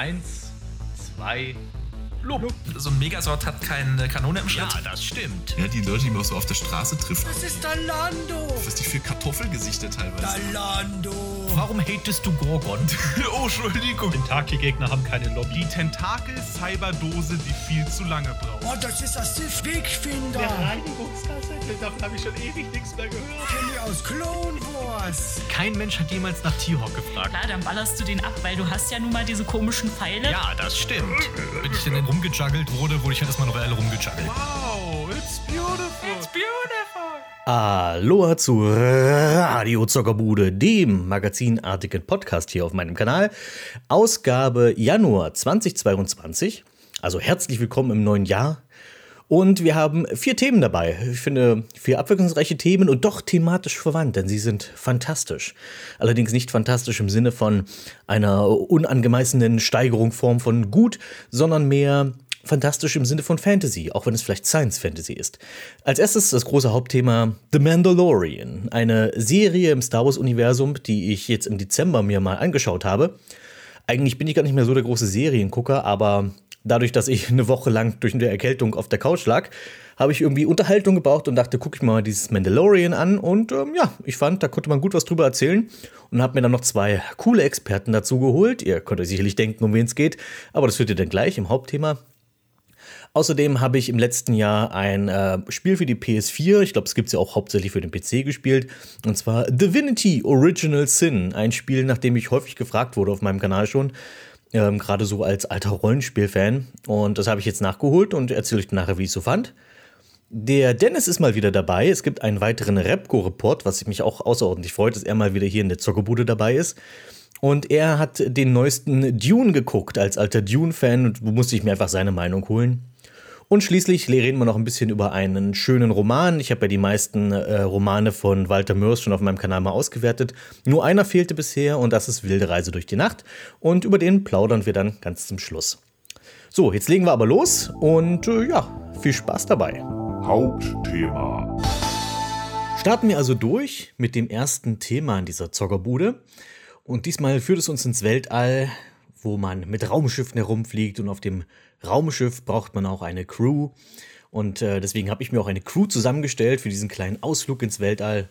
1, 2, 3. Lob. So ein Megasort hat keine Kanone im Schritt. Ja, das stimmt. Ja, die Leute, die man so auf der Straße trifft. Das ist Dalando. Was die für Kartoffelgesichter teilweise. Dalando. Warum hatest du Gorgon? oh, Entschuldigung. Tentakelgegner haben keine Lobby. Die Tentakel-Cyberdose, die viel zu lange braucht. Oh, das ist das Sif-Wegfinder. Der Reinigungsgasse, davon habe ich schon ewig nichts mehr gehört. Kenny aus Clone Wars. Kein Mensch hat jemals nach T-Hawk gefragt. Klar, dann ballerst du den ab, weil du hast ja nun mal diese komischen Pfeile. Ja, das stimmt. Bin ich denn in rumgejuggelt wurde, wurde ich halt erstmal noch alle rumgejuggelt. Wow, it's beautiful. Aloha zu Radio Zockerbude, dem magazinartigen Podcast hier auf meinem Kanal. Ausgabe Januar 2022. Also herzlich willkommen im neuen Jahr. Und wir haben vier Themen dabei. Ich finde, vier abwechslungsreiche Themen und doch thematisch verwandt, denn sie sind fantastisch. Allerdings nicht fantastisch im Sinne von einer unangemessenen Steigerung Form von gut, sondern mehr fantastisch im Sinne von Fantasy, auch wenn es vielleicht Science Fantasy ist. Als erstes das große Hauptthema The Mandalorian, eine Serie im Star Wars-Universum, die ich jetzt im Dezember mir mal angeschaut habe. Eigentlich bin ich gar nicht mehr so der große Seriengucker, aber dadurch, dass ich eine Woche lang durch eine Erkältung auf der Couch lag, habe ich irgendwie Unterhaltung gebraucht und dachte, gucke ich mal dieses Mandalorian an. Und ähm, ja, ich fand, da konnte man gut was drüber erzählen. Und habe mir dann noch zwei coole Experten dazu geholt. Ihr könnt euch sicherlich denken, um wen es geht, aber das hört ihr dann gleich im Hauptthema. Außerdem habe ich im letzten Jahr ein äh, Spiel für die PS4, ich glaube, es gibt es ja auch hauptsächlich für den PC gespielt, und zwar Divinity Original Sin, ein Spiel, nach dem ich häufig gefragt wurde auf meinem Kanal schon, ähm, gerade so als alter Rollenspielfan. Und das habe ich jetzt nachgeholt und erzähle euch nachher, wie ich es so fand. Der Dennis ist mal wieder dabei. Es gibt einen weiteren Repco-Report, was mich auch außerordentlich freut, dass er mal wieder hier in der Zockerbude dabei ist. Und er hat den neuesten Dune geguckt als alter Dune-Fan und musste ich mir einfach seine Meinung holen. Und schließlich reden wir noch ein bisschen über einen schönen Roman. Ich habe ja die meisten äh, Romane von Walter Mörs schon auf meinem Kanal mal ausgewertet. Nur einer fehlte bisher und das ist Wilde Reise durch die Nacht. Und über den plaudern wir dann ganz zum Schluss. So, jetzt legen wir aber los und äh, ja, viel Spaß dabei. Hauptthema. Starten wir also durch mit dem ersten Thema in dieser Zockerbude. Und diesmal führt es uns ins Weltall, wo man mit Raumschiffen herumfliegt und auf dem Raumschiff braucht man auch eine Crew. Und äh, deswegen habe ich mir auch eine Crew zusammengestellt für diesen kleinen Ausflug ins Weltall.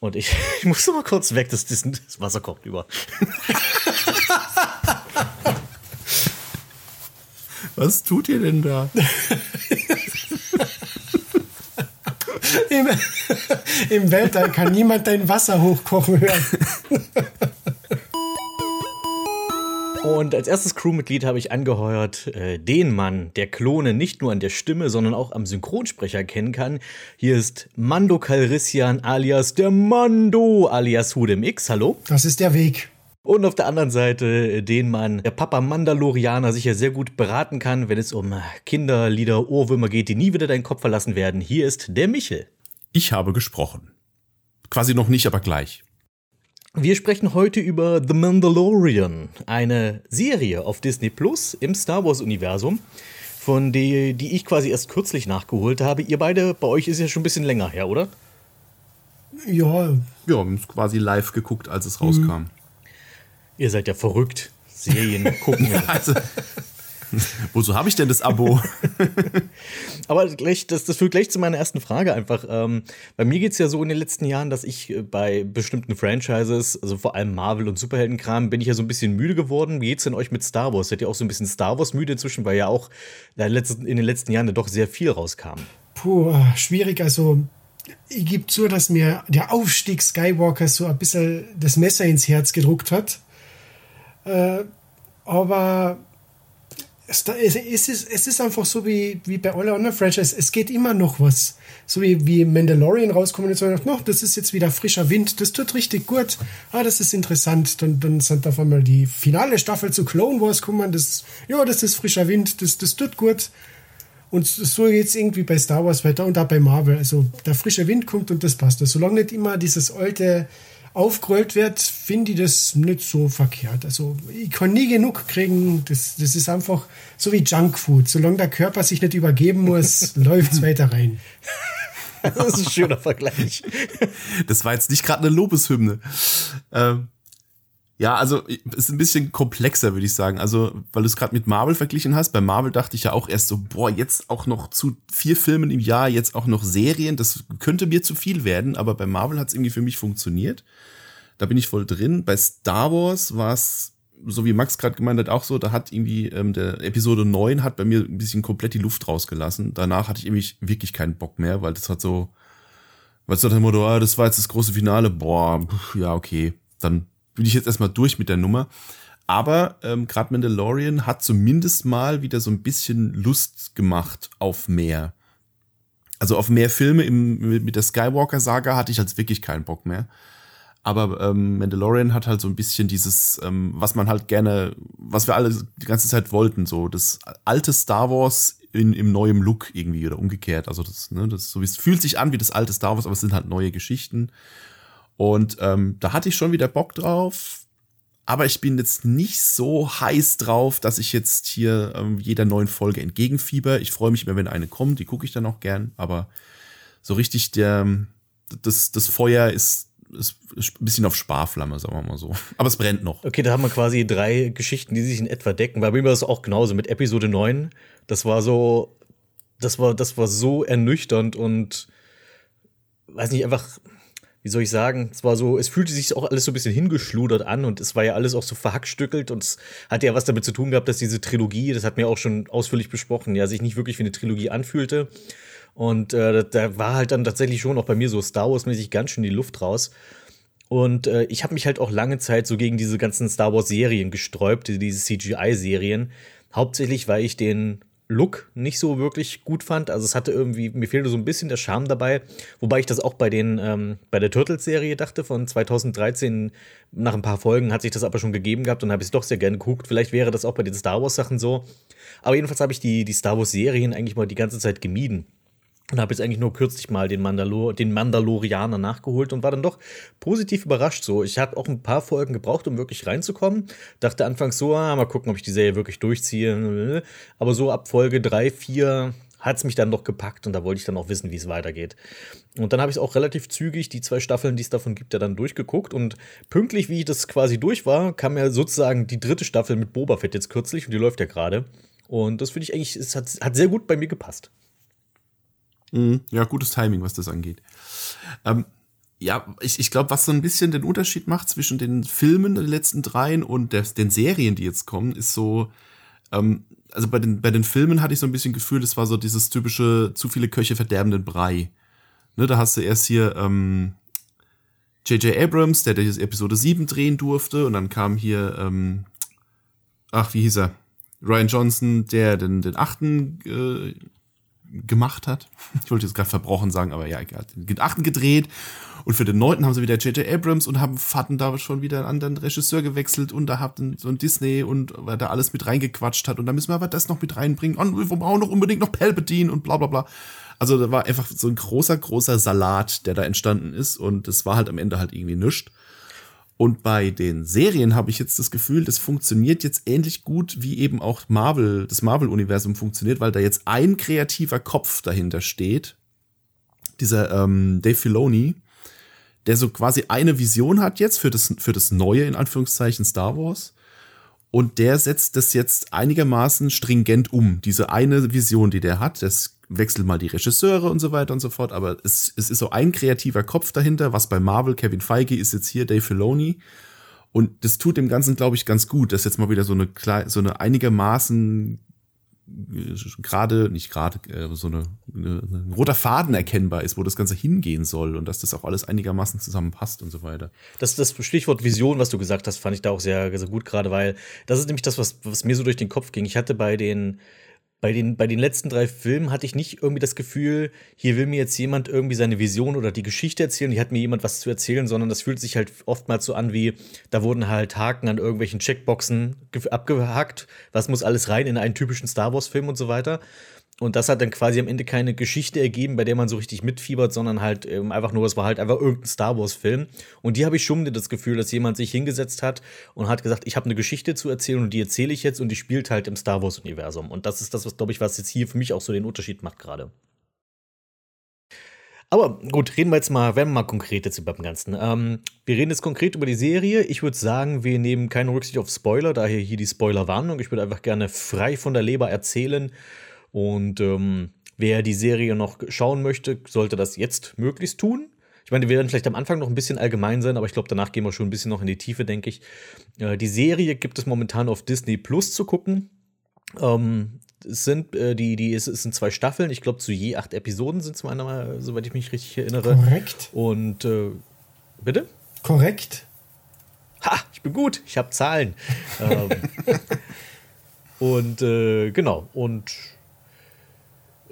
Und ich, ich muss mal kurz weg, das, das, das Wasser kocht über. Was tut ihr denn da? Im, Im Weltall kann niemand dein Wasser hochkochen hören. Und als erstes Crewmitglied habe ich angeheuert äh, den Mann, der Klone nicht nur an der Stimme, sondern auch am Synchronsprecher kennen kann. Hier ist Mando Calrissian alias der Mando alias Hudem X. Hallo. Das ist der Weg. Und auf der anderen Seite äh, den Mann, der Papa Mandalorianer sicher sehr gut beraten kann, wenn es um Kinderlieder, Ohrwürmer geht, die nie wieder deinen Kopf verlassen werden. Hier ist der Michel. Ich habe gesprochen. Quasi noch nicht, aber gleich. Wir sprechen heute über The Mandalorian, eine Serie auf Disney Plus im Star Wars Universum, von der die ich quasi erst kürzlich nachgeholt habe. Ihr beide, bei euch ist ja schon ein bisschen länger her, oder? Ja, Ja, wir haben es quasi live geguckt, als es rauskam. Ihr seid ja verrückt. Serien gucken. Also, wozu habe ich denn das Abo? Aber gleich, das, das führt gleich zu meiner ersten Frage einfach. Ähm, bei mir geht es ja so in den letzten Jahren, dass ich äh, bei bestimmten Franchises, also vor allem Marvel und Superheldenkram, bin ich ja so ein bisschen müde geworden. Wie geht's denn euch mit Star Wars? Seid ihr auch so ein bisschen Star Wars müde inzwischen, weil ja auch in den letzten, in den letzten Jahren ja doch sehr viel rauskam? puh, schwierig. Also, ich gebe zu, dass mir der Aufstieg Skywalker so ein bisschen das Messer ins Herz gedruckt hat. Äh, aber es, es, es, ist, es ist einfach so wie, wie bei allen anderen Franchises. Es geht immer noch was. So wie, wie Mandalorian rauskommen und so, no, das ist jetzt wieder frischer Wind. Das tut richtig gut. Ah, das ist interessant. Dann, dann sind auf einmal die finale Staffel zu Clone Wars kommen. Das, ja, das ist frischer Wind. Das, das tut gut. Und so geht's irgendwie bei Star Wars weiter und auch bei Marvel. Also der frische Wind kommt und das passt. Also, solange nicht immer dieses alte aufgerollt wird, finde ich das nicht so verkehrt. Also ich kann nie genug kriegen. Das, das ist einfach so wie Junkfood. Solange der Körper sich nicht übergeben muss, läuft's weiter rein. Das ist ein schöner Vergleich. Das war jetzt nicht gerade eine Lobeshymne. Ähm, Ja, also es ist ein bisschen komplexer, würde ich sagen. Also, weil du es gerade mit Marvel verglichen hast. Bei Marvel dachte ich ja auch erst so, boah, jetzt auch noch zu vier Filmen im Jahr, jetzt auch noch Serien, das könnte mir zu viel werden, aber bei Marvel hat es irgendwie für mich funktioniert. Da bin ich voll drin. Bei Star Wars war es, so wie Max gerade gemeint hat, auch so, da hat irgendwie ähm, der Episode 9 hat bei mir ein bisschen komplett die Luft rausgelassen. Danach hatte ich irgendwie wirklich keinen Bock mehr, weil das hat so, weil es so der Motto, ah, das war jetzt das große Finale, boah, ja, okay, dann bin ich jetzt erstmal durch mit der Nummer. Aber ähm, gerade Mandalorian hat zumindest mal wieder so ein bisschen Lust gemacht auf mehr. Also auf mehr Filme im, mit der Skywalker-Saga hatte ich als wirklich keinen Bock mehr. Aber ähm, Mandalorian hat halt so ein bisschen dieses, ähm, was man halt gerne, was wir alle die ganze Zeit wollten, so das alte Star Wars in, im neuen Look irgendwie oder umgekehrt. Also das, ne, das so wie es fühlt sich an wie das alte Star Wars, aber es sind halt neue Geschichten. Und ähm, da hatte ich schon wieder Bock drauf. Aber ich bin jetzt nicht so heiß drauf, dass ich jetzt hier ähm, jeder neuen Folge entgegenfieber. Ich freue mich immer, wenn eine kommt, die gucke ich dann auch gern. Aber so richtig der, das, das Feuer ist, ist ein bisschen auf Sparflamme, sagen wir mal so. Aber es brennt noch. Okay, da haben wir quasi drei Geschichten, die sich in etwa decken. Bei mir war das auch genauso mit Episode 9. Das war so, das war, das war so ernüchternd und weiß nicht, einfach wie soll ich sagen, es war so, es fühlte sich auch alles so ein bisschen hingeschludert an und es war ja alles auch so verhackstückelt und es hat ja was damit zu tun gehabt, dass diese Trilogie, das hat mir auch schon ausführlich besprochen, ja, sich nicht wirklich wie eine Trilogie anfühlte. Und äh, da war halt dann tatsächlich schon auch bei mir so Star Wars-mäßig ganz schön die Luft raus. Und äh, ich habe mich halt auch lange Zeit so gegen diese ganzen Star Wars-Serien gesträubt, diese CGI-Serien. Hauptsächlich, weil ich den Look nicht so wirklich gut fand. Also es hatte irgendwie, mir fehlte so ein bisschen der Charme dabei, wobei ich das auch bei den, ähm, bei der Turtles-Serie dachte von 2013. Nach ein paar Folgen hat sich das aber schon gegeben gehabt und habe ich es doch sehr gerne geguckt. Vielleicht wäre das auch bei den Star Wars-Sachen so. Aber jedenfalls habe ich die, die Star Wars-Serien eigentlich mal die ganze Zeit gemieden. Und habe jetzt eigentlich nur kürzlich mal den, Mandalor den Mandalorianer nachgeholt und war dann doch positiv überrascht. So, ich habe auch ein paar Folgen gebraucht, um wirklich reinzukommen. Dachte anfangs so, ah, mal gucken, ob ich die Serie wirklich durchziehe. Aber so ab Folge 3, 4 hat es mich dann doch gepackt und da wollte ich dann auch wissen, wie es weitergeht. Und dann habe ich es auch relativ zügig, die zwei Staffeln, die es davon gibt, ja dann durchgeguckt. Und pünktlich, wie ich das quasi durch war, kam ja sozusagen die dritte Staffel mit Boba Fett jetzt kürzlich und die läuft ja gerade. Und das finde ich eigentlich, es hat, hat sehr gut bei mir gepasst. Mhm. Ja, gutes Timing, was das angeht. Ähm, ja, ich, ich glaube, was so ein bisschen den Unterschied macht zwischen den Filmen, den letzten dreien und der, den Serien, die jetzt kommen, ist so, ähm, also bei den, bei den Filmen hatte ich so ein bisschen Gefühl, das war so dieses typische zu viele Köche verderbenden Brei. Ne, da hast du erst hier ähm, J.J. Abrams, der, der Episode 7 drehen durfte, und dann kam hier, ähm, ach, wie hieß er? Ryan Johnson, der den, den achten äh, gemacht hat. Ich wollte jetzt gerade verbrochen sagen, aber ja, egal. Den achten gedreht. Und für den neunten haben sie wieder J.J. Abrams und haben, hatten da schon wieder einen anderen Regisseur gewechselt und da hatten so ein Disney und weil da alles mit reingequatscht hat und da müssen wir aber das noch mit reinbringen und wir brauchen noch unbedingt noch Palpatine und bla bla bla. Also da war einfach so ein großer, großer Salat, der da entstanden ist und es war halt am Ende halt irgendwie nischt. Und bei den Serien habe ich jetzt das Gefühl, das funktioniert jetzt ähnlich gut, wie eben auch Marvel, das Marvel-Universum funktioniert, weil da jetzt ein kreativer Kopf dahinter steht. Dieser ähm, Dave Filoni, der so quasi eine Vision hat jetzt für das, für das neue, in Anführungszeichen, Star Wars. Und der setzt das jetzt einigermaßen stringent um. Diese eine Vision, die der hat, das wechselt mal die Regisseure und so weiter und so fort, aber es, es ist so ein kreativer Kopf dahinter, was bei Marvel Kevin Feige ist jetzt hier Dave Filoni. Und das tut dem Ganzen, glaube ich, ganz gut, dass jetzt mal wieder so eine, so eine einigermaßen gerade, nicht gerade, äh, so eine, eine, ein roter Faden erkennbar ist, wo das Ganze hingehen soll und dass das auch alles einigermaßen zusammenpasst und so weiter. Das, das Stichwort Vision, was du gesagt hast, fand ich da auch sehr, sehr gut, gerade weil das ist nämlich das, was, was mir so durch den Kopf ging. Ich hatte bei den bei den, bei den letzten drei Filmen hatte ich nicht irgendwie das Gefühl, hier will mir jetzt jemand irgendwie seine Vision oder die Geschichte erzählen, hier hat mir jemand was zu erzählen, sondern das fühlt sich halt oftmals so an wie, da wurden halt Haken an irgendwelchen Checkboxen abgehackt, was muss alles rein in einen typischen Star Wars-Film und so weiter. Und das hat dann quasi am Ende keine Geschichte ergeben, bei der man so richtig mitfiebert, sondern halt ähm, einfach nur, es war halt einfach irgendein Star Wars-Film. Und die habe ich schon das Gefühl, dass jemand sich hingesetzt hat und hat gesagt, ich habe eine Geschichte zu erzählen und die erzähle ich jetzt und die spielt halt im Star Wars-Universum. Und das ist das, was, glaube ich, was jetzt hier für mich auch so den Unterschied macht gerade. Aber gut, reden wir jetzt mal, werden wir mal konkret jetzt über dem Ganzen. Ähm, wir reden jetzt konkret über die Serie. Ich würde sagen, wir nehmen keine Rücksicht auf Spoiler, daher hier die Spoilerwarnung. Ich würde einfach gerne frei von der Leber erzählen. Und ähm, wer die Serie noch schauen möchte, sollte das jetzt möglichst tun. Ich meine, wir werden vielleicht am Anfang noch ein bisschen allgemein sein, aber ich glaube, danach gehen wir schon ein bisschen noch in die Tiefe, denke ich. Äh, die Serie gibt es momentan auf Disney Plus zu gucken. Ähm, es sind äh, die, die, es, es sind zwei Staffeln. Ich glaube, zu je acht Episoden sind es meiner soweit ich mich richtig erinnere. Korrekt. Und äh, bitte? Korrekt. Ha, ich bin gut. Ich habe Zahlen. ähm, und äh, genau. Und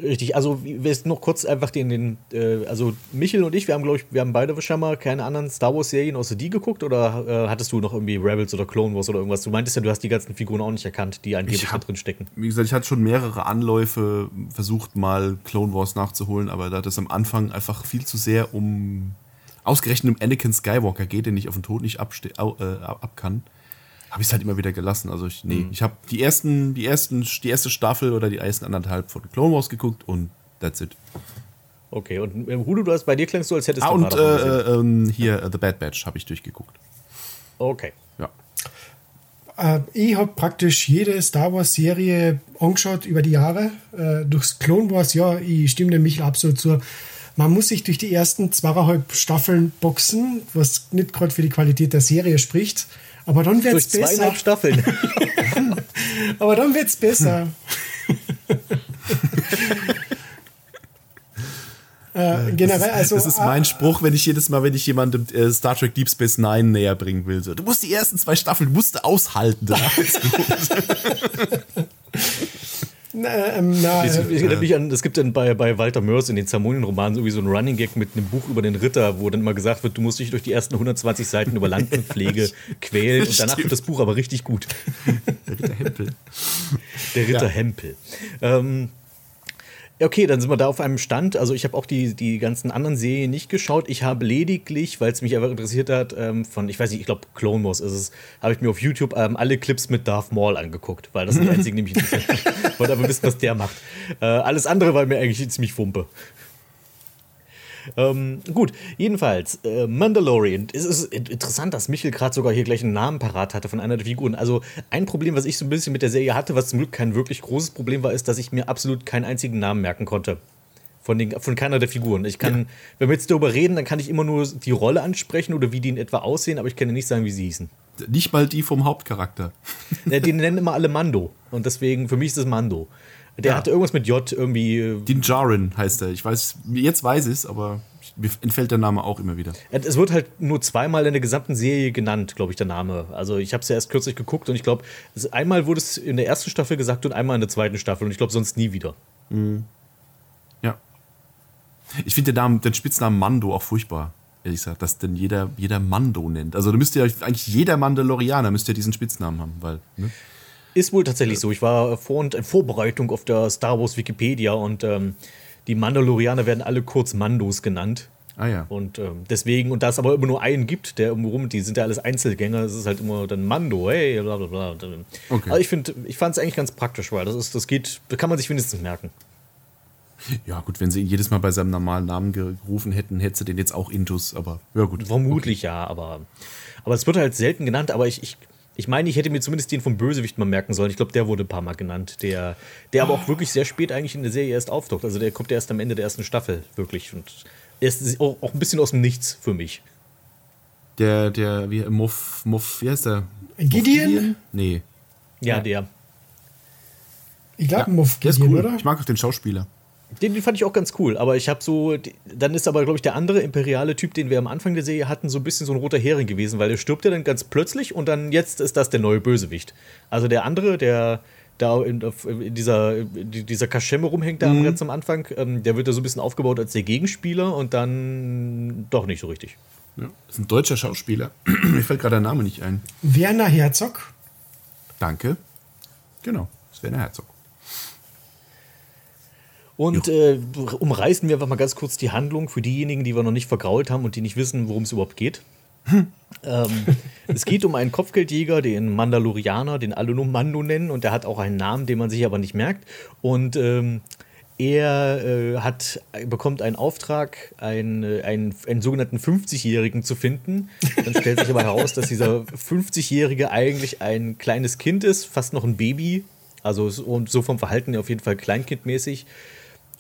Richtig, also wir jetzt noch kurz einfach den, den äh, also Michel und ich, wir haben, glaube ich, wir haben beide schon mal keine anderen Star Wars-Serien außer die geguckt oder äh, hattest du noch irgendwie Rebels oder Clone Wars oder irgendwas? Du meintest ja, du hast die ganzen Figuren auch nicht erkannt, die angeblich da drin stecken. Wie gesagt, ich hatte schon mehrere Anläufe versucht, mal Clone Wars nachzuholen, aber da das am Anfang einfach viel zu sehr um ausgerechnet um Anakin Skywalker geht, den ich auf den Tod nicht abste äh, ab kann habe ich es halt immer wieder gelassen. Also ich, nee, mhm. ich habe die ersten, die ersten, die erste Staffel oder die ersten anderthalb von Clone Wars geguckt und that's it. Okay, und äh, Hudu, du hast bei dir klingst du, als hättest ah, du und äh, äh, hier uh, The Bad Batch habe ich durchgeguckt. Okay. Ja. Äh, ich habe praktisch jede Star Wars Serie angeschaut über die Jahre. Äh, durchs Clone Wars, ja, ich stimme dem Michael absolut zu. Man muss sich durch die ersten zweieinhalb Staffeln boxen, was nicht gerade für die Qualität der Serie spricht. Aber dann wird es besser. Zweieinhalb Staffeln. Aber dann wird es besser. äh, generell, also, das ist mein Spruch, wenn ich jedes Mal, wenn ich jemandem äh, Star Trek Deep Space Nine näher bringen will. So, du musst die ersten zwei Staffeln musst du aushalten. Danach Na, ähm, na, ich, ich erinnere mich an, es gibt dann bei, bei Walter Mörs in den Zamonien-Romanen irgendwie so ein Running Gag mit einem Buch über den Ritter, wo dann immer gesagt wird, du musst dich durch die ersten 120 Seiten über Landenpflege quälen und danach wird das Buch aber richtig gut. Der Ritter Hempel. Der Ritter ja. Hempel. Ähm, Okay, dann sind wir da auf einem Stand. Also ich habe auch die, die ganzen anderen Serien nicht geschaut. Ich habe lediglich, weil es mich einfach interessiert hat, ähm, von, ich weiß nicht, ich glaube Clone Wars ist es, habe ich mir auf YouTube ähm, alle Clips mit Darth Maul angeguckt, weil das ist die einzige, die mich interessiert. Wollte aber wissen, was der macht. Äh, alles andere war mir eigentlich ziemlich Wumpe. Ähm, gut, jedenfalls, äh, Mandalorian. Es ist interessant, dass Michel gerade sogar hier gleich einen Namen parat hatte von einer der Figuren. Also, ein Problem, was ich so ein bisschen mit der Serie hatte, was zum Glück kein wirklich großes Problem war, ist, dass ich mir absolut keinen einzigen Namen merken konnte. Von, den, von keiner der Figuren. Ich kann, ja. wenn wir jetzt darüber reden, dann kann ich immer nur die Rolle ansprechen oder wie die in etwa aussehen, aber ich kann nicht sagen, wie sie hießen. Nicht mal die vom Hauptcharakter. Ja, den nennen immer alle Mando. Und deswegen, für mich ist es Mando. Der ja. hatte irgendwas mit J irgendwie. Äh, Din Djarin heißt er. Ich weiß, jetzt weiß ich es, aber mir entfällt der Name auch immer wieder. Es wird halt nur zweimal in der gesamten Serie genannt, glaube ich, der Name. Also ich habe es ja erst kürzlich geguckt und ich glaube, einmal wurde es in der ersten Staffel gesagt und einmal in der zweiten Staffel und ich glaube sonst nie wieder. Mhm. Ja. Ich finde den, den Spitznamen Mando auch furchtbar ehrlich gesagt, dass denn jeder, jeder Mando nennt. Also da müsste ja eigentlich jeder Mandalorianer müsste ja diesen Spitznamen haben, weil. Ne? Ist wohl tatsächlich so. Ich war vor und in Vorbereitung auf der Star Wars Wikipedia und ähm, die Mandalorianer werden alle kurz Mandos genannt. Ah ja. Und ähm, deswegen, und da es aber immer nur einen gibt, der irgendwo rum, die sind ja alles Einzelgänger, das ist halt immer dann Mando, hey, bla bla bla. Okay. Aber ich finde, ich fand es eigentlich ganz praktisch, weil das ist, das geht, da kann man sich wenigstens merken. Ja, gut, wenn sie ihn jedes Mal bei seinem normalen Namen gerufen hätten, hätte sie den jetzt auch Intus, aber ja gut. Vermutlich okay. ja, aber, aber es wird halt selten genannt, aber ich, ich ich meine, ich hätte mir zumindest den vom Bösewicht mal merken sollen. Ich glaube, der wurde ein paar Mal genannt. Der, der aber auch wirklich sehr spät eigentlich in der Serie erst auftaucht. Also der kommt erst am Ende der ersten Staffel, wirklich. Und er ist auch, auch ein bisschen aus dem Nichts für mich. Der, der, wie, Muff, Muff, wie heißt der? Gideon? Gideon? Nee. Ja, der. Ich glaube, ja, Muff Gideon, cool. oder? Ich mag auch den Schauspieler. Den, den, fand ich auch ganz cool, aber ich habe so, dann ist aber, glaube ich, der andere imperiale Typ, den wir am Anfang der Serie hatten, so ein bisschen so ein roter Hering gewesen, weil der stirbt ja dann ganz plötzlich und dann jetzt ist das der neue Bösewicht. Also der andere, der da in, in dieser, in dieser Kaschemme rumhängt, da mhm. ganz am Anfang, ähm, der wird ja so ein bisschen aufgebaut als der Gegenspieler und dann doch nicht so richtig. Ja, das ist ein deutscher Schauspieler. Mir fällt gerade der Name nicht ein. Werner Herzog. Danke. Genau, das ist Werner Herzog. Und äh, umreißen wir einfach mal ganz kurz die Handlung für diejenigen, die wir noch nicht vergrault haben und die nicht wissen, worum es überhaupt geht. Hm. Ähm, es geht um einen Kopfgeldjäger, den Mandalorianer, den alle nur Mando nennen, und der hat auch einen Namen, den man sich aber nicht merkt. Und ähm, er äh, hat, bekommt einen Auftrag, einen, äh, einen, einen sogenannten 50-Jährigen zu finden. Dann stellt sich aber heraus, dass dieser 50-Jährige eigentlich ein kleines Kind ist, fast noch ein Baby. Also so so vom Verhalten auf jeden Fall kleinkindmäßig.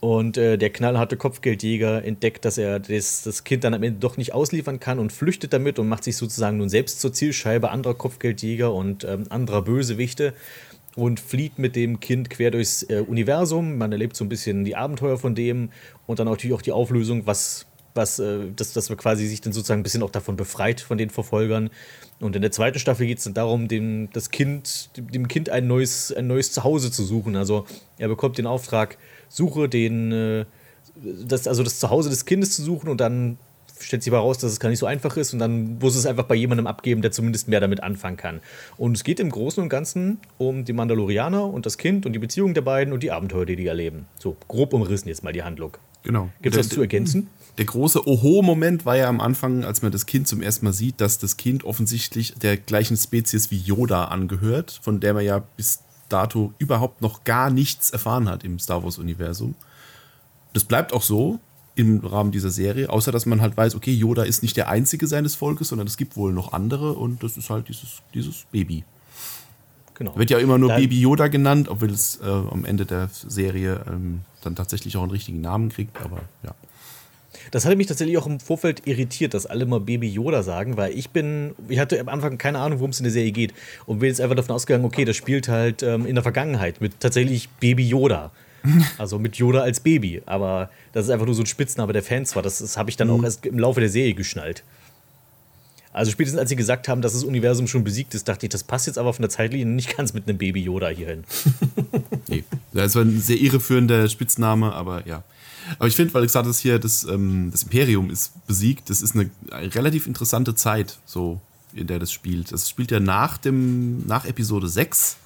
Und äh, der knallharte Kopfgeldjäger entdeckt, dass er das, das Kind dann am Ende doch nicht ausliefern kann und flüchtet damit und macht sich sozusagen nun selbst zur Zielscheibe anderer Kopfgeldjäger und ähm, anderer Bösewichte und flieht mit dem Kind quer durchs äh, Universum. Man erlebt so ein bisschen die Abenteuer von dem und dann natürlich auch die Auflösung, was, was, äh, dass, dass man quasi sich dann sozusagen ein bisschen auch davon befreit von den Verfolgern. Und in der zweiten Staffel geht es dann darum, dem, das kind, dem Kind ein neues, ein neues Zuhause zu suchen. Also er bekommt den Auftrag, suche den, äh, das, also das Zuhause des Kindes zu suchen und dann stellt sich aber raus, dass es gar nicht so einfach ist und dann muss es einfach bei jemandem abgeben, der zumindest mehr damit anfangen kann. Und es geht im Großen und Ganzen um die Mandalorianer und das Kind und die Beziehung der beiden und die Abenteuer, die die erleben. So grob umrissen jetzt mal die Handlung. Genau. Gibt es was zu ergänzen? Der große Oho-Moment war ja am Anfang, als man das Kind zum ersten Mal sieht, dass das Kind offensichtlich der gleichen Spezies wie Yoda angehört, von der man ja bis dato überhaupt noch gar nichts erfahren hat im Star Wars-Universum. Das bleibt auch so im Rahmen dieser Serie, außer dass man halt weiß, okay, Yoda ist nicht der einzige seines Volkes, sondern es gibt wohl noch andere und das ist halt dieses, dieses Baby. Genau. Wird ja immer nur Da- Baby Yoda genannt, obwohl es äh, am Ende der Serie ähm, dann tatsächlich auch einen richtigen Namen kriegt, aber ja. Das hatte mich tatsächlich auch im Vorfeld irritiert, dass alle mal Baby Yoda sagen, weil ich bin, ich hatte am Anfang keine Ahnung, worum es in der Serie geht und bin jetzt einfach davon ausgegangen, okay, das spielt halt ähm, in der Vergangenheit mit tatsächlich Baby Yoda. Also mit Yoda als Baby. Aber das ist einfach nur so ein Spitzname der Fans war. Das, das habe ich dann auch erst im Laufe der Serie geschnallt. Also spätestens als sie gesagt haben, dass das Universum schon besiegt ist, dachte ich, das passt jetzt aber von der Zeitlinie nicht ganz mit einem Baby Yoda hierhin. Nee. Das war ein sehr irreführender Spitzname, aber ja. Aber ich finde, weil du gesagt hast, hier das, ähm, das Imperium ist besiegt, das ist eine relativ interessante Zeit, so in der das spielt. Das spielt ja nach dem, nach Episode 6.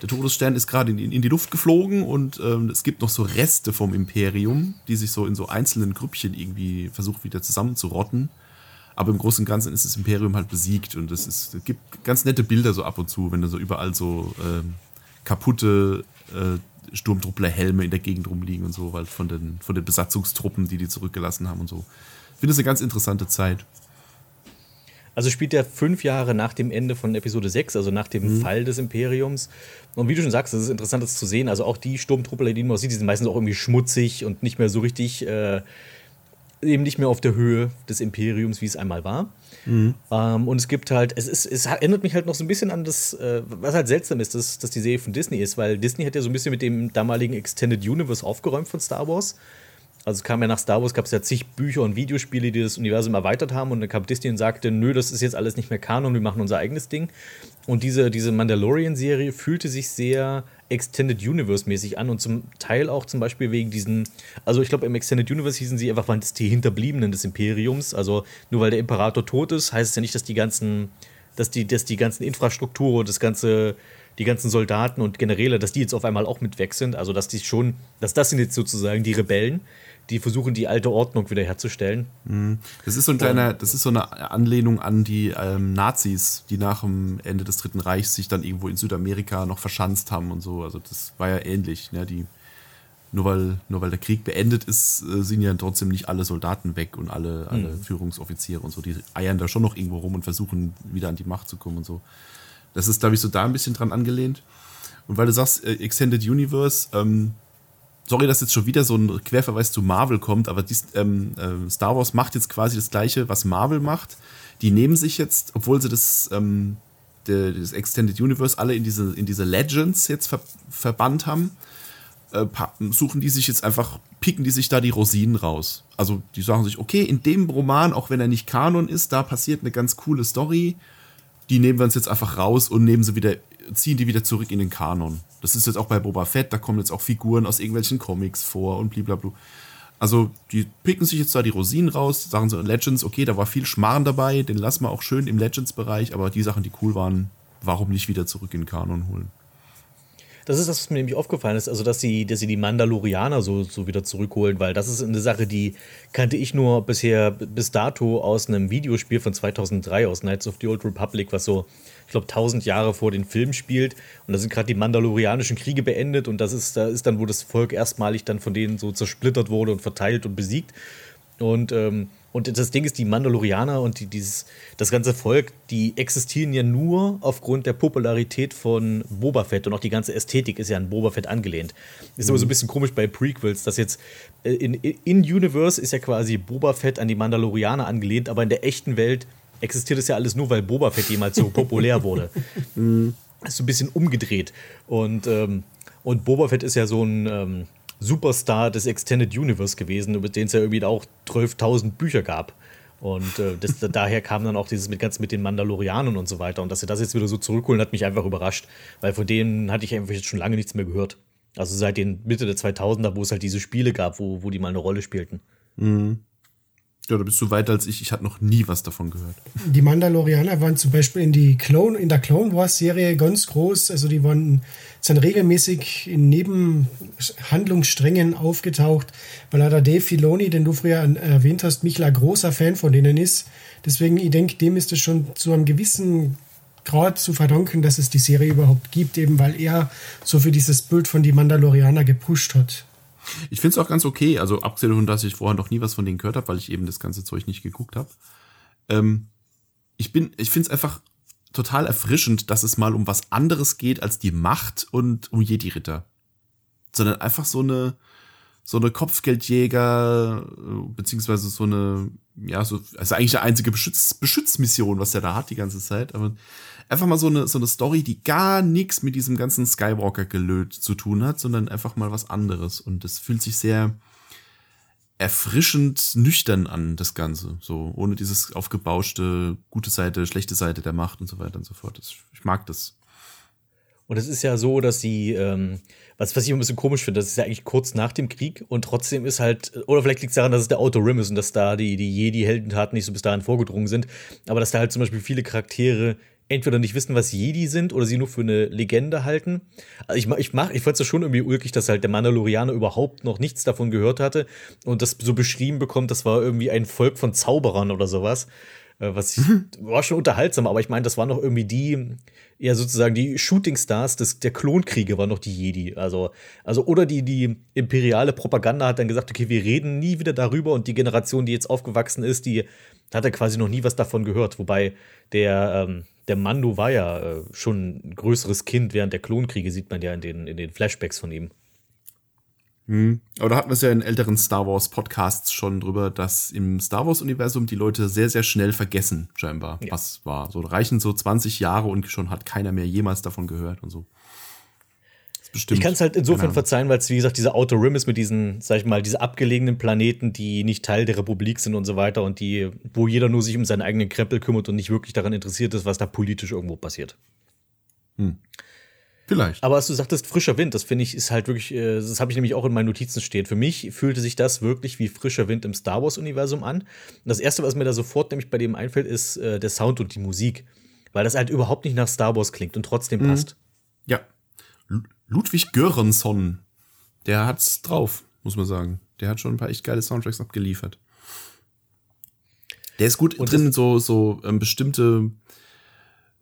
Der Todesstern ist gerade in, in die Luft geflogen und ähm, es gibt noch so Reste vom Imperium, die sich so in so einzelnen Grüppchen irgendwie versucht wieder zusammenzurotten. Aber im Großen und Ganzen ist das Imperium halt besiegt und es, ist, gibt ganz nette Bilder so ab und zu, wenn da so überall so ähm, kaputte äh, Sturmtruppler-Helme in der Gegend rumliegen und so, weil von den, von den Besatzungstruppen, die die zurückgelassen haben und so. Ich finde es eine ganz interessante Zeit. Also spielt er fünf Jahre nach dem Ende von Episode 6, also nach dem Fall des Imperiums. Und wie du schon sagst, es ist interessant, das zu sehen. Also auch die Sturmtruppler, die man sieht, die sind meistens auch irgendwie schmutzig und nicht mehr so richtig, äh, eben nicht mehr auf der Höhe des Imperiums, wie es einmal war. Ähm, und es gibt halt, es, ist, es erinnert mich halt noch so ein bisschen an das, äh, was halt seltsam ist, dass, dass die Serie von Disney ist, weil Disney hat ja so ein bisschen mit dem damaligen Extended Universe aufgeräumt von Star Wars. Also kam ja nach Star Wars, gab es ja zig Bücher und Videospiele, die das Universum erweitert haben. Und dann kam Disney und sagte, nö, das ist jetzt alles nicht mehr Kanon, wir machen unser eigenes Ding. Und diese, diese Mandalorian-Serie fühlte sich sehr Extended Universe-mäßig an und zum Teil auch zum Beispiel wegen diesen, also ich glaube im Extended Universe hießen sie einfach, waren das die Hinterbliebenen des Imperiums. Also nur weil der Imperator tot ist, heißt es ja nicht, dass die ganzen, dass die, dass die ganzen Infrastruktur und das ganze, die ganzen Soldaten und Generäle, dass die jetzt auf einmal auch mit weg sind. Also dass die schon, dass das sind jetzt sozusagen die Rebellen, die versuchen, die alte Ordnung wiederherzustellen. Das ist so ein kleiner, das ist so eine Anlehnung an die ähm, Nazis, die nach dem Ende des Dritten Reichs sich dann irgendwo in Südamerika noch verschanzt haben und so. Also das war ja ähnlich. Ne? Die, nur, weil, nur weil der Krieg beendet ist, äh, sind ja trotzdem nicht alle Soldaten weg und alle, alle Führungsoffiziere und so. Die eiern da schon noch irgendwo rum und versuchen wieder an die Macht zu kommen und so. Das ist, glaube ich, so da ein bisschen dran angelehnt. Und weil du sagst, äh, Extended Universe, ähm, sorry, dass jetzt schon wieder so ein Querverweis zu Marvel kommt, aber dies, ähm, äh, Star Wars macht jetzt quasi das gleiche, was Marvel macht. Die nehmen sich jetzt, obwohl sie das, ähm, der, das Extended Universe alle in diese, in diese Legends jetzt ver verbannt haben, äh, suchen die sich jetzt einfach, picken die sich da die Rosinen raus. Also die sagen sich, okay, in dem Roman, auch wenn er nicht Kanon ist, da passiert eine ganz coole Story. Die nehmen wir uns jetzt einfach raus und nehmen sie wieder, ziehen die wieder zurück in den Kanon. Das ist jetzt auch bei Boba Fett, da kommen jetzt auch Figuren aus irgendwelchen Comics vor und blablabla. Also, die picken sich jetzt da die Rosinen raus, sagen so Legends, okay, da war viel Schmarrn dabei, den lassen wir auch schön im Legends-Bereich, aber die Sachen, die cool waren, warum nicht wieder zurück in den Kanon holen? Das ist das, was mir nämlich aufgefallen ist, also dass sie, dass sie die Mandalorianer so, so wieder zurückholen, weil das ist eine Sache, die kannte ich nur bisher bis dato aus einem Videospiel von 2003 aus Knights of the Old Republic, was so, ich glaube, 1000 Jahre vor den Film spielt. Und da sind gerade die Mandalorianischen Kriege beendet und das ist, da ist dann, wo das Volk erstmalig dann von denen so zersplittert wurde und verteilt und besiegt. Und ähm, und das Ding ist, die Mandalorianer und die, dieses, das ganze Volk, die existieren ja nur aufgrund der Popularität von Boba Fett und auch die ganze Ästhetik ist ja an Boba Fett angelehnt. Ist mhm. aber so ein bisschen komisch bei Prequels, dass jetzt äh, in, in Universe ist ja quasi Boba Fett an die Mandalorianer angelehnt, aber in der echten Welt existiert es ja alles nur, weil Boba Fett jemals so populär wurde. Mhm. Ist so ein bisschen umgedreht. Und, ähm, und Boba Fett ist ja so ein. Ähm, Superstar des Extended Universe gewesen, über den es ja irgendwie auch 12.000 Bücher gab. Und äh, das, daher kam dann auch dieses mit ganz mit den Mandalorianern und so weiter. Und dass sie das jetzt wieder so zurückholen, hat mich einfach überrascht, weil von denen hatte ich einfach jetzt schon lange nichts mehr gehört. Also seit den Mitte der 2000er, wo es halt diese Spiele gab, wo, wo die mal eine Rolle spielten. Mhm. Ja, da bist du weiter als ich. Ich hatte noch nie was davon gehört. Die Mandalorianer waren zum Beispiel in, die Clone, in der Clone Wars Serie ganz groß. Also die waren sind regelmäßig in Nebenhandlungssträngen aufgetaucht, weil er der Dave Filoni, den du früher erwähnt hast, mich ein großer Fan von denen ist. Deswegen, ich denke, dem ist es schon zu einem gewissen Grad zu verdanken, dass es die Serie überhaupt gibt, eben weil er so für dieses Bild von die Mandalorianer gepusht hat. Ich finde es auch ganz okay, also abgesehen davon, dass ich vorher noch nie was von denen gehört habe, weil ich eben das ganze Zeug nicht geguckt habe. Ähm, ich bin, ich finde es einfach total erfrischend, dass es mal um was anderes geht als die Macht und um Jedi-Ritter. Sondern einfach so eine, so eine Kopfgeldjäger, äh, beziehungsweise so eine, ja, so, also eigentlich eine einzige Beschütz, Beschützmission, was der da hat die ganze Zeit, aber einfach mal so eine, so eine Story, die gar nichts mit diesem ganzen Skywalker-Gelöt zu tun hat, sondern einfach mal was anderes. Und es fühlt sich sehr erfrischend nüchtern an, das Ganze. So, ohne dieses aufgebauschte, gute Seite, schlechte Seite der Macht und so weiter und so fort. Ich mag das. Und es ist ja so, dass sie, ähm, was, was ich ein bisschen komisch finde, das ist ja eigentlich kurz nach dem Krieg und trotzdem ist halt, oder vielleicht liegt es daran, dass es der Auto Rim ist und dass da die, die Jedi-Heldentaten nicht so bis dahin vorgedrungen sind, aber dass da halt zum Beispiel viele Charaktere entweder nicht wissen, was Jedi sind oder sie nur für eine Legende halten. Also ich, ich, mach, ich fand es schon irgendwie ulkig, dass halt der Mandalorianer überhaupt noch nichts davon gehört hatte und das so beschrieben bekommt, das war irgendwie ein Volk von Zauberern oder sowas. Äh, was ich, war schon unterhaltsam, aber ich meine, das waren noch irgendwie die, ja sozusagen die Shootingstars des, der Klonkriege waren noch die Jedi. Also, also oder die, die imperiale Propaganda hat dann gesagt, okay, wir reden nie wieder darüber und die Generation, die jetzt aufgewachsen ist, die hat er quasi noch nie was davon gehört. Wobei der, ähm, der Mando war ja äh, schon ein größeres Kind während der Klonkriege, sieht man ja in den, in den Flashbacks von ihm. Hm. Aber da hatten wir es ja in älteren Star Wars Podcasts schon drüber, dass im Star Wars Universum die Leute sehr, sehr schnell vergessen, scheinbar, ja. was war. So reichen so 20 Jahre und schon hat keiner mehr jemals davon gehört und so. Bestimmt. Ich kann es halt insofern verzeihen, weil es, wie gesagt, dieser Outer Rim ist mit diesen, sag ich mal, diese abgelegenen Planeten, die nicht Teil der Republik sind und so weiter und die, wo jeder nur sich um seinen eigenen Krempel kümmert und nicht wirklich daran interessiert ist, was da politisch irgendwo passiert. Hm. Vielleicht. Aber als du sagtest, frischer Wind, das finde ich, ist halt wirklich, äh, das habe ich nämlich auch in meinen Notizen stehen. Für mich fühlte sich das wirklich wie frischer Wind im Star Wars-Universum an. Und das Erste, was mir da sofort nämlich bei dem einfällt, ist äh, der Sound und die Musik. Weil das halt überhaupt nicht nach Star Wars klingt und trotzdem mhm. passt. Ja, Ludwig Göransson, der hat's drauf, muss man sagen. Der hat schon ein paar echt geile Soundtracks abgeliefert. Der ist gut und drin, so, so ähm, bestimmte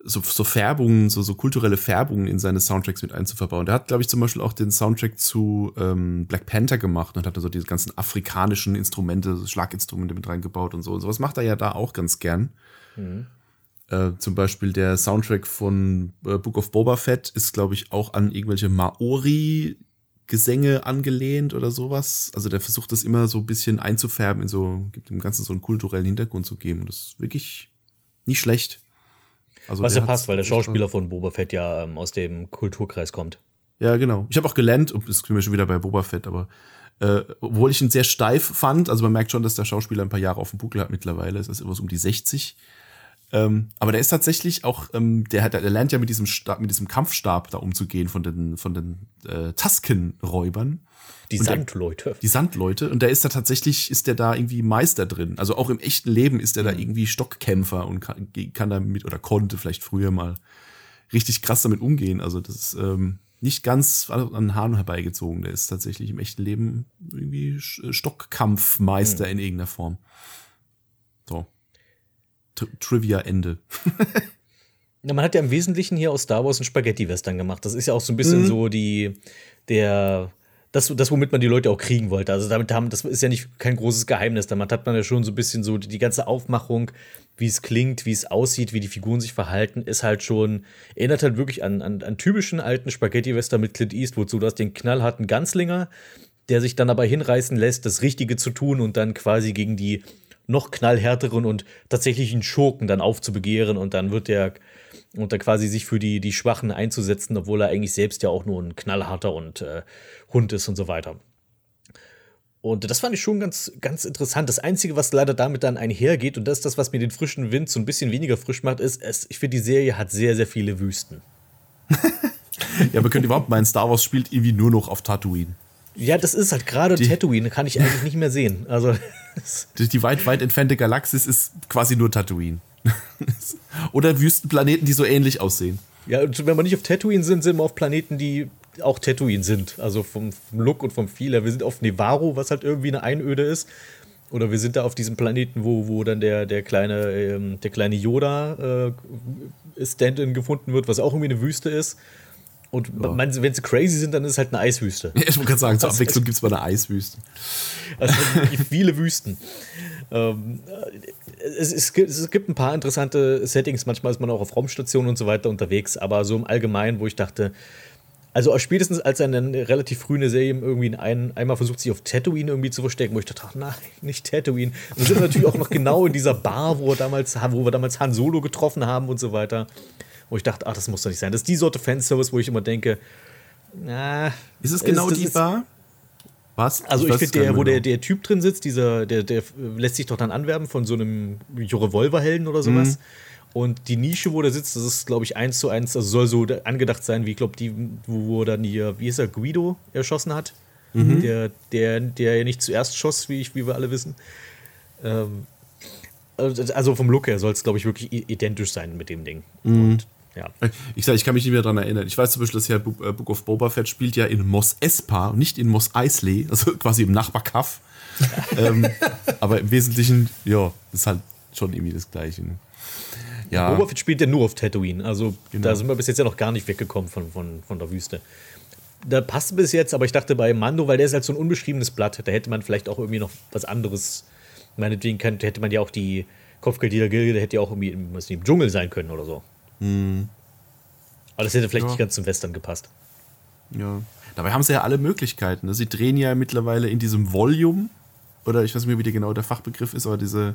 so, so Färbungen, so, so kulturelle Färbungen in seine Soundtracks mit einzuverbauen. Der hat, glaube ich, zum Beispiel auch den Soundtrack zu ähm, Black Panther gemacht und hat da so diese ganzen afrikanischen Instrumente, Schlaginstrumente mit reingebaut und so. Und sowas macht er ja da auch ganz gern. Mhm. Äh, zum Beispiel der Soundtrack von äh, Book of Boba Fett ist, glaube ich, auch an irgendwelche Maori-Gesänge angelehnt oder sowas. Also der versucht das immer so ein bisschen einzufärben, in so, gibt dem Ganzen so einen kulturellen Hintergrund zu geben. Das ist wirklich nicht schlecht. Also Was ja passt, weil der Schauspieler von Boba Fett ja ähm, aus dem Kulturkreis kommt. Ja, genau. Ich habe auch gelernt, es sind wir schon wieder bei Boba Fett, aber äh, obwohl ich ihn sehr steif fand, also man merkt schon, dass der Schauspieler ein paar Jahre auf dem Buckel hat mittlerweile, es ist so um die 60. Ähm, aber der ist tatsächlich auch, ähm, der, hat, der lernt ja mit diesem, Stab, mit diesem Kampfstab da umzugehen von den, von den äh, Tusken-Räubern. Die Sandleute. Die Sandleute. Und der ist da tatsächlich, ist der da irgendwie Meister drin. Also auch im echten Leben ist der da mhm. irgendwie Stockkämpfer und kann, kann damit oder konnte vielleicht früher mal richtig krass damit umgehen. Also das ist, ähm, nicht ganz an Haaren herbeigezogen. Der ist tatsächlich im echten Leben irgendwie Stockkampfmeister Hm. in irgendeiner Form. So. T Trivia Ende. Ja, man hat ja im Wesentlichen hier aus Star Wars einen Spaghetti-Western gemacht. Das ist ja auch so ein bisschen Mhm. so die, der, das, das, womit man die Leute auch kriegen wollte. Also damit haben, das ist ja nicht kein großes Geheimnis. Damit hat man ja schon so ein bisschen so die, die ganze Aufmachung, wie es klingt, wie es aussieht, wie die Figuren sich verhalten, ist halt schon, erinnert halt wirklich an, an, an typischen alten Spaghetti-Western mit Clint Eastwood. So, du hast den knallharten Ganzlinger, der sich dann aber hinreißen lässt, das Richtige zu tun und dann quasi gegen die noch knallhärteren und tatsächlichen Schurken dann aufzubegehren und dann wird der und dann quasi sich für die, die Schwachen einzusetzen, obwohl er eigentlich selbst ja auch nur ein knallharter und äh, Hund ist und so weiter. Und das fand ich schon ganz, ganz interessant. Das Einzige, was leider damit dann einhergeht, und das ist das, was mir den frischen Wind so ein bisschen weniger frisch macht, ist, es, ich finde, die Serie hat sehr, sehr viele Wüsten. Ja, man könnte überhaupt meinen, Star Wars spielt irgendwie nur noch auf Tatooine. Ja, das ist halt gerade Die- Tatooine, kann ich eigentlich nicht mehr sehen. Also, Die, weit, weit entfernte Galaxis ist quasi nur Tatooine. Oder Wüstenplaneten, die so ähnlich aussehen. ja, und wenn wir nicht auf Tatooine sind, sind wir auf Planeten, die auch Tatooine sind. Also vom, vom Look und vom Feel her. Wir sind auf Nevarro, was halt irgendwie eine Einöde ist. Oder wir sind da auf diesem Planeten, wo, wo dann der, der kleine, ähm, der kleine Yoda äh, Stand-in gefunden wird, was auch irgendwie eine Wüste ist. Und man, wenn sie crazy sind, dann ist es halt eine Eiswüste. Ich wollte gerade sagen, zur Das- Abwechslung gibt es mal eine Eiswüste. Also wirklich viele Wüsten. Ähm, es, es, gibt, es gibt ein paar interessante Settings. Manchmal ist man auch auf Raumstationen und so weiter unterwegs, aber so im Allgemeinen, wo ich dachte, also spätestens als er eine relativ früh eine Serie irgendwie in ein, einmal versucht, sich auf Tatooine irgendwie zu verstecken, wo ich dachte, ach nein, nicht Tatooine. Und dann sind wir natürlich auch noch genau in dieser Bar, wo, er damals, wo wir damals Han Solo getroffen haben und so weiter. Wo ich dachte, ach, das muss doch nicht sein. Das ist die Sorte Fanservice, wo ich immer denke, na, Ist es genau das die ist- Bar? Was? also ich finde, der, wo der, genau. der Typ drin sitzt, dieser, der, der lässt sich doch dann anwerben von so einem Revolverhelden oder sowas. Mhm. Und die Nische, wo der sitzt, das ist, glaube ich, eins zu eins, also soll so angedacht sein, wie, ich glaube, die, wo, wo dann hier, wie ist er, Guido erschossen hat. Mhm. Der, der, der ja nicht zuerst schoss, wie, ich, wie wir alle wissen. Ähm, also also vom Look her soll es, glaube ich, wirklich identisch sein mit dem Ding. Mhm. Und ja. Ich sag, ich kann mich nicht mehr daran erinnern. Ich weiß zum Beispiel, dass ja Book, äh, of Boba Fett spielt ja in Mos Espa, nicht in Mos Eisley, also quasi im Nachbarkaff. ähm, aber im Wesentlichen, ja, ist halt schon irgendwie das Gleiche. Ne? Ja, Boba Fett spielt ja nur auf Tatooine. Also Genau. da sind wir bis jetzt ja noch gar nicht weggekommen von, von, von der Wüste. Da passt bis jetzt, aber ich dachte bei Mando, weil der ist halt so ein unbeschriebenes Blatt, da hätte man vielleicht auch irgendwie noch was anderes. Meinetwegen könnte, hätte man ja auch die Kopfgeldjäger Gilde, hätte ja auch irgendwie im, nicht, im Dschungel sein können oder so. Aber das hätte vielleicht Ja. nicht ganz zum Western gepasst. ja. Dabei haben sie ja alle Möglichkeiten. Ne? Sie drehen ja mittlerweile in diesem Volume, oder ich weiß nicht mehr, wie der genau der Fachbegriff ist, aber diese,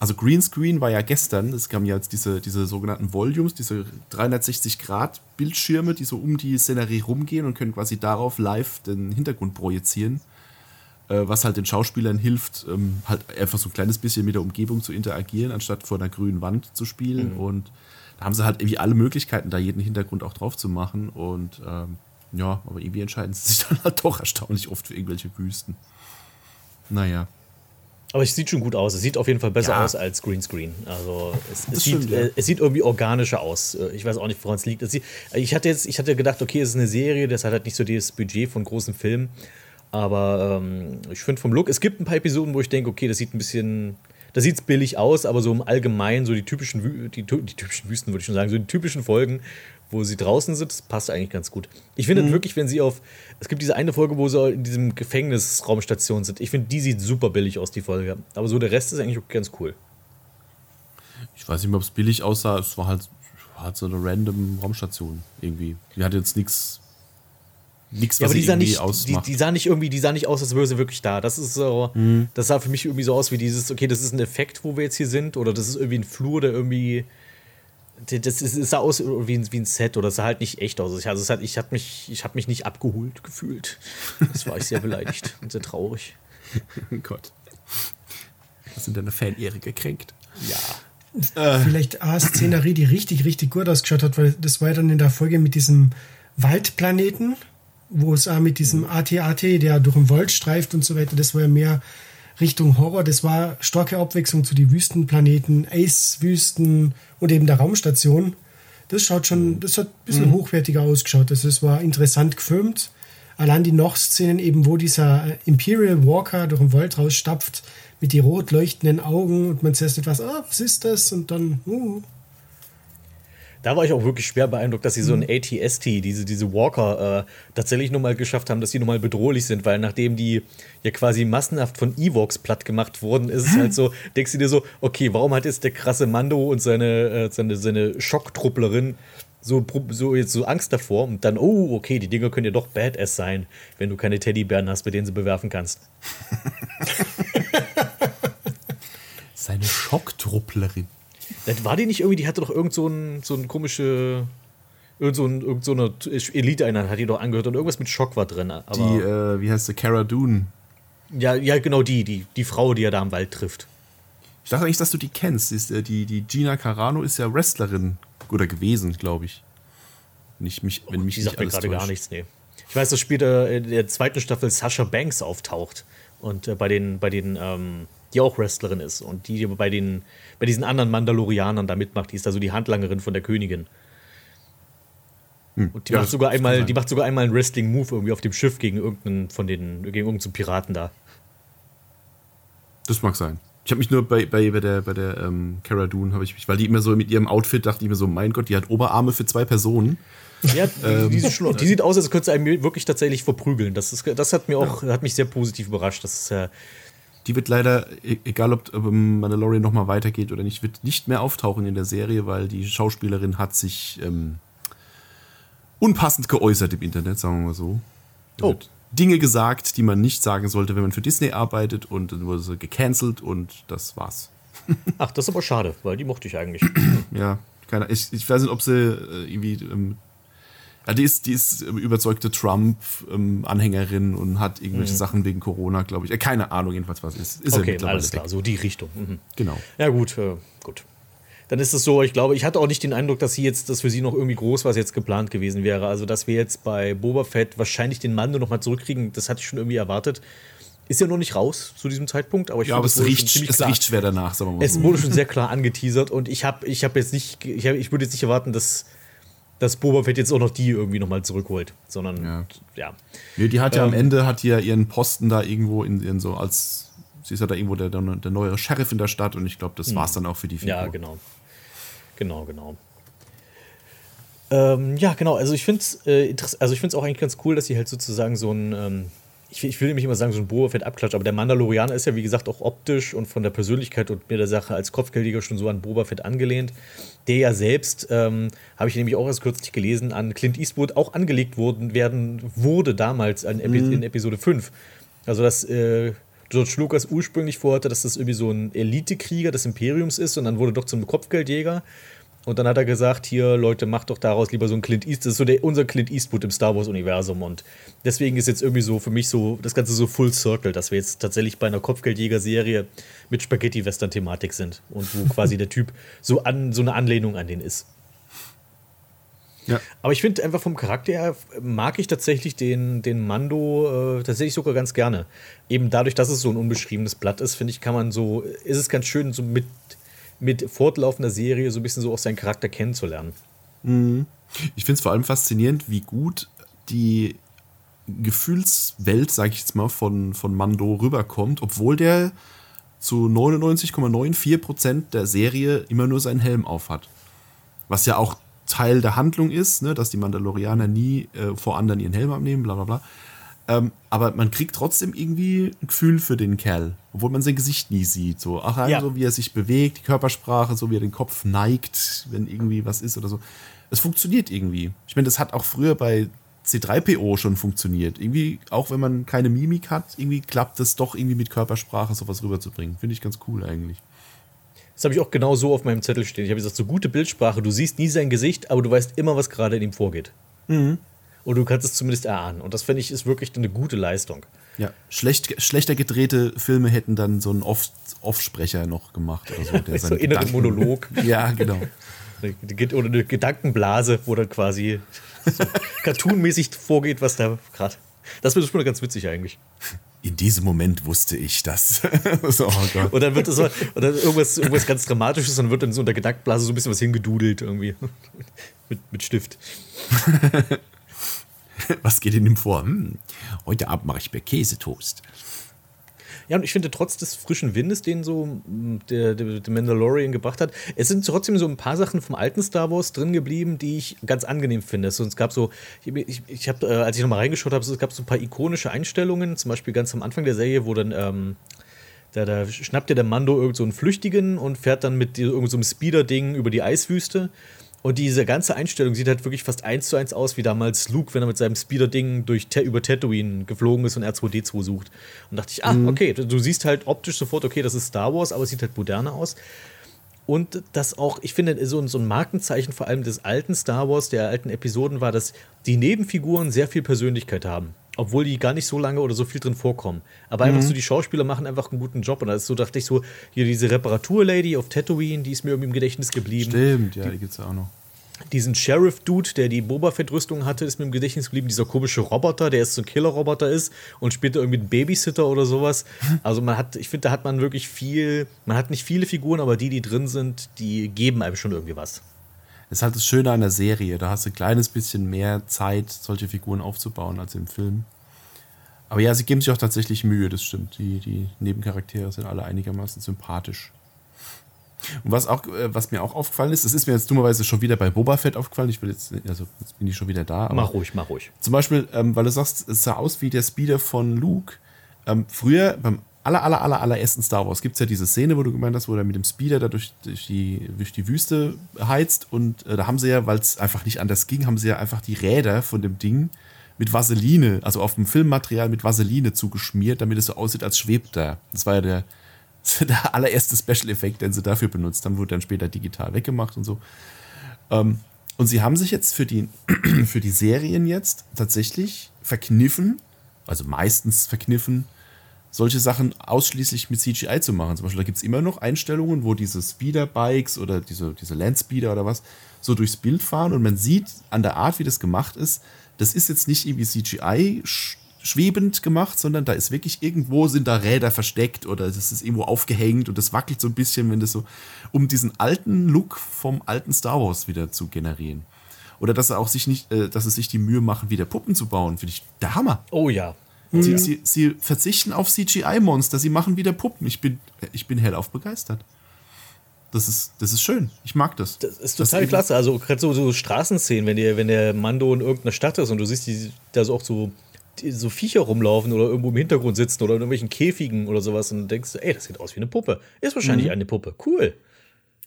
also Greenscreen war ja gestern, es kamen ja jetzt diese, diese sogenannten Volumes, diese 360-Grad-Bildschirme, die so um die Szenerie rumgehen und können quasi darauf live den Hintergrund projizieren. Äh, was halt den Schauspielern hilft, ähm, halt einfach so ein kleines bisschen mit der Umgebung zu interagieren, anstatt vor einer grünen Wand zu spielen. Und da haben sie halt irgendwie alle Möglichkeiten, da jeden Hintergrund auch drauf zu machen. Und ähm, ja, aber irgendwie entscheiden sie sich dann halt doch erstaunlich oft für irgendwelche Wüsten. Naja. Aber es sieht schon gut aus. Es sieht auf jeden Fall besser Ja. aus als Greenscreen. Also es, es, sieht, stimmt, ja. äh, es sieht irgendwie organischer aus. Äh, Ich weiß auch nicht, woran es liegt. Es sieht, ich hatte jetzt, ich hatte gedacht, okay, es ist eine Serie, das hat halt nicht so das Budget von großen Filmen. Aber ähm, ich finde vom Look, es gibt ein paar Episoden, wo ich denke, okay, das sieht ein bisschen, da sieht es billig aus, aber so im Allgemeinen, so die typischen, die, die typischen Wüsten, würde ich schon sagen, so die typischen Folgen, wo sie draußen sind, das passt eigentlich ganz gut. Ich finde wirklich, wenn sie auf, es gibt diese eine Folge, wo sie in diesem Gefängnisraumstation sind. Ich finde, die sieht super billig aus, die Folge. Aber so der Rest ist eigentlich auch ganz cool. Ich weiß nicht mehr, ob es billig aussah. Es war halt, war halt so eine random Raumstation irgendwie. Die hatte jetzt nichts. Nichts, Ja, was aber die sah, irgendwie nicht, die, ausmacht. die sah nicht irgendwie, die sah nicht aus, als wäre sie wirklich da. Das ist so, das sah für mich irgendwie so aus wie dieses, okay, das ist ein Effekt, wo wir jetzt hier sind, oder das ist irgendwie ein Flur, der irgendwie. Das, ist, es sah aus wie ein, wie ein Set oder es sah halt nicht echt aus. Also es hat, ich habe mich, ich hab mich nicht abgeholt gefühlt. Das war ich sehr beleidigt und sehr traurig. oh Gott. Das sind deine Fanehre gekränkt. Ja. Vielleicht eine Szenerie, die richtig, richtig gut ausgeschaut hat, weil das war ja dann in der Folge mit diesem Waldplaneten, wo es auch mit diesem AT-AT, der durch den Wald streift und so weiter, das war ja mehr Richtung Horror. Das war starke Abwechslung zu den Wüstenplaneten, Eiswüsten und eben der Raumstation. Das schaut schon, das hat ein bisschen hochwertiger ausgeschaut. Das ist, war interessant gefilmt. Allein die Noch-Szenen eben, wo dieser äh, Imperial Walker durch den Wald rausstapft mit die rot leuchtenden Augen und man zuerst etwas, ah, was ist das? Und dann, uh, Da war ich auch wirklich schwer beeindruckt, dass sie so ein ATST, diese, diese Walker, äh, tatsächlich nochmal geschafft haben, dass sie nochmal bedrohlich sind, weil nachdem die ja quasi massenhaft von Evox platt gemacht wurden, ist es halt so, denkst du dir so, okay, warum hat jetzt der krasse Mando und seine, äh, seine, seine Schocktrupplerin so, so jetzt so Angst davor und dann, oh, okay, die Dinger können ja doch Badass sein, wenn du keine Teddybären hast, mit denen sie bewerfen kannst. Seine Schocktrupplerin. Das war die nicht irgendwie, die hatte doch irgend so ein, so ein komische, irgend so, ein, irgend so eine Elite-Einheit hat die doch angehört und irgendwas mit Schock war drin. Aber Die, äh, wie heißt sie, Cara Dune. ja, ja, genau die, die, die Frau, die er da im Wald trifft. Ich dachte eigentlich, dass du die kennst. Die, ist, äh, die, die Gina Carano ist ja Wrestlerin oder gewesen, glaube ich. Wenn ich mich, wenn mich Die nicht sagt mir gerade gar nichts, nee. Ich weiß, dass später in der zweiten Staffel Sasha Banks auftaucht und äh, bei den, bei den, ähm, die auch Wrestlerin ist und die bei den, bei diesen anderen Mandalorianern da mitmacht, die ist da so die Handlangerin von der Königin. Und die Ja, macht sogar einmal, die macht sogar einmal einen Wrestling-Move irgendwie auf dem Schiff gegen irgendeinen von den, gegen irgendeinen Piraten da. Das mag sein. Ich habe mich nur bei, bei, bei der, bei der ähm, Cara Dune, habe ich mich, weil die immer so mit ihrem Outfit dachte ich mir so, mein Gott, die hat Oberarme für zwei Personen. Ja, die, die, sieht schon, die sieht aus, als könnte sie einen wirklich tatsächlich verprügeln. Das, ist, das hat mir auch, hat mich sehr positiv überrascht. Das ist, äh, Die wird leider, e- egal ob Mandalorian nochmal weitergeht oder nicht, wird nicht mehr auftauchen in der Serie, weil die Schauspielerin hat sich ähm, unpassend geäußert im Internet, sagen wir mal so. Oh. Wird Dinge gesagt, die man nicht sagen sollte, wenn man für Disney arbeitet und dann wurde sie gecancelt und das war's. ach, das ist aber schade, weil die mochte ich eigentlich. Ja, keine, ich, ich weiß nicht, ob sie äh, irgendwie. Ähm, ja, die ist, die ist ähm, überzeugte Trump-Anhängerin und hat irgendwelche Sachen wegen Corona, glaube ich. Äh, keine Ahnung, jedenfalls was ist. Ist Okay, alles klar, weg. so die Richtung. Mhm. Genau. Ja, gut, äh, gut. Dann ist es so, ich glaube, ich hatte auch nicht den Eindruck, dass sie jetzt, dass für sie noch irgendwie groß was jetzt geplant gewesen wäre. Also, dass wir jetzt bei Boba Fett wahrscheinlich den Mando noch mal zurückkriegen, das hatte ich schon irgendwie erwartet. Ist ja noch nicht raus zu diesem Zeitpunkt, aber ich Ja, finde, es riecht, es klar- riecht schwer danach, sagen wir mal Es wurde schon sehr klar angeteasert und ich habe ich hab jetzt nicht, ich, hab, ich würde jetzt nicht erwarten, dass, dass Boba Fett jetzt auch noch die irgendwie nochmal zurückholt, sondern Ja. ja. Nee, die hat ja am Ähm, Ende hat die ja ihren Posten da irgendwo in, in so als. Sie ist ja da irgendwo der, der, neue Sheriff in der Stadt und ich glaube, das war's dann auch für die Figur. Hm. Ja, genau. Genau, genau. Ähm, ja, genau. Also ich finde es äh, also ich find's auch eigentlich ganz cool, dass sie halt sozusagen so ein, ähm, ich, will- ich will nämlich immer sagen, so ein Boba Fett abklatscht, aber der Mandalorianer ist ja, wie gesagt, auch optisch und von der Persönlichkeit und mir der Sache als Kopfgeldjäger schon so an Boba Fett angelehnt, der ja selbst, ähm, habe ich nämlich auch erst kürzlich gelesen, an Clint Eastwood auch angelegt worden, werden, wurde damals an Epi in Episode 5. Also, dass äh, George Lucas ursprünglich vorhatte, dass das irgendwie so ein Elitekrieger des Imperiums ist und dann wurde doch zum Kopfgeldjäger. Und dann hat er gesagt, hier, Leute, macht doch daraus lieber so ein Clint Eastwood. Das ist so der, unser Clint Eastwood im Star Wars-Universum. Und deswegen ist jetzt irgendwie so für mich so das Ganze so Full Circle, dass wir jetzt tatsächlich bei einer Kopfgeldjäger-Serie mit Spaghetti-Western-Thematik sind. Und wo quasi der Typ so, an, so eine Anlehnung an den ist. Ja. Aber ich finde einfach vom Charakter her mag ich tatsächlich den, den Mando äh, tatsächlich sogar ganz gerne. Eben dadurch, dass es so ein unbeschriebenes Blatt ist, finde ich, kann man so, ist es ganz schön, so mit, mit fortlaufender Serie so ein bisschen so auch seinen Charakter kennenzulernen. Ich finde es vor allem faszinierend, wie gut die Gefühlswelt, sag ich jetzt mal, von, von Mando rüberkommt, obwohl der zu 99,94% der Serie immer nur seinen Helm aufhat. Was ja auch Teil der Handlung ist, ne, dass die Mandalorianer nie äh, vor anderen ihren Helm abnehmen, bla bla bla. Ähm, aber man kriegt trotzdem irgendwie ein Gefühl für den Kerl, obwohl man sein Gesicht nie sieht. So, ach, Ja. so wie er sich bewegt, die Körpersprache, so wie er den Kopf neigt, wenn irgendwie was ist oder so. Es funktioniert irgendwie. Ich meine, das hat auch früher bei C3PO schon funktioniert. Irgendwie, auch wenn man keine Mimik hat, irgendwie klappt es doch irgendwie mit Körpersprache sowas rüberzubringen. Finde ich ganz cool eigentlich. Das habe ich auch genau so auf meinem Zettel stehen. Ich habe gesagt, so gute Bildsprache, du siehst nie sein Gesicht, aber du weißt immer, was gerade in ihm vorgeht. Und du kannst es zumindest erahnen. Und das finde ich ist wirklich eine gute Leistung. Ja, schlecht, schlechter gedrehte Filme hätten dann so einen Off- Off-Sprecher noch gemacht oder so. Der So seine innere Gedanken- Monolog. Ja, genau. Oder eine Gedankenblase, wo dann quasi so cartoonmäßig vorgeht, was da gerade. Das wird schon ganz witzig eigentlich. in diesem Moment wusste ich das. so, oh. Und dann wird es so, oder irgendwas, irgendwas ganz Dramatisches, dann wird dann so unter Gedankenblase so ein bisschen was hingedudelt irgendwie. mit, mit Stift. Was geht in ihm vor? Hm, heute Abend mache ich mir Käsetoast. Ja, und ich finde, trotz des frischen Windes, den so mm, der, der, der Mandalorian gebracht hat, es sind trotzdem so ein paar Sachen vom alten Star Wars drin geblieben, die ich ganz angenehm finde. So, es gab so, ich, ich, ich habe, äh, als ich nochmal reingeschaut habe, es gab so ein paar ikonische Einstellungen, zum Beispiel ganz am Anfang der Serie, wo dann, ähm, da, da schnappt ja der Mando irgend so einen Flüchtigen und fährt dann mit irgendeinem so Speeder-Ding über die Eiswüste. Und diese ganze Einstellung sieht halt wirklich fast eins zu eins aus, wie damals Luke, wenn er mit seinem Speeder-Ding durch über Tatooine geflogen ist und R2D2 sucht. Und dachte ich, ah, okay, du siehst halt optisch sofort, okay, das ist Star Wars, aber es sieht halt moderner aus. Und das auch, ich finde, so ein Markenzeichen vor allem des alten Star Wars, der alten Episoden war, dass die Nebenfiguren sehr viel Persönlichkeit haben. Obwohl die gar nicht so lange oder so viel drin vorkommen. Aber einfach so, die Schauspieler machen einfach einen guten Job. Und da ist so, dachte ich so, hier diese Reparaturlady auf Tatooine, die ist mir irgendwie im Gedächtnis geblieben. Stimmt, ja, die gibt's ja auch noch. Diesen Sheriff-Dude, der die Boba Fett-Rüstung hatte, ist mir im Gedächtnis geblieben. Dieser komische Roboter, der jetzt so ein Killer-Roboter ist und später irgendwie ein Babysitter oder sowas. Also man hat, ich finde, da hat man wirklich viel, man hat nicht viele Figuren, aber die, die drin sind, die geben einem schon irgendwie was. Das ist halt das Schöne an der Serie. Da hast du ein kleines bisschen mehr Zeit, solche Figuren aufzubauen als im Film. Aber ja, sie geben sich auch tatsächlich Mühe, das stimmt. Die, die Nebencharaktere sind alle einigermaßen sympathisch. Und was, auch, äh, was mir auch aufgefallen ist, das ist mir jetzt dummerweise schon wieder bei Boba Fett aufgefallen. Ich will jetzt, also jetzt bin ich schon wieder da. Mach ruhig, mach ruhig. Zum Beispiel, ähm, weil du sagst, es sah aus wie der Speeder von Luke. Ähm, früher, beim aller, aller, aller, allerersten Star Wars, gibt es ja diese Szene, wo du gemeint hast, wo er mit dem Speeder da durch, durch, die, durch die Wüste heizt. Und äh, da haben sie ja, weil es einfach nicht anders ging, haben sie ja einfach die Räder von dem Ding mit Vaseline, also auf dem Filmmaterial mit Vaseline zugeschmiert, damit es so aussieht, als schwebt er. Das war ja der, der allererste Special-Effekt, den sie dafür benutzt haben, wurde dann später digital weggemacht und so. Ähm, und sie haben sich jetzt für die, für die Serien jetzt tatsächlich verkniffen, also meistens verkniffen, solche Sachen ausschließlich mit CGI zu machen. Zum Beispiel, da gibt es immer noch Einstellungen, wo diese Speeder-Bikes oder diese, diese Landspeeder oder was so durchs Bild fahren und man sieht an der Art, wie das gemacht ist, das ist jetzt nicht irgendwie CGI sch- schwebend gemacht, sondern da ist wirklich irgendwo sind da Räder versteckt oder das ist irgendwo aufgehängt und das wackelt so ein bisschen, wenn das so, um diesen alten Look vom alten Star Wars wieder zu generieren. Oder dass er auch sich nicht, äh, dass sie sich die Mühe machen, wieder Puppen zu bauen, finde ich der Hammer. Oh ja. Sie, sie, sie verzichten auf CGI-Monster, sie machen wieder Puppen. Ich bin, ich bin hellauf begeistert. Das ist, das ist schön. Ich mag das. Das ist total eben- klasse. Also gerade so, so Straßenszenen, wenn der, wenn der Mando in irgendeiner Stadt ist und du siehst, die, da so auch so, die, so Viecher rumlaufen oder irgendwo im Hintergrund sitzen oder in irgendwelchen Käfigen oder sowas und du denkst, ey, das sieht aus wie eine Puppe. Ist wahrscheinlich eine Puppe. Cool.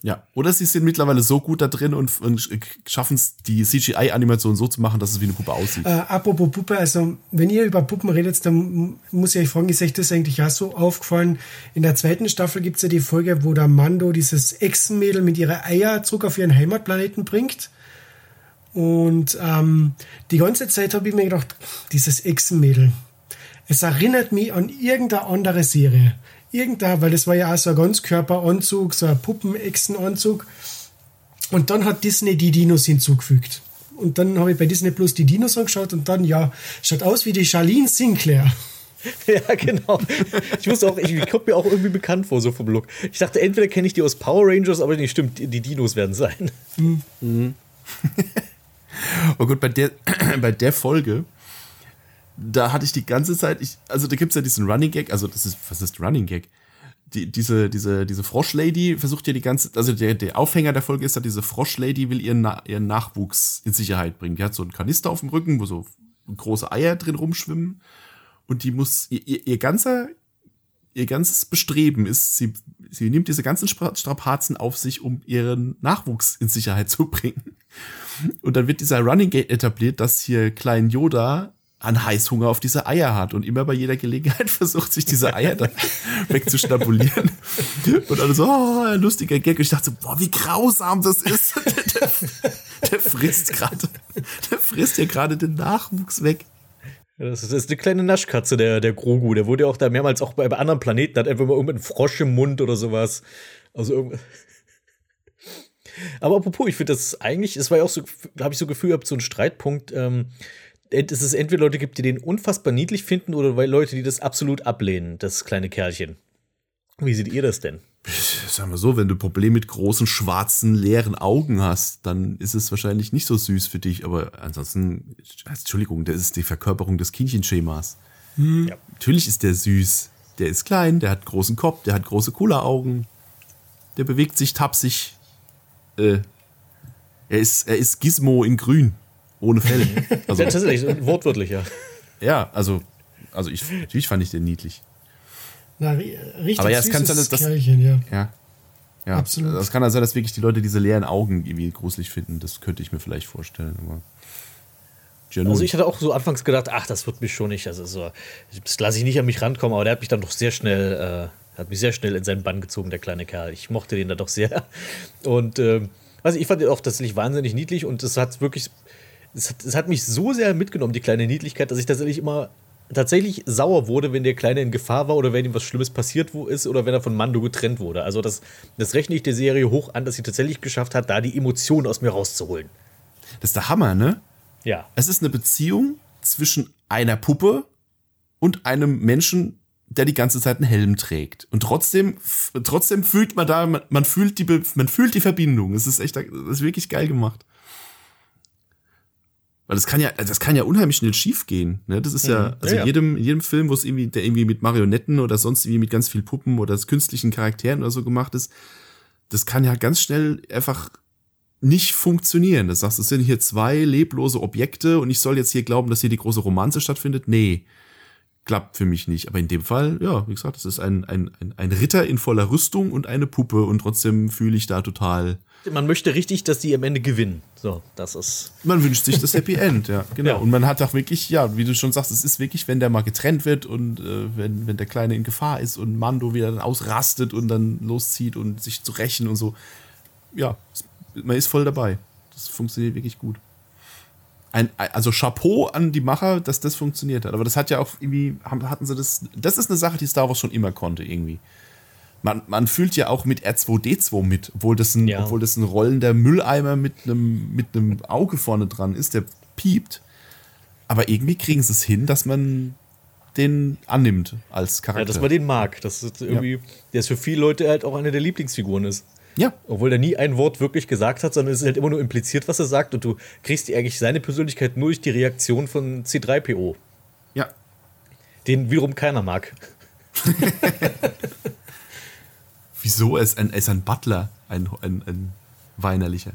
Ja, oder sie sind mittlerweile so gut da drin und, und schaffen es, die CGI-Animation so zu machen, dass es wie eine Puppe aussieht. Äh, apropos Puppe, also wenn ihr über Puppen redet, dann muss ich euch fragen, ist euch das eigentlich auch so aufgefallen? In der zweiten Staffel gibt es ja die Folge, wo der Mando dieses Echsenmädel mit ihrer Eier zurück auf ihren Heimatplaneten bringt. Und ähm, die ganze Zeit habe ich mir gedacht, dieses Echsenmädel, es erinnert mich an irgendeine andere Serie. Irgendeine, weil das war ja auch so ein Ganzkörperanzug, so ein Puppen-Echsenanzug. Und dann hat Disney die Dinos hinzugefügt. Und dann habe ich bei Disney Plus die Dinos angeschaut und dann, ja, schaut aus wie die Charlene Sinclair. Ja, genau. Ich wusste auch, ich kommt mir auch irgendwie bekannt vor, so vom Look. Ich dachte, entweder kenne ich die aus Power Rangers, aber nee, stimmt, die die Dinos werden sein. Oh gut, bei der, bei der Folge, da hatte ich die ganze Zeit, ich, also da gibt es ja diesen Running Gag, also das ist, was ist Running Gag? Die, diese, diese, diese Froschlady versucht ja die ganze, also der, der Aufhänger der Folge ist ja, diese Froschlady will ihren, ihren Nachwuchs in Sicherheit bringen. Die hat so einen Kanister auf dem Rücken, wo so große Eier drin rumschwimmen und die muss, ihr, ihr, ihr ganzer, ihr ganzes Bestreben ist, sie, sie nimmt diese ganzen Stra- Strapazen auf sich, um ihren Nachwuchs in Sicherheit zu bringen. Und dann wird dieser Running Gate etabliert, dass hier Klein Yoda an Heißhunger auf diese Eier hat und immer bei jeder Gelegenheit versucht, sich diese Eier dann wegzuschnabulieren. Und alle so, oh, ein lustiger Gag. Und ich dachte so, boah, wie grausam das ist. Der, der frisst gerade, der frisst hier gerade den Nachwuchs weg. Ja, Das ist, das ist eine kleine Naschkatze, der, der Grogu. Der wurde ja auch da mehrmals auch bei, bei anderen Planeten, hat einfach mal irgendeinen Frosch im Mund oder sowas. Also irgend- Aber apropos, ich finde das eigentlich, es war ja auch so, da habe ich so Gefühl gehabt, so ein Streitpunkt. Ähm, es ist entweder Leute gibt, die den unfassbar niedlich finden oder Leute, die das absolut ablehnen, das kleine Kerlchen. Wie seht ihr das denn? Sagen wir so, wenn du Probleme mit großen, schwarzen, leeren Augen hast, dann ist es wahrscheinlich nicht so süß für dich. Aber ansonsten, Entschuldigung, das ist die Verkörperung des Kindchenschemas. Ja. Natürlich ist der süß. Der ist klein, der hat großen Kopf, der hat große Cola-Augen. Der bewegt sich tapsig. Äh, er, ist, er ist Gizmo in grün. Ohne Fell. Also, Ja, tatsächlich, wortwörtlich, ja. ja, also, also ich, natürlich fand ich den niedlich. Na, ri- richtig Aber ja, es kann sein, dass das- Kerlchen, ja. Ja. Ja, Absolut. Das kann ja sein, dass wirklich die Leute diese leeren Augen irgendwie gruselig finden. Das könnte ich mir vielleicht vorstellen. Aber nun. Also ich hatte auch so anfangs gedacht, ach, das wird mich schon nicht, also so, das lasse ich nicht an mich rankommen, aber der hat mich dann doch sehr schnell, äh, hat mich sehr schnell in seinen Bann gezogen, der kleine Kerl. Ich mochte den da doch sehr. Und ähm, also ich fand den auch tatsächlich wahnsinnig niedlich und es hat wirklich, es hat, es hat mich so sehr mitgenommen, die kleine Niedlichkeit, dass ich tatsächlich immer tatsächlich sauer wurde, wenn der Kleine in Gefahr war oder wenn ihm was Schlimmes passiert wo ist oder wenn er von Mando getrennt wurde. Also das, das rechne ich der Serie hoch an, dass sie tatsächlich geschafft hat, da die Emotionen aus mir rauszuholen. das ist der Hammer, ne? Ja. Es ist eine Beziehung zwischen einer Puppe und einem Menschen, der die ganze Zeit einen Helm trägt. Und trotzdem, trotzdem fühlt man da, man, man fühlt die, man fühlt die Verbindung. Es ist echt, das ist wirklich geil gemacht. Weil das kann ja, das kann ja unheimlich schnell schief gehen. Ne? Das ist ja, also Ja, ja. jedem, in jedem Film, wo es irgendwie, der irgendwie mit Marionetten oder sonst irgendwie mit ganz viel Puppen oder künstlichen Charakteren oder so gemacht ist, das kann ja ganz schnell einfach nicht funktionieren. Das sagst, es sind hier zwei leblose Objekte und ich soll jetzt hier glauben, dass hier die große Romanze stattfindet. Nee, klappt für mich nicht. Aber in dem Fall, ja, wie gesagt, es ist ein, ein, ein, ein Ritter in voller Rüstung und eine Puppe und trotzdem fühle ich da total. Man möchte richtig, dass die am Ende gewinnen. So, das ist. Man wünscht sich das Happy End, ja, genau. Ja. Und man hat auch wirklich, ja, wie du schon sagst, es ist wirklich, wenn der mal getrennt wird und äh, wenn, wenn der Kleine in Gefahr ist und Mando wieder dann ausrastet und dann loszieht und sich zu rächen und so. Ja, man ist voll dabei. Das funktioniert wirklich gut. Ein, also Chapeau an die Macher, dass das funktioniert hat. Aber das hat ja auch irgendwie, hatten sie das, das ist eine Sache, die Star Wars schon immer konnte irgendwie. Man, man fühlt ja auch mit R2D2 mit, obwohl das ein, Ja. obwohl das ein rollender Mülleimer mit einem, mit einem Auge vorne dran ist, der piept. Aber irgendwie kriegen sie es hin, dass man den annimmt als Charakter. Ja, dass man den mag. Das ist irgendwie, der ist für viele Leute halt auch eine der Lieblingsfiguren ist. ja, Obwohl er nie ein Wort wirklich gesagt hat, sondern es ist halt immer nur impliziert, was er sagt. Und du kriegst eigentlich seine Persönlichkeit nur durch die Reaktion von C3PO, ja. den wiederum keiner mag. Wieso? Ist ein, ist ein Butler, ein, ein, ein weinerlicher.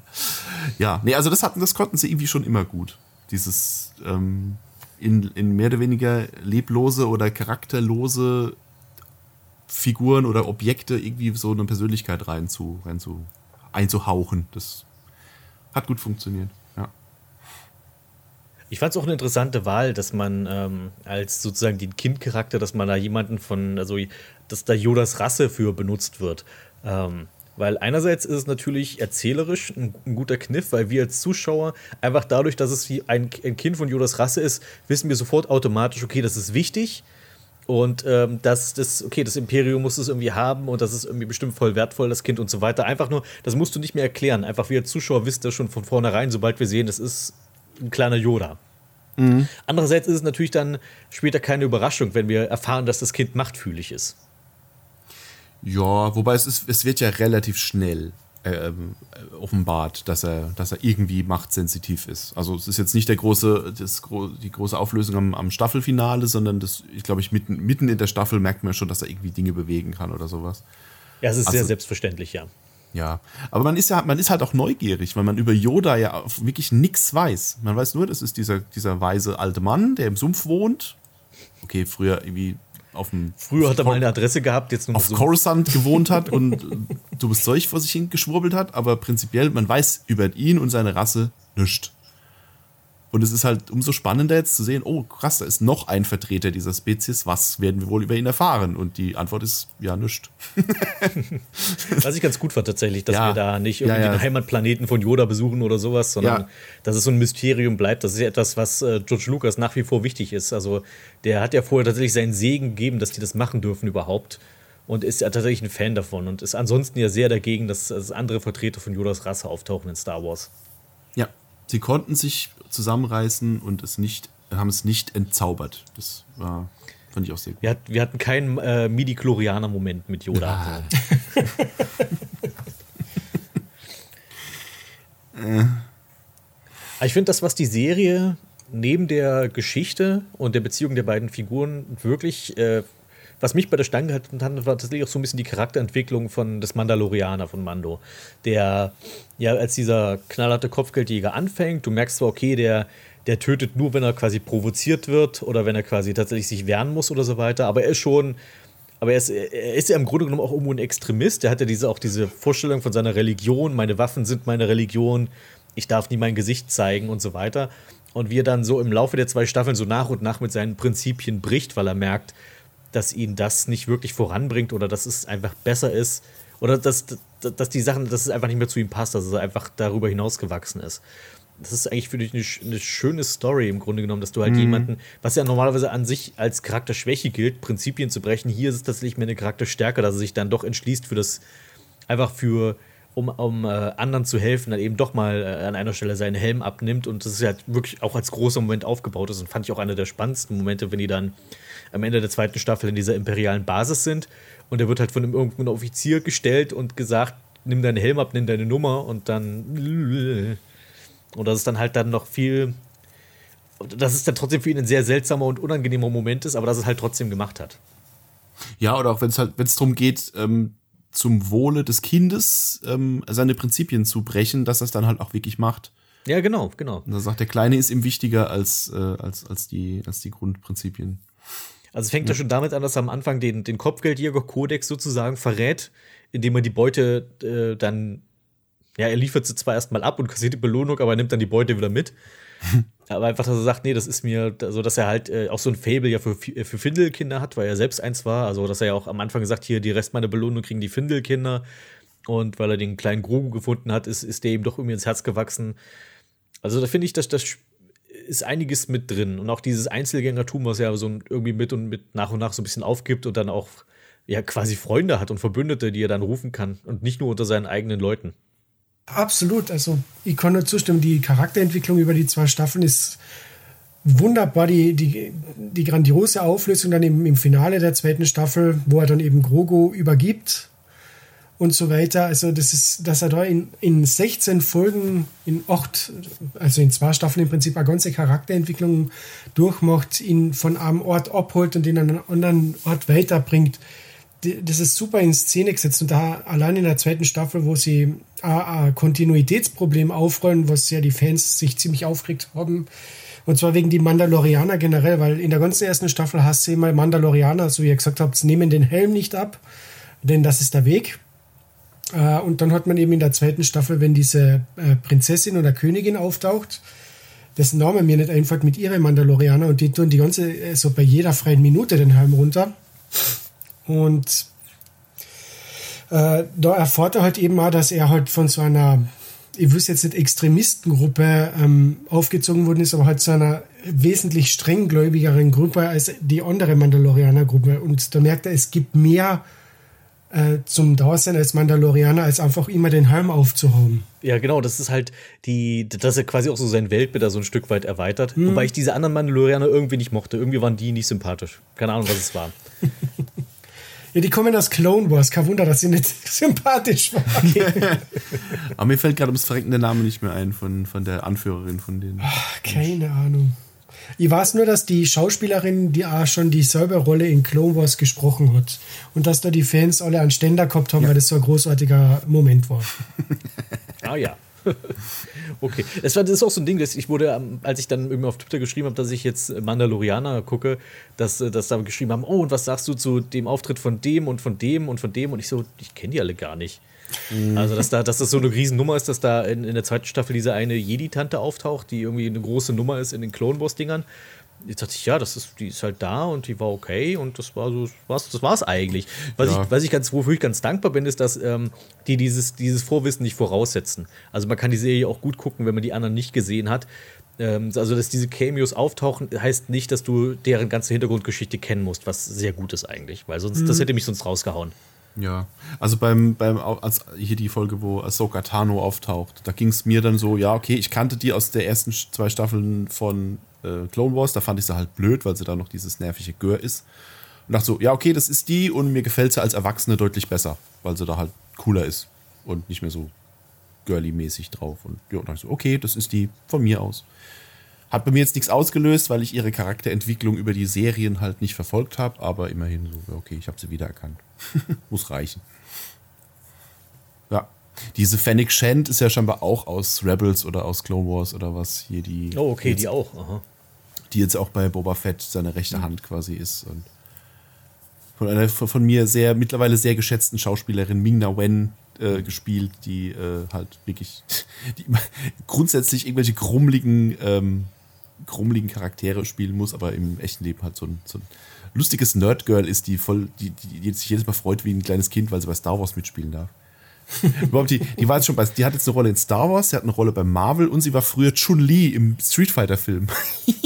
Ja, nee, also das hatten, das konnten sie irgendwie schon immer gut. Dieses ähm, in, in mehr oder weniger leblose oder charakterlose Figuren oder Objekte irgendwie so eine Persönlichkeit rein zu, rein zu einzuhauchen. Das hat gut funktioniert. Ich fand es auch eine interessante Wahl, dass man ähm, als sozusagen den Kindcharakter, dass man da jemanden von, also dass da Yodas Rasse für benutzt wird. Ähm, weil einerseits ist es natürlich erzählerisch ein, ein guter Kniff, weil wir als Zuschauer einfach dadurch, dass es wie ein, ein Kind von Yodas Rasse ist, wissen wir sofort automatisch, okay, das ist wichtig. Und ähm, dass das, okay, das Imperium muss es irgendwie haben und das ist irgendwie bestimmt voll wertvoll, das Kind und so weiter. Einfach nur, das musst du nicht mehr erklären. Einfach wir als Zuschauer wissen das schon von vornherein, sobald wir sehen, das ist ein kleiner Yoda. Andererseits ist es natürlich dann später keine Überraschung, wenn wir erfahren, dass das Kind machtfühlig ist. Ja, wobei es ist, es wird ja relativ schnell äh, offenbart, dass er, dass er irgendwie machtsensitiv ist. Also es ist jetzt nicht der große, das, die große Auflösung am, am Staffelfinale, sondern das, ich glaube, ich mitten, mitten in der Staffel merkt man schon, dass er irgendwie Dinge bewegen kann oder sowas. Ja, es ist sehr Also- selbstverständlich, ja. Ja, aber man ist ja, man ist halt auch neugierig, weil man über Yoda ja wirklich nichts weiß. Man weiß nur, das ist dieser, dieser weise alte Mann, der im Sumpf wohnt. Okay, früher irgendwie auf dem Früher hat er mal eine Adresse gehabt, jetzt nur noch auf so. Coruscant gewohnt hat und äh, dummes Zeug vor sich hin geschwurbelt hat, aber prinzipiell, man weiß über ihn und seine Rasse nichts. Und es ist halt umso spannender jetzt zu sehen, oh krass, da ist noch ein Vertreter dieser Spezies, was werden wir wohl über ihn erfahren? Und die Antwort ist ja nichts. Was ich ganz gut fand tatsächlich, dass Ja. wir da nicht irgendwie Ja, ja. den Heimatplaneten von Yoda besuchen oder sowas, sondern dass es so ein Mysterium bleibt. Das ist ja etwas, was äh, George Lucas nach wie vor wichtig ist. Also der hat ja vorher tatsächlich seinen Segen gegeben, dass die das machen dürfen überhaupt. Und ist ja tatsächlich ein Fan davon und ist ansonsten ja sehr dagegen, dass, dass andere Vertreter von Yodas Rasse auftauchen in Star Wars. Ja, sie konnten sich zusammenreißen und es nicht, haben es nicht entzaubert. Das war, fand ich auch sehr gut. Wir, hat, wir hatten keinen äh, Midi-Chlorianer-Moment mit Yoda. Aber ich finde das, was die Serie neben der Geschichte und der Beziehung der beiden Figuren wirklich, äh, was mich bei der Stange gehalten hat, war tatsächlich auch so ein bisschen die Charakterentwicklung von des Mandalorianer von Mando. Der ja als dieser knallharte Kopfgeldjäger anfängt, du merkst zwar, okay, der, der tötet nur, wenn er quasi provoziert wird oder wenn er quasi tatsächlich sich wehren muss oder so weiter, aber er ist schon. Aber er ist, er ist ja im Grunde genommen auch irgendwo ein Extremist. Der hat ja diese, auch diese Vorstellung von seiner Religion, meine Waffen sind meine Religion, ich darf nie mein Gesicht zeigen und so weiter. Und wie er dann so im Laufe der zwei Staffeln so nach und nach mit seinen Prinzipien bricht, weil er merkt, dass ihn das nicht wirklich voranbringt oder dass es einfach besser ist oder dass, dass, die Sachen, dass es einfach nicht mehr zu ihm passt, dass er einfach darüber hinausgewachsen ist. Das ist eigentlich für dich eine, eine schöne Story im Grunde genommen, dass du halt mhm. jemanden, was ja normalerweise an sich als Charakterschwäche gilt, Prinzipien zu brechen, hier ist es tatsächlich mehr eine Charakterstärke, dass er sich dann doch entschließt für das, einfach für um, um äh, anderen zu helfen, dann eben doch mal äh, an einer Stelle seinen Helm abnimmt und das ist halt wirklich auch als großer Moment aufgebaut ist und fand ich auch einer der spannendsten Momente, wenn die dann am Ende der zweiten Staffel in dieser imperialen Basis sind und er wird halt von einem irgendeinem Offizier gestellt und gesagt, nimm deinen Helm ab, nimm deine Nummer und dann und das ist dann halt dann noch viel dass es dann trotzdem für ihn ein sehr seltsamer und unangenehmer Moment ist, aber dass es halt trotzdem gemacht hat. Ja, oder auch wenn es halt, wenn es darum geht, ähm, zum Wohle des Kindes ähm, seine Prinzipien zu brechen, dass er es dann halt auch wirklich macht. Ja, genau, genau. Und er sagt, der Kleine ist ihm wichtiger als, äh, als, als, die, als die Grundprinzipien. Also es fängt ja. ja schon damit an, dass er am Anfang den, den Kopfgeldjäger-Kodex sozusagen verrät, indem er die Beute äh, dann, ja, er liefert sie zwar erstmal ab und kassiert die Belohnung, aber er nimmt dann die Beute wieder mit. Aber einfach, dass er sagt, nee, das ist mir, so also dass er halt äh, auch so ein Fable ja für, für Findelkinder hat, weil er selbst eins war. Also, dass er ja auch am Anfang gesagt, hier, die Rest meiner Belohnung kriegen die Findelkinder. Und weil er den kleinen Grogu gefunden hat, ist, ist der ihm doch irgendwie ins Herz gewachsen. Also, da finde ich, dass das ist einiges mit drin. Und auch dieses Einzelgängertum, was er so irgendwie mit und mit nach und nach so ein bisschen aufgibt und dann auch ja quasi Freunde hat und Verbündete, die er dann rufen kann und nicht nur unter seinen eigenen Leuten. Absolut. Also ich kann nur zustimmen, die Charakterentwicklung über die zwei Staffeln ist wunderbar. Die, die, die grandiose Auflösung dann im, im Finale der zweiten Staffel, wo er dann eben Grogo übergibt und so weiter. Also das ist, dass er da in, in 16 Folgen, in 8, also in zwei Staffeln im Prinzip eine ganze Charakterentwicklung durchmacht, ihn von einem Ort abholt und ihn an einen anderen Ort weiterbringt das ist super in Szene gesetzt und da allein in der zweiten Staffel, wo sie ein Kontinuitätsproblem aufrollen, was ja die Fans sich ziemlich aufgeregt haben. Und zwar wegen die Mandalorianer generell, weil in der ganzen ersten Staffel hast du immer Mandalorianer, so wie ihr gesagt habt, nehmen den Helm nicht ab, denn das ist der Weg. Äh, und dann hat man eben in der zweiten Staffel, wenn diese äh, Prinzessin oder Königin auftaucht, dessen Name mir nicht einfällt, mit ihren Mandalorianer und die tun die ganze, so also bei jeder freien Minute den Helm runter. Und äh, da erfährt er halt eben mal, dass er halt von so einer, ich wüsste jetzt nicht, Extremistengruppe ähm, aufgezogen worden ist, aber halt zu einer wesentlich strenggläubigeren Gruppe als die andere Mandalorianer-Gruppe. Und da merkt er, es gibt mehr äh, zum Dasein als Mandalorianer, als einfach immer den Helm aufzuhauen. Ja, genau, das ist halt die, dass er quasi auch so sein Weltbild da so ein Stück weit erweitert. Hm. Wobei ich diese anderen Mandalorianer irgendwie nicht mochte. Irgendwie waren die nicht sympathisch. Keine Ahnung, was es war. Ja, die kommen aus Clone Wars. Kein Wunder, dass sie nicht sympathisch waren. Aber mir fällt gerade ums Verrecken der Name nicht mehr ein von, von der Anführerin von denen. Ach, keine Ahnung. Ich weiß nur, dass die Schauspielerin, die auch schon dieselbe Rolle in Clone Wars gesprochen hat. Und dass da die Fans alle einen Ständer gehabt haben, ja. weil das so ein großartiger Moment war. ah ja. okay. Das, war, das ist auch so ein Ding, dass ich wurde, als ich dann irgendwie auf Twitter geschrieben habe, dass ich jetzt Mandalorianer gucke, dass, dass da geschrieben haben, oh, und was sagst du zu dem Auftritt von dem und von dem und von dem? Und ich so, ich kenne die alle gar nicht. Mhm. Also, dass, da, dass das so eine Riesennummer ist, dass da in, in der zweiten Staffel diese eine Jedi-Tante auftaucht, die irgendwie eine große Nummer ist in den Clone Wars-Dingern jetzt dachte ich, ja, das ist, die ist halt da und die war okay und das war so, was, das war's eigentlich. Was ja. ich, was ich ganz, wofür ich ganz dankbar bin, ist, dass ähm, die dieses, dieses Vorwissen nicht voraussetzen. Also man kann die Serie auch gut gucken, wenn man die anderen nicht gesehen hat. Ähm, also, dass diese Cameos auftauchen, heißt nicht, dass du deren ganze Hintergrundgeschichte kennen musst, was sehr gut ist eigentlich, weil sonst, mhm. das hätte mich sonst rausgehauen. Ja, also beim, beim als hier die Folge, wo Ahsoka Tano auftaucht, da ging es mir dann so, ja, okay, ich kannte die aus der ersten zwei Staffeln von äh, Clone Wars, da fand ich sie halt blöd, weil sie da noch dieses nervige Gör ist. Und dachte so, ja, okay, das ist die und mir gefällt sie als Erwachsene deutlich besser, weil sie da halt cooler ist und nicht mehr so girly-mäßig drauf. Und ja, und dachte so, okay, das ist die von mir aus. Hat bei mir jetzt nichts ausgelöst, weil ich ihre Charakterentwicklung über die Serien halt nicht verfolgt habe, aber immerhin so, okay, ich habe sie wiedererkannt. Muss reichen. Ja. Diese Fennec Shand ist ja scheinbar auch aus Rebels oder aus Clone Wars oder was hier die. Oh, okay, jetzt, die auch. Aha. Die jetzt auch bei Boba Fett seine rechte Hand quasi ist. Und von einer von mir sehr, mittlerweile sehr geschätzten Schauspielerin Ming-Na Wen äh, gespielt, die äh, halt wirklich die grundsätzlich irgendwelche grummeligen, ähm, grummeligen Charaktere spielen muss, aber im echten Leben halt so ein, so ein lustiges Nerdgirl ist, die voll, die, die, sich jedes Mal freut wie ein kleines Kind, weil sie bei Star Wars mitspielen darf. Überhaupt, die, die war jetzt schon bei, die hat jetzt eine Rolle in Star Wars, sie hat eine Rolle bei Marvel und sie war früher Chun-Li im Street Fighter-Film.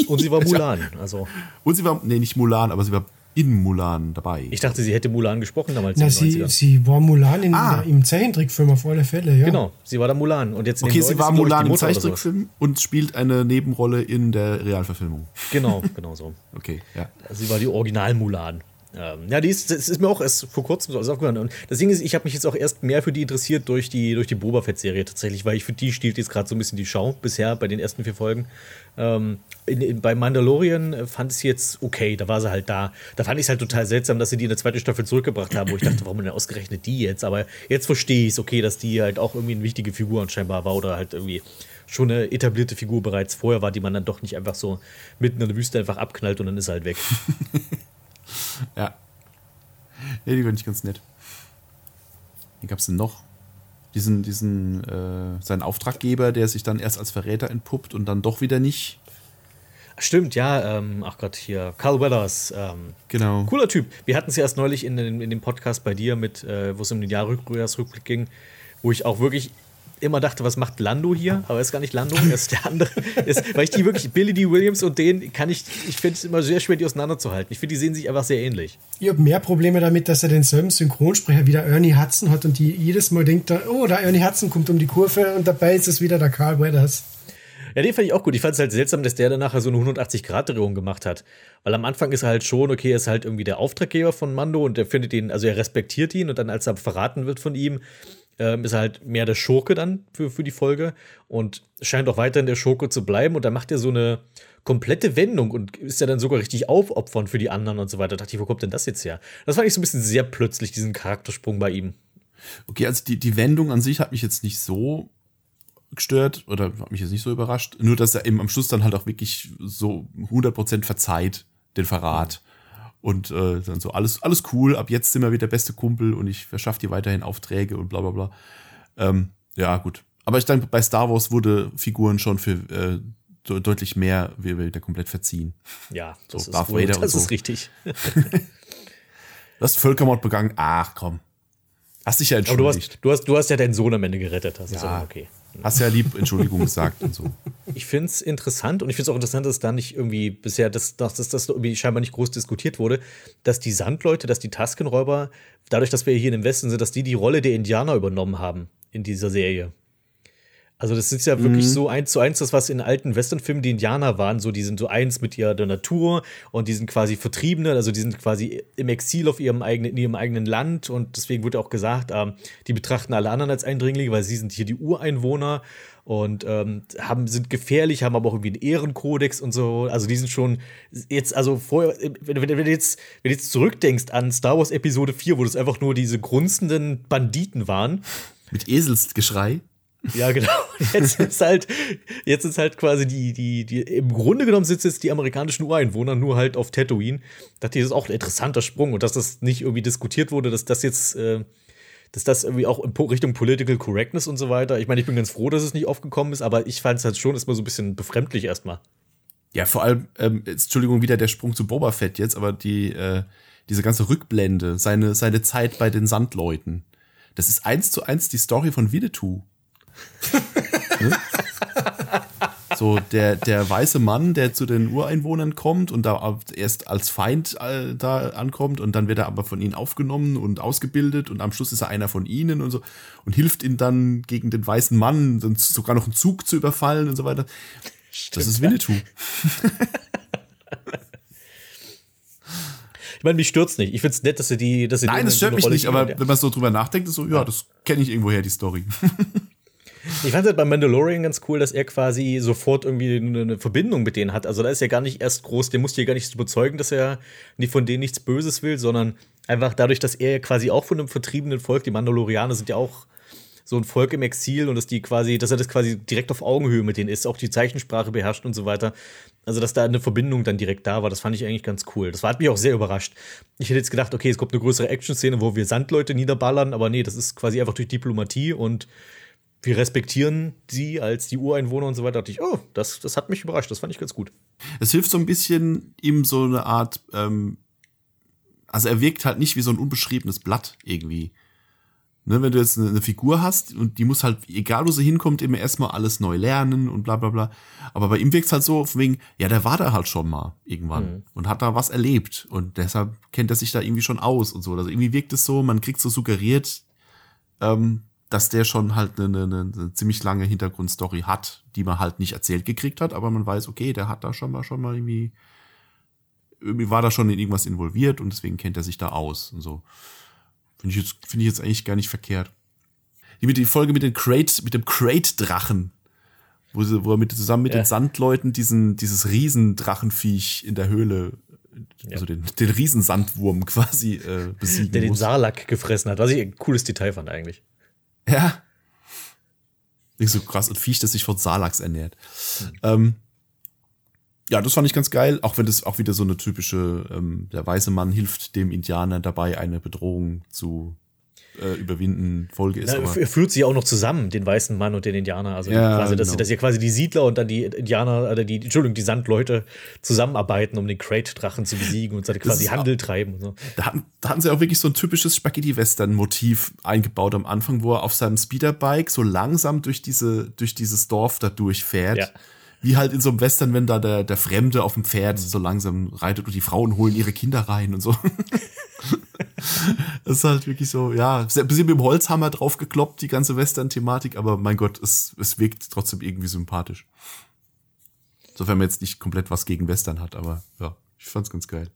Und sie war Mulan. Also, Und sie war, nee, nicht Mulan, aber sie war in Mulan dabei. ich dachte, sie hätte Mulan gesprochen damals Na, sie, den 90ern. sie war Mulan in, Ah. im Zeichentrickfilm auf alle Fälle, ja. Genau, sie war da Mulan. Und jetzt Okay, sie war Mulan im. Zeichentrickfilm und spielt eine Nebenrolle in der Realverfilmung. Genau, genau so. Okay, ja. Sie war die Original Mulan. Ähm, ja, die ist, das ist mir auch erst vor kurzem so aufgehört. Und das Ding ist, ich habe mich jetzt auch erst mehr für die interessiert durch die, durch die Boba Fett-Serie tatsächlich, weil ich für die stiehlt jetzt gerade so ein bisschen die Schau bisher bei den ersten vier Folgen. Ähm, in, in, bei Mandalorian äh, fand ich es jetzt okay, da war sie halt da. Da fand ich es halt total seltsam, dass sie die in der zweiten Staffel zurückgebracht haben, wo ich dachte, warum denn ausgerechnet die jetzt? Aber jetzt verstehe ich es, okay, dass die halt auch irgendwie eine wichtige Figur anscheinend war oder halt irgendwie schon eine etablierte Figur bereits vorher war, die man dann doch nicht einfach so mitten in der Wüste einfach abknallt und dann ist er halt weg. Ja. Ja, die fand ich ganz nett. Wie gab es denn noch? Diesen, diesen, äh, seinen Auftraggeber, der sich dann erst als Verräter entpuppt und dann doch wieder nicht. Stimmt, ja, ähm, ach Gott, hier, Carl Weathers, ähm, Genau. cooler Typ. Wir hatten es ja erst neulich in, den- in dem Podcast bei dir, mit, äh, wo es um den Jahresrückblick ging, wo ich auch wirklich immer dachte, was macht Lando hier? Aber er ist gar nicht Lando, er ist der andere. ist, weil ich die wirklich, Billy D. Williams und den kann ich, ich finde es immer sehr schwer, die auseinanderzuhalten. Ich finde, die sehen sich einfach sehr ähnlich. Ich habe mehr Probleme damit, dass er denselben Synchronsprecher wie der Ernie Hudson hat und die jedes Mal denkt, er, oh, der Ernie Hudson kommt um die Kurve und dabei ist es wieder der Carl Weathers. Ja, den fand ich auch gut. Ich fand es halt seltsam, dass der dann nachher so eine 180-Grad-Drehung gemacht hat. Weil am Anfang ist er halt schon, okay, er ist halt irgendwie der Auftraggeber von Mando und der findet ihn, also er respektiert ihn und dann, als er verraten wird von ihm, ähm, ist er halt mehr der Schurke dann für, für die Folge und scheint auch weiterhin der Schurke zu bleiben und dann macht er so eine komplette Wendung und ist ja dann sogar richtig aufopfernd für die anderen und so weiter. Da dachte ich, wo kommt denn das jetzt her? Das fand ich so ein bisschen sehr plötzlich, diesen Charaktersprung bei ihm. Okay, also die, die Wendung an sich hat mich jetzt nicht so gestört oder hat mich jetzt nicht so überrascht. Nur, dass er eben am Schluss dann halt auch wirklich so 100% verzeiht, den Verrat. Und äh, dann so, alles, alles cool, ab jetzt sind wir wieder beste Kumpel und ich verschaffe dir weiterhin Aufträge und bla bla bla. Ähm, ja, gut. Aber ich denke, bei Star Wars wurde Figuren schon für äh, de- deutlich mehr wieder komplett verziehen. Ja, das, So, ist, Darth wohl, Vader das so. ist richtig. Du hast Völkermord begangen. Ach komm. Hast dich ja Aber du entschuldigt. hast, du, hast, du hast ja deinen Sohn am Ende gerettet. Das ist Ja. ja okay. Hast ja lieb Entschuldigung gesagt und so. Ich finde es interessant und ich finde es auch interessant, dass da nicht irgendwie bisher, dass, dass, dass das irgendwie scheinbar nicht groß diskutiert wurde, dass die Sandleute, dass die Taskenräuber, dadurch, dass wir hier im Westen sind, dass die die Rolle der Indianer übernommen haben in dieser Serie. Also das ist ja wirklich so eins zu eins das, was in alten Westernfilmen die Indianer waren. So, die sind so eins mit ihrer der Natur und die sind quasi Vertriebene, also die sind quasi im Exil auf ihrem eigenen, in ihrem eigenen Land und deswegen wurde auch gesagt, ähm, die betrachten alle anderen als Eindringlinge, weil sie sind hier die Ureinwohner und ähm, haben, sind gefährlich, haben aber auch irgendwie einen Ehrenkodex und so. Also die sind schon jetzt, also vorher, wenn, wenn, wenn, du jetzt, wenn du jetzt zurückdenkst an Star Wars Episode 4, wo das einfach nur diese grunzenden Banditen waren, Mit Eselsgeschrei. Ja, genau. Jetzt ist halt, jetzt ist halt quasi die, die, die, im Grunde genommen sitzen jetzt die amerikanischen Ureinwohner nur halt auf Tatooine. Das ist auch ein interessanter Sprung und dass das nicht irgendwie diskutiert wurde, dass das jetzt, äh, dass das irgendwie auch in Richtung Political Correctness und so weiter. Ich meine, ich bin ganz froh, dass es nicht aufgekommen ist, aber ich fand es halt schon erstmal so ein bisschen befremdlich erstmal. Ja, vor allem, ähm, Entschuldigung, wieder der Sprung zu Boba Fett jetzt, aber die, äh, diese ganze Rückblende, seine, seine Zeit bei den Sandleuten, das ist eins zu eins die Story von Winnetou. So, der, der weiße Mann, der zu den Ureinwohnern kommt und da erst als Feind äh, da ankommt und dann wird er aber von ihnen aufgenommen und ausgebildet und am Schluss ist er einer von ihnen und so und hilft ihnen dann gegen den weißen Mann sogar noch einen Zug zu überfallen und so weiter. das ist Winnetou. Ich meine, mich stört's nicht. Ich find's nett, dass sie die, dass sie Nein, das stört eine mich nicht, aber wenn man so drüber nachdenkt, ist so, ja, das kenne ich irgendwoher, die Story. Ich fand halt bei Mandalorian ganz cool, dass er quasi sofort irgendwie eine Verbindung mit denen hat. Also da ist er gar nicht erst groß, der muss dir gar nicht überzeugen, dass er von denen nichts Böses will, sondern einfach dadurch, dass er quasi auch von einem vertriebenen Volk, die Mandalorianer sind ja auch so ein Volk im Exil und dass die quasi, dass er das quasi direkt auf Augenhöhe mit denen ist, auch die Zeichensprache beherrscht und so weiter. Also, dass da eine Verbindung dann direkt da war, das fand ich eigentlich ganz cool. Das hat mich auch sehr überrascht. Ich hätte jetzt gedacht, okay, es kommt eine größere Action-Szene, wo wir Sandleute niederballern, aber nee, das ist quasi einfach durch Diplomatie und wir respektieren sie als die Ureinwohner und so weiter. Da dachte ich, oh, das, das hat mich überrascht, das fand ich ganz gut. Es hilft so ein bisschen, ihm so eine Art, ähm, also er wirkt halt nicht wie so ein unbeschriebenes Blatt irgendwie. Ne, wenn du jetzt eine, eine Figur hast und die muss halt, egal wo sie hinkommt, immer erstmal alles neu lernen und bla bla bla. Aber bei ihm wirkt es halt so, von wegen, ja, der war da halt schon mal irgendwann und hat da was erlebt und deshalb kennt er sich da irgendwie schon aus und so. Also irgendwie wirkt es so, man kriegt so suggeriert, ähm, dass der schon halt eine, eine, eine ziemlich lange Hintergrundstory hat, die man halt nicht erzählt gekriegt hat, aber man weiß, okay, der hat da schon mal schon mal irgendwie irgendwie war da schon in irgendwas involviert und deswegen kennt er sich da aus und so. Finde ich jetzt finde ich jetzt eigentlich gar nicht verkehrt. Die mit die Folge mit den Crate mit dem Crate Drachen, wo sie wo er mit zusammen mit Ja. den Sandleuten diesen dieses Riesendrachenviech in der Höhle also den, den Riesensandwurm quasi äh, besiegen Der den muss. Sarlacc gefressen hat, was ich ein cooles Detail fand eigentlich. Ja. Nicht so krass und Viech, das sich von Salax ernährt. Ähm, ja, das fand ich ganz geil, auch wenn das auch wieder so eine typische, ähm, der weiße Mann hilft dem Indianer dabei, eine Bedrohung zu äh, überwinden, Folge ist. Na, er führt sie auch noch zusammen, den weißen Mann und den Indianer. Also Ja, quasi, dass, genau. dass ja quasi die Siedler und dann die Indianer, oder die, Entschuldigung, die Sandleute zusammenarbeiten, um den Crate-Drachen zu besiegen und dann quasi Handel treiben und so. da, hatten, da hatten sie auch wirklich so ein typisches Spaghetti-Western-Motiv eingebaut am Anfang, wo er auf seinem Speederbike so langsam durch, diese, durch dieses Dorf da durchfährt. Ja. Wie halt in so einem Western, wenn da der, der Fremde auf dem Pferd so langsam reitet und die Frauen holen ihre Kinder rein und so. das ist halt wirklich so, ja, ein bisschen mit dem Holzhammer draufgekloppt, die ganze Western-Thematik, aber mein Gott, es, es wirkt trotzdem irgendwie sympathisch. Sofern man jetzt nicht komplett was gegen Western hat, aber ja, ich fand's ganz geil.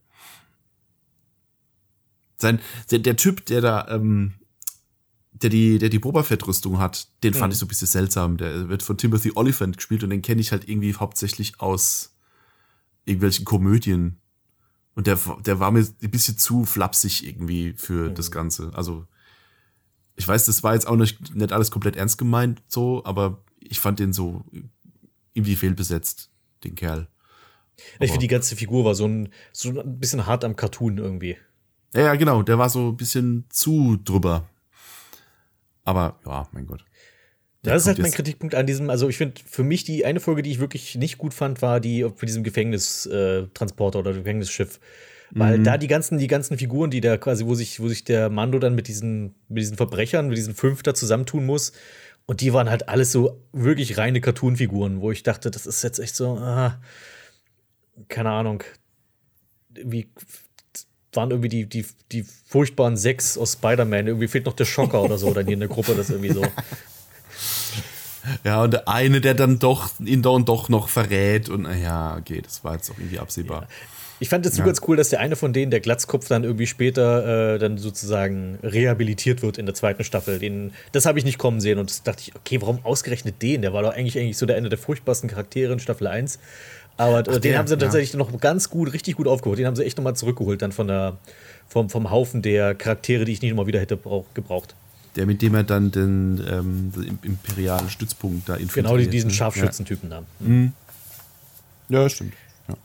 Sein, der, der Typ, der da, ähm, der die, der die Boba Fett-Rüstung hat, den fand Mhm. ich so ein bisschen seltsam. Der wird von Timothy Oliphant gespielt und den kenne ich halt irgendwie hauptsächlich aus irgendwelchen Komödien. Und der, der war mir ein bisschen zu flapsig irgendwie für Mhm. das Ganze. Also, ich weiß, das war jetzt auch nicht, nicht alles komplett ernst gemeint, so, aber ich fand den so irgendwie fehlbesetzt, den Kerl. Ich Aber- finde, die ganze Figur war so ein, so ein bisschen hart am Cartoon irgendwie. Ja, ja, genau, der war so ein bisschen zu drüber. Aber ja, mein Gott. Das ist halt mein Kritikpunkt an diesem, also ich finde, für mich die eine Folge, die ich wirklich nicht gut fand, war die für diesem Gefängnistransporter äh, oder Gefängnisschiff. Weil Mhm. da die ganzen, die ganzen Figuren, die da quasi, wo sich, wo sich der Mando dann mit diesen, mit diesen Verbrechern, mit diesen fünf da zusammentun muss. Und die waren halt alles so wirklich reine Cartoon-Figuren, wo ich dachte, das ist jetzt echt so, ah, keine Ahnung. Wie waren irgendwie die, die, die furchtbaren sechs aus Spider-Man. Irgendwie fehlt noch der Schocker oder so dann hier in der Gruppe, das irgendwie so. Ja, und der eine, der dann doch ihn dann doch noch verrät und na ja, okay, das war jetzt auch irgendwie absehbar. Ich fand es so ganz cool, dass der eine von denen, der Glatzkopf, dann irgendwie später äh, dann sozusagen rehabilitiert wird in der zweiten Staffel. Den, das habe ich nicht kommen sehen und das dachte ich, okay, warum ausgerechnet den? Der war doch eigentlich, eigentlich so der eine der furchtbarsten Charaktere in Staffel 1. Aber äh, den der, haben sie ja. tatsächlich noch ganz gut, richtig gut aufgeholt. Den haben sie echt nochmal zurückgeholt, dann von der, vom, vom Haufen der Charaktere, die ich nicht nochmal wieder hätte brauch, gebraucht. Der, mit dem er dann den, ähm, den imperialen Stützpunkt da infiltriert. Genau, die, diesen ne? Scharfschützentypen da. Ja, ja stimmt. Ja.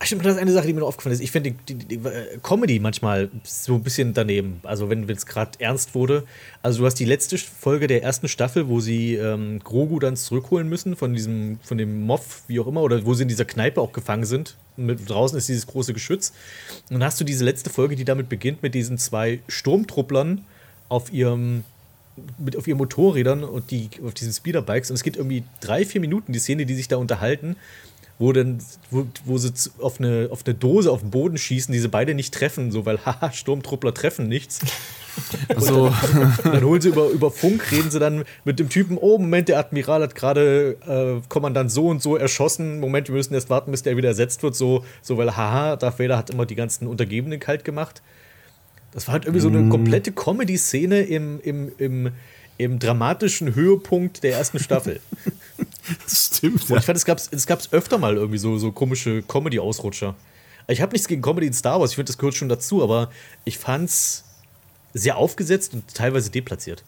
Ach stimmt, das ist eine Sache, die mir noch aufgefallen ist. Ich finde die, die, die äh, Comedy manchmal so ein bisschen daneben. Also wenn es gerade ernst wurde. Also du hast die letzte Folge der ersten Staffel, wo sie ähm, Grogu dann zurückholen müssen von diesem, von dem Moff, wie auch immer, oder wo sie in dieser Kneipe auch gefangen sind. Und mit, draußen ist dieses große Geschütz. Und dann hast du diese letzte Folge, die damit beginnt mit diesen zwei Sturmtrupplern auf ihrem mit auf ihren Motorrädern und die auf diesen Speederbikes und es geht irgendwie drei, vier Minuten, die Szene, die sich da unterhalten, wo dann, wo, wo sie auf eine, auf eine Dose auf den Boden schießen, die sie beide nicht treffen, so weil, haha, Sturmtruppler treffen nichts. Also, Dann holen sie über, über Funk, reden sie dann mit dem Typen, oh, Moment, der Admiral hat gerade äh, Kommandant so und so erschossen, Moment, wir müssen erst warten, bis der wieder ersetzt wird, so, so weil, haha, Darth Vader hat immer die ganzen Untergebenen kalt gemacht. Das war halt irgendwie so eine komplette Comedy-Szene im, im, im, im dramatischen Höhepunkt der ersten Staffel. das stimmt. Und Ja. ich fand, es gab es gab's öfter mal irgendwie so, so komische Comedy-Ausrutscher. Ich habe nichts gegen Comedy in Star Wars, ich finde, das gehört schon dazu, aber ich fand's sehr aufgesetzt und teilweise deplatziert.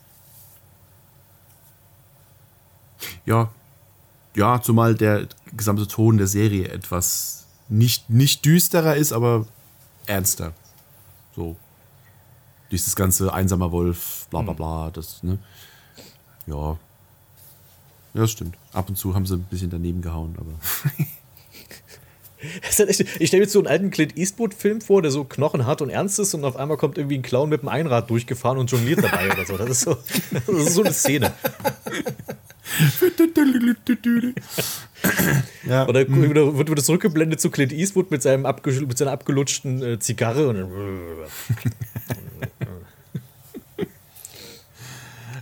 ja. Ja, zumal der gesamte Ton der Serie etwas nicht, nicht düsterer ist, aber ernster. So. Dieses ganze einsamer Wolf, bla bla bla, das, ne? Ja. Ja, das stimmt. Ab und zu haben sie ein bisschen daneben gehauen, aber. Echt, ich stelle mir jetzt so einen alten Clint Eastwood-Film vor, der so knochenhart und ernst ist und auf einmal kommt irgendwie ein Clown mit einem Einrad durchgefahren und jongliert dabei oder so. Das ist so, das ist so eine Szene. ja. Oder wird wieder zurückgeblendet zu Clint Eastwood mit, seinem mit seiner abgelutschten äh, Zigarre und dann.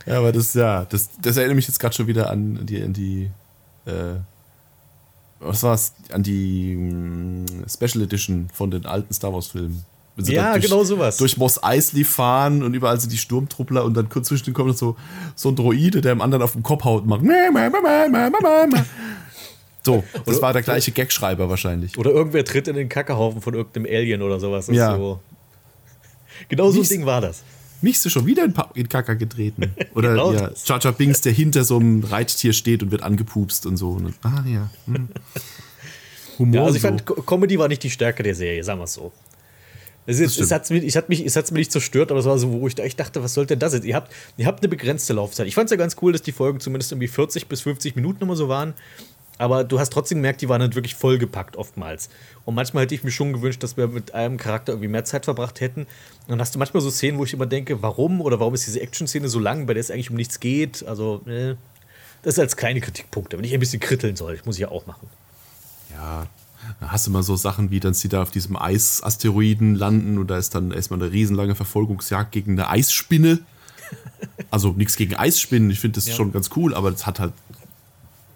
Ja, aber das, ja, das, das erinnert mich jetzt gerade schon wieder an die, an die, äh, was war's? An die mm, Special Edition von den alten Star Wars-Filmen. Wenn sie Ja, durch, genau sowas. Durch Moss Eisley fahren und überall sind die Sturmtruppler und dann kurz zwischendurch kommt so, so ein Droide, der dem anderen auf den Kopf haut und macht. So, das war der gleiche Gagschreiber wahrscheinlich. Oder irgendwer tritt in den Kackehaufen von irgendeinem Alien oder sowas. Das Ja. So. Genau so ein Ding war das. Mich ist schon wieder in, Pa- in Kaka getreten. Oder Genau ja. Jar Jar Binks, der hinter so einem Reittier steht und wird angepupst und so. Und, ah ja. Hm. Humor. Ja, also ich so. fand, Co- Comedy war nicht die Stärke der Serie, sagen wir es so. Es, ist, es, hat's mich, es, hat mich, es hat's mir nicht zerstört, aber es war so, wo ich, ich dachte, was sollte denn das jetzt? Ihr habt, ihr habt eine begrenzte Laufzeit. Ich fand es ja ganz cool, dass die Folgen zumindest irgendwie 40 bis 50 Minuten immer so waren. Aber du hast trotzdem gemerkt, die waren halt wirklich vollgepackt oftmals. Und manchmal hätte ich mir schon gewünscht, dass wir mit einem Charakter irgendwie mehr Zeit verbracht hätten. Und dann hast du manchmal so Szenen, wo ich immer denke, warum oder warum ist diese Action-Szene so lang, bei der es eigentlich um nichts geht. Also, äh, das ist als kleine Kritikpunkte. Wenn ich ein bisschen kritteln soll, das muss ich ja auch machen. Ja, da hast du mal so Sachen wie, dann sie da auf diesem Eisasteroiden landen und da ist dann erstmal eine riesenlange Verfolgungsjagd gegen eine Eisspinne. Also nichts gegen Eisspinnen, ich finde das Ja. schon ganz cool, aber das hat halt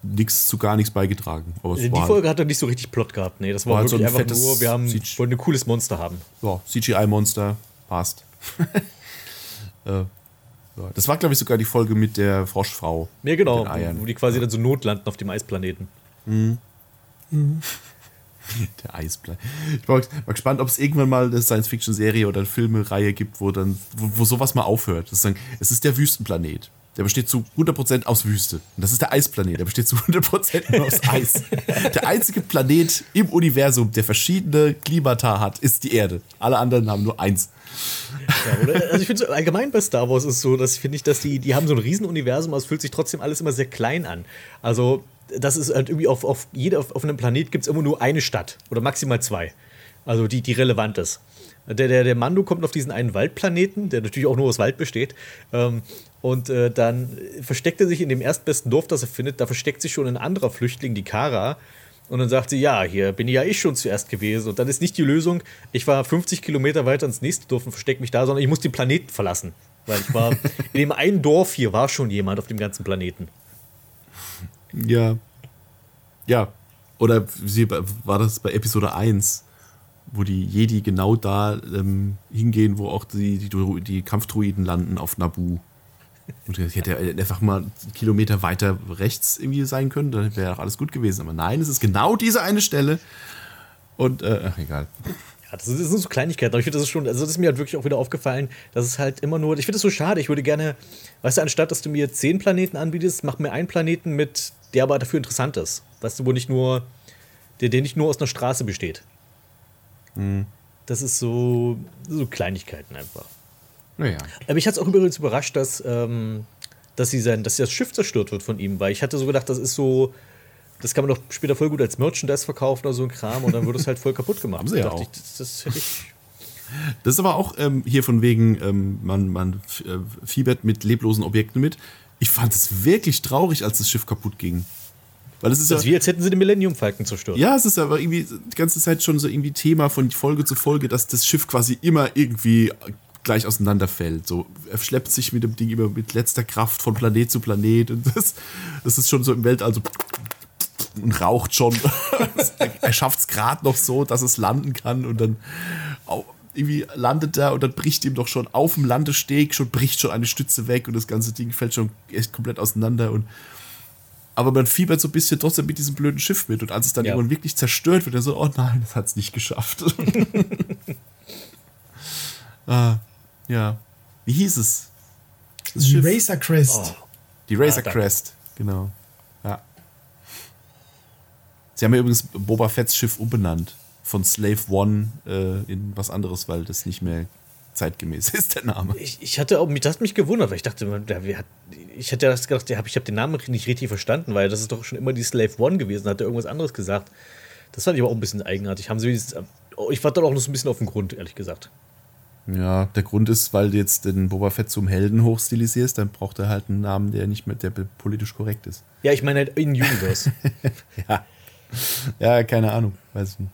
nichts zu gar nichts beigetragen. Die Folge hat doch nicht so richtig Plot gehabt. Nee, das war, War halt so wirklich ein einfach nur, wir haben, CG. wollten ein cooles Monster haben. ja, CGI-Monster, passt. äh. Das war, glaube ich, sogar die Folge mit der Froschfrau. Ja, genau, wo die quasi dann so notlanden auf dem Eisplaneten. Der Eisblei. Ich war, war gespannt, ob es irgendwann mal eine Science-Fiction-Serie oder eine Filmereihe gibt, wo dann, wo, wo sowas mal aufhört. Das ist, dann, es ist der Wüstenplanet. Der besteht zu 100% aus Wüste. Und das ist der Eisplanet. Der besteht zu 100% nur aus Eis. Der einzige Planet im Universum, der verschiedene Klimata hat, ist die Erde. Alle anderen haben nur eins. Ja, oder? Also ich finde so allgemein bei Star Wars ist so, dass finde ich, dass die, die haben so ein Riesenuniversum, aber es fühlt sich trotzdem alles immer sehr klein an. Also das ist halt irgendwie auf, auf, jeder, auf, auf einem Planet gibt es immer nur eine Stadt oder maximal zwei. Also die, die relevant ist. Der, der, der Mando kommt auf diesen einen Waldplaneten, der natürlich auch nur aus Wald besteht. Ähm, und äh, dann versteckt er sich in dem erstbesten Dorf, das er findet. Da versteckt sich schon ein anderer Flüchtling, die Kara. Und dann sagt sie, ja, hier bin ja ich schon zuerst gewesen. Und dann ist nicht die Lösung, ich war 50 Kilometer weiter ins nächste Dorf und verstecke mich da, sondern ich muss den Planeten verlassen. Weil ich war, in dem einen Dorf hier war schon jemand auf dem ganzen Planeten. Ja. Ja. Oder wie war das bei Episode 1, wo die Jedi genau da ähm, hingehen, wo auch die, die, die Kampfdruiden landen auf Naboo. Und ich hätte einfach mal einen Kilometer weiter rechts irgendwie sein können, dann wäre auch alles gut gewesen. Aber nein, es ist genau diese eine Stelle. Und, äh, ach, egal. Ja, das, sind so Kleinigkeiten. Aber ich finde, das ist schon, also das ist mir halt wirklich auch wieder aufgefallen, dass es halt immer nur, ich finde das so schade. Ich würde gerne, weißt du, anstatt dass du mir zehn Planeten anbietest, mach mir einen Planeten mit, der aber dafür interessant ist. Weißt du, wo nicht nur, der, der nicht nur aus einer Straße besteht. Das ist so, so Kleinigkeiten einfach. Naja. Aber mich hat es auch übrigens überrascht, dass, ähm, dass, sie sein, dass das Schiff zerstört wird von ihm, weil ich hatte so gedacht, das ist so, das kann man doch später voll gut als Merchandise verkaufen oder so ein Kram und dann wird es halt voll kaputt gemacht. Haben sie ja auch. Ich, das, das hätte ich. Das ist aber auch ähm, hier von wegen, ähm, man, man äh, fiebert mit leblosen Objekten mit. Ich fand es wirklich traurig, als das Schiff kaputt ging. Weil es ist Das ist ja, wie, als hätten sie den Millennium Falcon zerstört. ja, es ist aber irgendwie die ganze Zeit schon so irgendwie Thema von Folge zu Folge, dass das Schiff quasi immer irgendwie gleich auseinanderfällt. So, er schleppt sich mit dem Ding immer mit letzter Kraft von Planet zu Planet und das, das ist schon so im Weltall so und raucht schon. er schafft es gerade noch so, dass es landen kann und dann irgendwie landet er und dann bricht ihm doch schon auf dem Landesteg schon bricht schon eine Stütze weg und das ganze Ding fällt schon echt komplett auseinander und aber man fiebert so ein bisschen trotzdem mit diesem blöden Schiff mit und als es dann Ja. irgendwann wirklich zerstört wird, er so, oh nein, das hat es nicht geschafft. ah, ja. Wie hieß es? Das Die Schiff? Razor Crest. Die Razor Ah. Crest, genau. Ja. Sie haben ja übrigens Boba Fetts Schiff umbenannt. Von Slave One äh, in was anderes, weil das nicht mehr zeitgemäß ist, der Name. Ich, ich hatte auch, das hat mich gewundert, weil ich dachte, man, der, wer hat, ich hatte erst gedacht, ich habe den Namen nicht richtig verstanden, weil das ist doch schon immer die Slave One gewesen, hat er irgendwas anderes gesagt. Das fand ich aber auch ein bisschen eigenartig. Haben sie oh, ich war dann auch noch so ein bisschen auf dem Grund, ehrlich gesagt. Ja, der Grund ist, weil du jetzt den Boba Fett zum Helden hochstilisierst, dann braucht er halt einen Namen, der nicht mehr, der politisch korrekt ist. Ja, ich meine halt in Universe. Ja. Ja, keine Ahnung. Weiß ich nicht.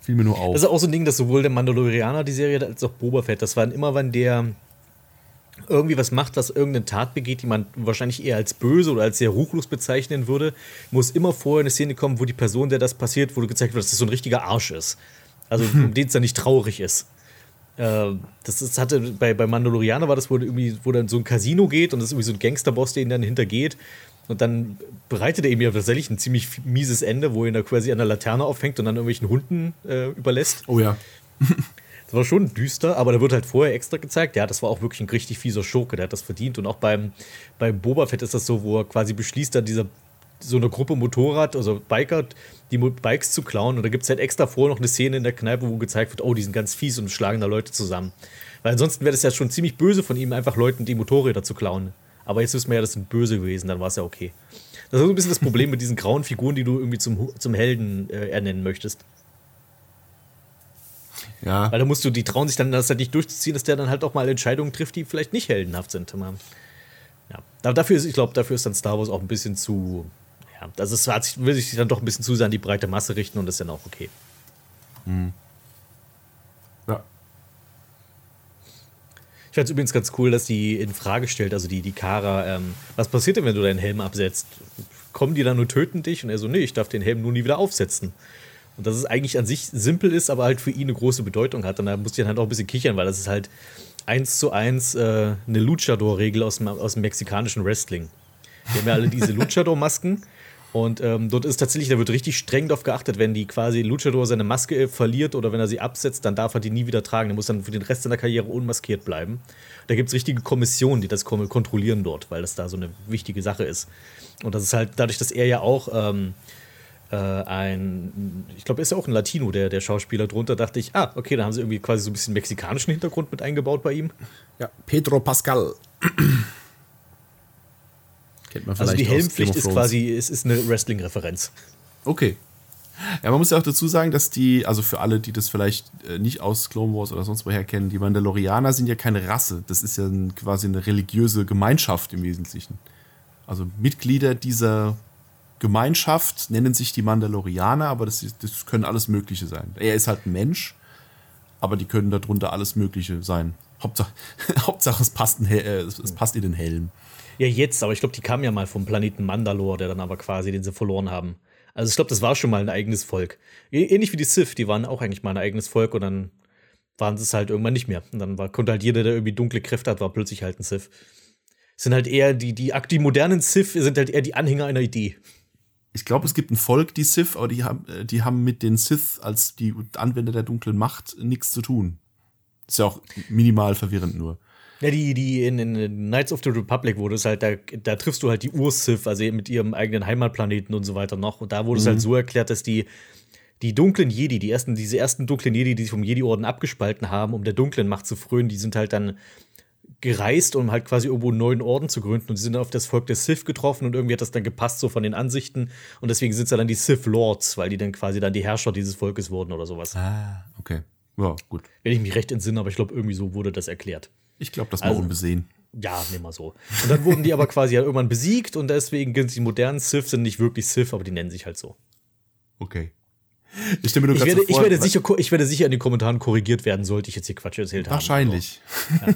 Fiel mir nur auf. Das ist auch so ein Ding, dass sowohl der Mandalorianer, die Serie, als auch Boba Fett, das waren immer, wenn der irgendwie was macht, was irgendeine Tat begeht, die man wahrscheinlich eher als böse oder als sehr ruchlos bezeichnen würde, muss immer vorher eine Szene kommen, wo die Person, der das passiert, wo gezeigt wird, dass das so ein richtiger Arsch ist. Also, um den es dann nicht traurig ist. Äh, das ist, hatte bei, bei Mandalorianer war das, wo, irgendwie, wo dann so ein Casino geht und das ist irgendwie so ein Gangsterboss, der ihn dann hintergeht. Und dann bereitet er ihm ja tatsächlich ein ziemlich mieses Ende, wo er ihn da quasi an der Laterne aufhängt und dann irgendwelchen Hunden äh, überlässt. oh ja. Das war schon düster, aber da wird halt vorher extra gezeigt, ja, das war auch wirklich ein richtig fieser Schurke, der hat das verdient. Und auch beim, beim Boba Fett ist das so, wo er quasi beschließt, dann dieser so eine Gruppe Motorrad, also Biker, die Bikes zu klauen. Und da gibt es halt extra vorher noch eine Szene in der Kneipe, wo gezeigt wird, oh, die sind ganz fies und schlagen da Leute zusammen. Weil ansonsten wäre das ja schon ziemlich böse von ihm, einfach Leuten die Motorräder zu klauen. Aber jetzt wissen wir ja, das sind böse gewesen, dann war es ja okay. Das ist so ein bisschen das Problem mit diesen grauen Figuren, die du irgendwie zum, zum Helden äh, ernennen möchtest. Ja. Weil da musst du, die trauen sich dann das halt nicht durchzuziehen, dass der dann halt auch mal Entscheidungen trifft, die vielleicht nicht heldenhaft sind. Ja. Da- Dafür ist, ich glaube, dafür ist dann Star Wars auch ein bisschen zu. Ja, also es hat sich, will sich dann doch ein bisschen zu sehr an die breite Masse richten und das ist dann auch okay. ja. Ich fand es übrigens ganz cool, dass die in Frage stellt, also die, die Kara, ähm, was passiert denn, wenn du deinen Helm absetzt? Kommen die dann nur töten dich? Und er so, nee, ich darf den Helm nur nie wieder aufsetzen. Und dass es eigentlich an sich simpel ist, aber halt für ihn eine große Bedeutung hat. Und da musste ich dann halt auch ein bisschen kichern, weil das ist halt eins zu eins äh, eine Luchador-Regel aus dem, aus dem mexikanischen Wrestling. Die haben ja alle diese Luchador-Masken. Und ähm, dort ist tatsächlich, da wird richtig streng darauf geachtet, wenn die quasi Luchador seine Maske äh, verliert oder wenn er sie absetzt, dann darf er die nie wieder tragen. Der muss dann für den Rest seiner Karriere unmaskiert bleiben. Da gibt es richtige Kommissionen, die das kontrollieren dort, weil das da so eine wichtige Sache ist. Und das ist halt dadurch, dass er ja auch ähm, äh, ein, ich glaube, er ist ja auch ein Latino, der, der Schauspieler drunter, dachte ich, ah, okay, da haben sie irgendwie quasi so ein bisschen mexikanischen Hintergrund mit eingebaut bei ihm. ja. Pedro Pascal. Kennt man Also die vielleicht Helmpflicht ist quasi, es ist eine Wrestling-Referenz. Okay. Ja, man muss ja auch dazu sagen, dass die, also für alle, die das vielleicht äh, nicht aus Clone Wars oder sonst woher kennen, die Mandalorianer sind ja keine Rasse. Das ist ja quasi eine religiöse Gemeinschaft im Wesentlichen. Also Mitglieder dieser Gemeinschaft nennen sich die Mandalorianer, aber das, ist, das können alles Mögliche sein. Er ist halt ein Mensch, aber die können darunter alles Mögliche sein. Hauptsache, Hauptsache es, passt ein, äh, es passt in den Helm. Ja, jetzt, aber ich glaube, die kamen ja mal vom Planeten Mandalore, der dann aber quasi, den sie verloren haben. Also ich glaube, das war schon mal ein eigenes Volk. Ä- Ähnlich wie die Sith, die waren auch eigentlich mal ein eigenes Volk und dann waren sie es halt irgendwann nicht mehr. Und dann war, konnte halt jeder, der irgendwie dunkle Kräfte hat, war plötzlich halt ein Sith. Sind halt eher die, die, die modernen Sith sind halt eher die Anhänger einer Idee. Ich glaube, es gibt ein Volk, die Sith, aber die haben, äh, die haben mit den Sith als die Anwender der dunklen Macht nichts zu tun. Ist ja auch minimal verwirrend nur. Ja, die, die in, in Knights of the Republic wurde es halt, da, da triffst du halt die Ur-Sith, also mit ihrem eigenen Heimatplaneten und so weiter noch. Und da wurde es halt so erklärt, dass die, die dunklen Jedi, die ersten, diese ersten dunklen Jedi, die sich vom Jedi-Orden abgespalten haben, um der dunklen Macht zu frönen, die sind halt dann gereist, um halt quasi irgendwo einen neuen Orden zu gründen. Und sie sind auf das Volk der Sith getroffen und irgendwie hat das dann gepasst, so von den Ansichten. Und deswegen sind es ja dann die Sith Lords, weil die dann quasi dann die Herrscher dieses Volkes wurden oder sowas. Ah, okay. Ja, gut. Wenn ich mich recht entsinne, aber ich glaube, irgendwie so wurde das erklärt. Ich glaube, das war Also- unbesehen. Ja, nehmen wir so. Und dann wurden die aber quasi halt irgendwann besiegt und deswegen sind die modernen Sith sind nicht wirklich Sith, aber die nennen sich halt so. Okay. Ich mir nur Ich werde, so vor, ich, werde sicher, ich werde sicher in den Kommentaren korrigiert werden, sollte ich jetzt hier Quatsch erzählt haben. Wahrscheinlich.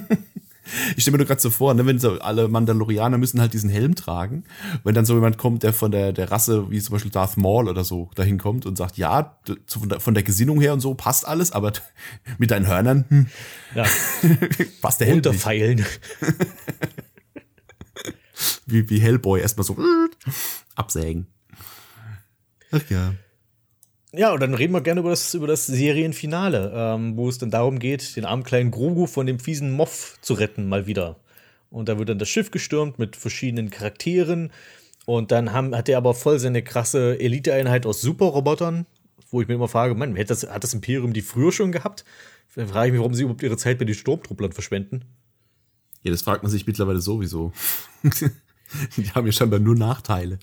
Ich stelle mir nur gerade so vor, ne, wenn so alle Mandalorianer müssen halt diesen Helm tragen. Wenn dann so jemand kommt, der von der, der Rasse, wie zum Beispiel Darth Maul oder so, dahin kommt und sagt, ja, von der, von der Gesinnung her und so passt alles, aber mit deinen Hörnern hm, Ja, passt der Helm nicht. runterfeilen. Wie, wie Hellboy erstmal so absägen. Ach ja. Ja, und dann reden wir gerne über das, über das Serienfinale, ähm, wo es dann darum geht, den armen kleinen Grogu von dem fiesen Moff zu retten, mal wieder. Und da wird dann das Schiff gestürmt mit verschiedenen Charakteren. Und dann haben, hat er aber voll seine krasse Eliteeinheit aus Superrobotern, wo ich mir immer frage, Mann, hätte das, hat das Imperium die früher schon gehabt? Dann frage ich mich, warum sie überhaupt ihre Zeit bei den Sturmtrupplern verschwenden. Ja, das fragt man sich mittlerweile sowieso. Die haben ja scheinbar nur Nachteile.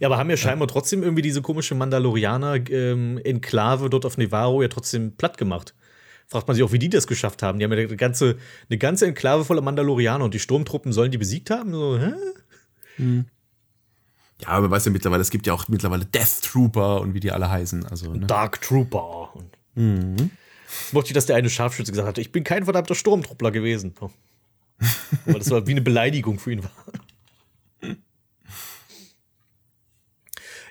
Ja, aber haben ja scheinbar trotzdem irgendwie diese komische Mandalorianer-Enklave dort auf Nevarro ja trotzdem platt gemacht. Fragt man sich auch, wie die das geschafft haben. Die haben ja eine ganze, eine ganze Enklave voller Mandalorianer und die Sturmtruppen sollen die besiegt haben? So, hä? Ja, aber man weiß ja mittlerweile, es gibt ja auch mittlerweile Death Trooper und wie die alle heißen. Also, ne? Dark Trooper. Und Jetzt mochte ich, dass der eine Scharfschütze gesagt hat, ich bin kein verdammter Sturmtruppler gewesen. Weil das war wie eine Beleidigung für ihn war.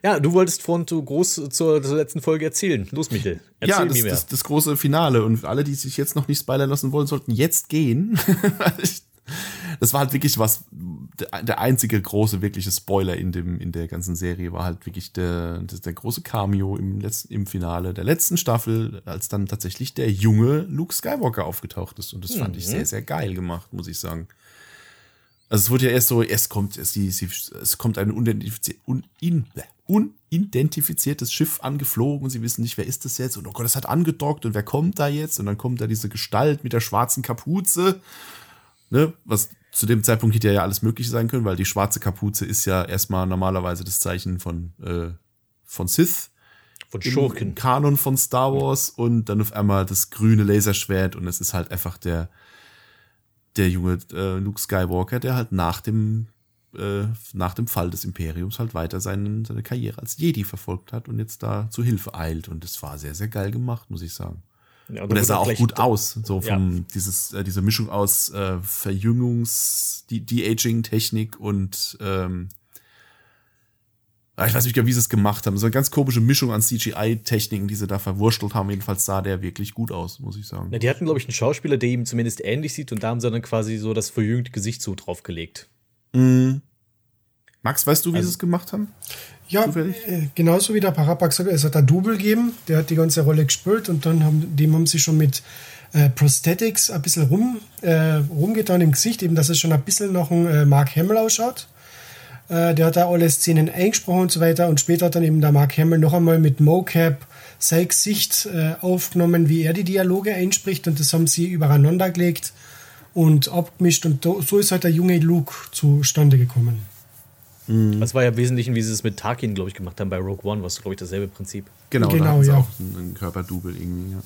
Ja, du wolltest vorhin zu groß zur, zur letzten Folge erzählen. Los, Michel. Erzähl ja, mir das, mehr. das, das große Finale. Und alle, die sich jetzt noch nicht spoilern lassen wollen, sollten jetzt gehen. das war halt wirklich was, der, einzige große, wirkliche Spoiler in, dem, in der ganzen Serie war halt wirklich der, der große Cameo im, letzten, im Finale der letzten Staffel, als dann tatsächlich der junge Luke Skywalker aufgetaucht ist. Und das fand ich sehr, sehr geil gemacht, muss ich sagen. Also es wurde ja erst so, es kommt, es, die, sie, es kommt ein unidentifizier, un, in, unidentifiziertes Schiff angeflogen und sie wissen nicht, wer ist das jetzt? Und oh Gott, es hat angedockt und wer kommt da jetzt? Und dann kommt da diese Gestalt mit der schwarzen Kapuze, ne, was zu dem Zeitpunkt hätte ja alles mögliche sein können, weil die schwarze Kapuze ist ja erstmal normalerweise das Zeichen von, äh, von Sith. Von Schurken. Kanon von Star Wars und dann auf einmal das grüne Laserschwert und es ist halt einfach der der junge äh, Luke Skywalker, der halt nach dem äh, nach dem Fall des Imperiums halt weiter seinen, seine Karriere als Jedi verfolgt hat und jetzt da zu Hilfe eilt und das war sehr sehr geil gemacht, muss ich sagen. Ja, Und er sah auch gut aus, so Ja. vom dieses äh, diese Mischung aus äh, Verjüngungs die De-Aging Technik und ähm, ich weiß nicht, wie sie es gemacht haben. So eine ganz komische Mischung an CGI-Techniken, die sie da verwurstelt haben. Jedenfalls sah der wirklich gut aus, muss ich sagen. Ja, die hatten, glaube ich, einen Schauspieler, der ihm zumindest ähnlich sieht und da haben sie dann quasi so das verjüngte Gesicht so draufgelegt. Mhm. Max, weißt du, wie Also- sie es gemacht haben? Ja, Zufällig? äh, genauso wie der hat, es hat ein Double gegeben, der hat die ganze Rolle gespielt und dann haben, dem haben sie schon mit äh, Prosthetics ein bisschen rum, äh, rumgetan im Gesicht, eben dass es schon ein bisschen nach einem äh, Mark Hamill ausschaut. Äh, der hat da alle Szenen eingesprochen und so weiter und später hat dann eben der Mark Hamill noch einmal mit Mocap sein Gesicht äh, aufgenommen, wie er die Dialoge einspricht und das haben sie übereinander gelegt und abgemischt und do- so ist halt der junge Luke zustande gekommen. Das war ja im Wesentlichen, wie sie es mit Tarkin, glaube ich, gemacht haben bei Rogue One, was, glaube ich, dasselbe Prinzip. Genau, da Genau, hatten sie ja. auch einen, einen Körperdouble irgendwie, ja.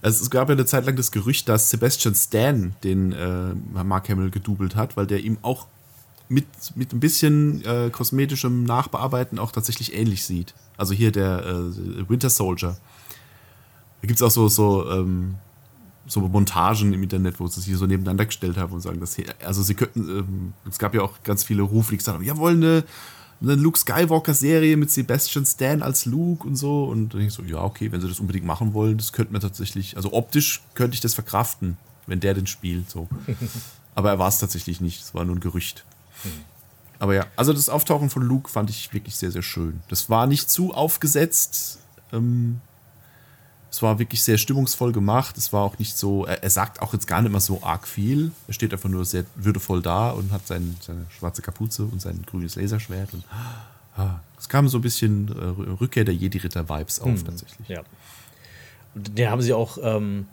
Also es gab ja eine Zeit lang das Gerücht, dass Sebastian Stan den äh, Mark Hamill gedoubelt hat, weil der ihm auch mit, mit ein bisschen äh, kosmetischem Nachbearbeiten auch tatsächlich ähnlich sieht. Also hier der äh, Winter Soldier. Da gibt es auch so, so, ähm, so Montagen im Internet, wo sie sich so nebeneinander gestellt haben und sagen, dass hier, also sie könnten, ähm, es gab ja auch ganz viele Rufe, die gesagt haben, ja, wollen eine, eine Luke Skywalker-Serie mit Sebastian Stan als Luke und so. Und dann denke ich so, ja, okay, wenn sie das unbedingt machen wollen, das könnte man tatsächlich, also optisch könnte ich das verkraften, wenn der den spielt. So. Aber er war es tatsächlich nicht, es war nur ein Gerücht. Aber ja, also das Auftauchen von Luke fand ich wirklich sehr, sehr schön. Das war nicht zu aufgesetzt. Ähm, es war wirklich sehr stimmungsvoll gemacht. Es war auch nicht so, er, er sagt auch jetzt gar nicht mehr so arg viel. Er steht einfach nur sehr würdevoll da und hat sein, seine schwarze Kapuze und sein grünes Laserschwert. Und ah, es kam so ein bisschen äh, Rückkehr der Jedi-Ritter-Vibes auf, tatsächlich. Ja. Und den haben sie auch, ähm,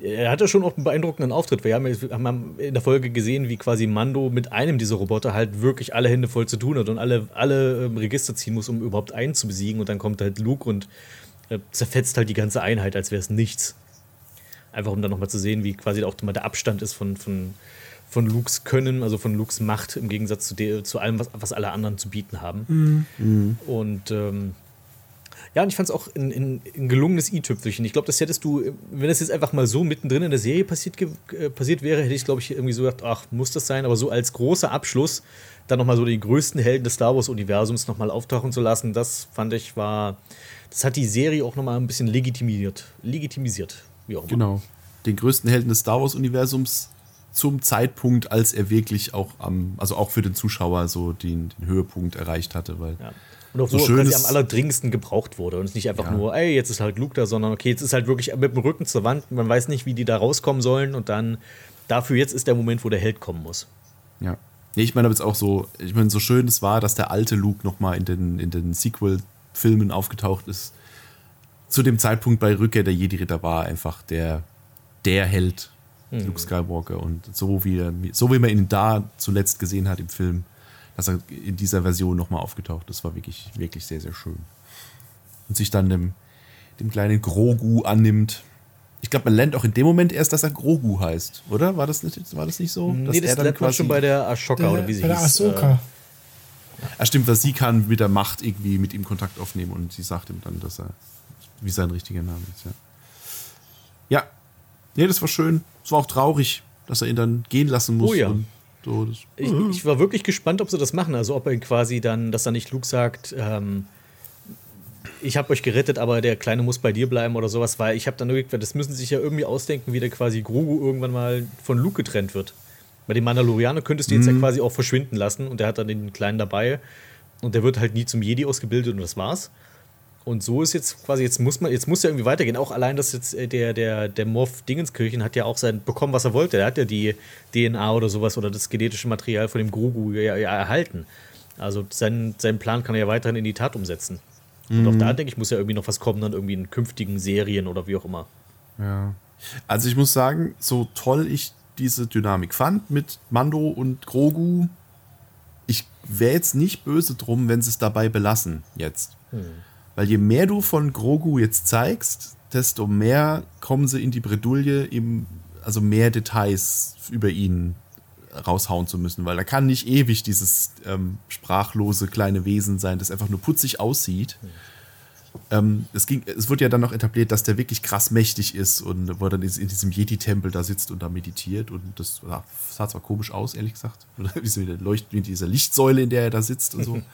er hatte schon auch einen beeindruckenden Auftritt. Wir haben, wir haben in der Folge gesehen, wie quasi Mando mit einem dieser Roboter halt wirklich alle Hände voll zu tun hat und alle, alle ähm, Register ziehen muss, um überhaupt einen zu besiegen. Und dann kommt halt Luke und äh, zerfetzt halt die ganze Einheit, als wäre es nichts. Einfach um dann nochmal zu sehen, wie quasi auch mal der Abstand ist von, von, von Lukes Können, also von Lukes Macht im Gegensatz zu, de, zu allem, was, was alle anderen zu bieten haben. Und ähm, ja, und ich fand es auch ein, ein, ein gelungenes i-Tüpfelchen. Ich glaube, das hättest du, wenn das jetzt einfach mal so mittendrin in der Serie passiert, äh, passiert wäre, hätte ich, glaube ich, irgendwie so gedacht, ach, muss das sein? Aber so als großer Abschluss, dann nochmal so die größten Helden des Star Wars-Universums nochmal auftauchen zu lassen, das fand ich war, das hat die Serie auch nochmal ein bisschen legitimiert. Legitimisiert, wie auch immer. Genau. Den größten Helden des Star Wars-Universums zum Zeitpunkt, als er wirklich auch am, also auch für den Zuschauer so den, den Höhepunkt erreicht hatte, weil Ja. Und auch So wo er am allerdringendsten gebraucht wurde. Und es nicht einfach Ja. nur, ey, jetzt ist halt Luke da, sondern okay, jetzt ist halt wirklich mit dem Rücken zur Wand. Man weiß nicht, wie die da rauskommen sollen. Und dann dafür jetzt ist der Moment, wo der Held kommen muss. Ja. Nee, ich meine aber jetzt auch so, ich meine, so schön es war, dass der alte Luke nochmal in den, in den Sequel-Filmen aufgetaucht ist. Zu dem Zeitpunkt bei Rückkehr der Jedi-Ritter war einfach der, der Held, Luke Skywalker. Und so wie, er, so wie man ihn da zuletzt gesehen hat im Film, dass er in dieser Version nochmal aufgetaucht ist, war wirklich, wirklich sehr, sehr schön. Und sich dann dem, dem kleinen Grogu annimmt. Ich glaube, man lernt auch in dem Moment erst, dass er Grogu heißt, oder? War das nicht, war das nicht so? nee, das lernt man schon bei der Ashoka Der, oder wie sie bei der hieß. Ahsoka. Ah, stimmt, weil sie kann mit der Macht irgendwie mit ihm Kontakt aufnehmen und sie sagt ihm dann, dass er, wie sein richtiger Name ist, ja. Ja. Nee, das war schön. Es war auch traurig, dass er ihn dann gehen lassen muss. Oh ja. Und so, das, Ich, ich war wirklich gespannt, ob sie das machen. Also ob er quasi dann, dass dann nicht Luke sagt, ähm, ich habe euch gerettet, aber der Kleine muss bei dir bleiben oder sowas, weil ich habe dann nur gedacht, das müssen sie sich ja irgendwie ausdenken, wie der quasi Grogu irgendwann mal von Luke getrennt wird. Bei dem Mandalorianer könntest du jetzt ja quasi auch verschwinden lassen und der hat dann den Kleinen dabei und der wird halt nie zum Jedi ausgebildet und das war's. Und so ist jetzt quasi, jetzt muss man, jetzt muss ja irgendwie weitergehen. Auch allein, dass jetzt äh, der, der, der Morph Dingenskirchen hat ja auch sein bekommen, was er wollte. Der hat ja die DNA oder sowas oder das genetische Material von dem Grogu ja, ja erhalten. Also sein, seinen Plan kann er ja weiterhin in die Tat umsetzen. Und auch da, denke ich, muss ja irgendwie noch was kommen, dann irgendwie in künftigen Serien oder wie auch immer. ja. Also ich muss sagen, so toll ich diese Dynamik fand mit Mando und Grogu, ich wäre jetzt nicht böse drum, wenn sie es dabei belassen jetzt. Weil je mehr du von Grogu jetzt zeigst, desto mehr kommen sie in die Bredouille, ihm also mehr Details über ihn raushauen zu müssen, weil er kann nicht ewig dieses ähm, sprachlose kleine Wesen sein, das einfach nur putzig aussieht. Ähm, es, ging, es wurde ja dann noch etabliert, dass der wirklich krass mächtig ist und wo er dann in diesem Jedi-Tempel da sitzt und da meditiert und das sah zwar komisch aus, ehrlich gesagt. Wie, so eine Leucht, wie diese Lichtsäule, in der er da sitzt und so.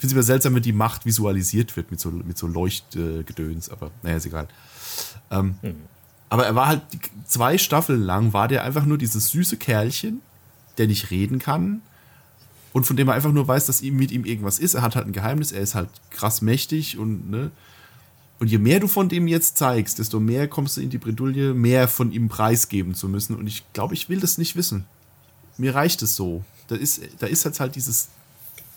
Ich finde es immer seltsam, wenn die Macht visualisiert wird mit so, mit so Leuchtgedöns, aber naja, ist egal. Ähm, Aber er war halt zwei Staffeln lang, war der einfach nur dieses süße Kerlchen, der nicht reden kann und von dem er einfach nur weiß, dass ihm mit ihm irgendwas ist. Er hat halt ein Geheimnis, er ist halt krass mächtig und ne. Und je mehr du von dem jetzt zeigst, desto mehr kommst du in die Bredouille, mehr von ihm preisgeben zu müssen. Und ich glaube, ich will das nicht wissen. Mir reicht es so. Da ist, da ist jetzt halt dieses,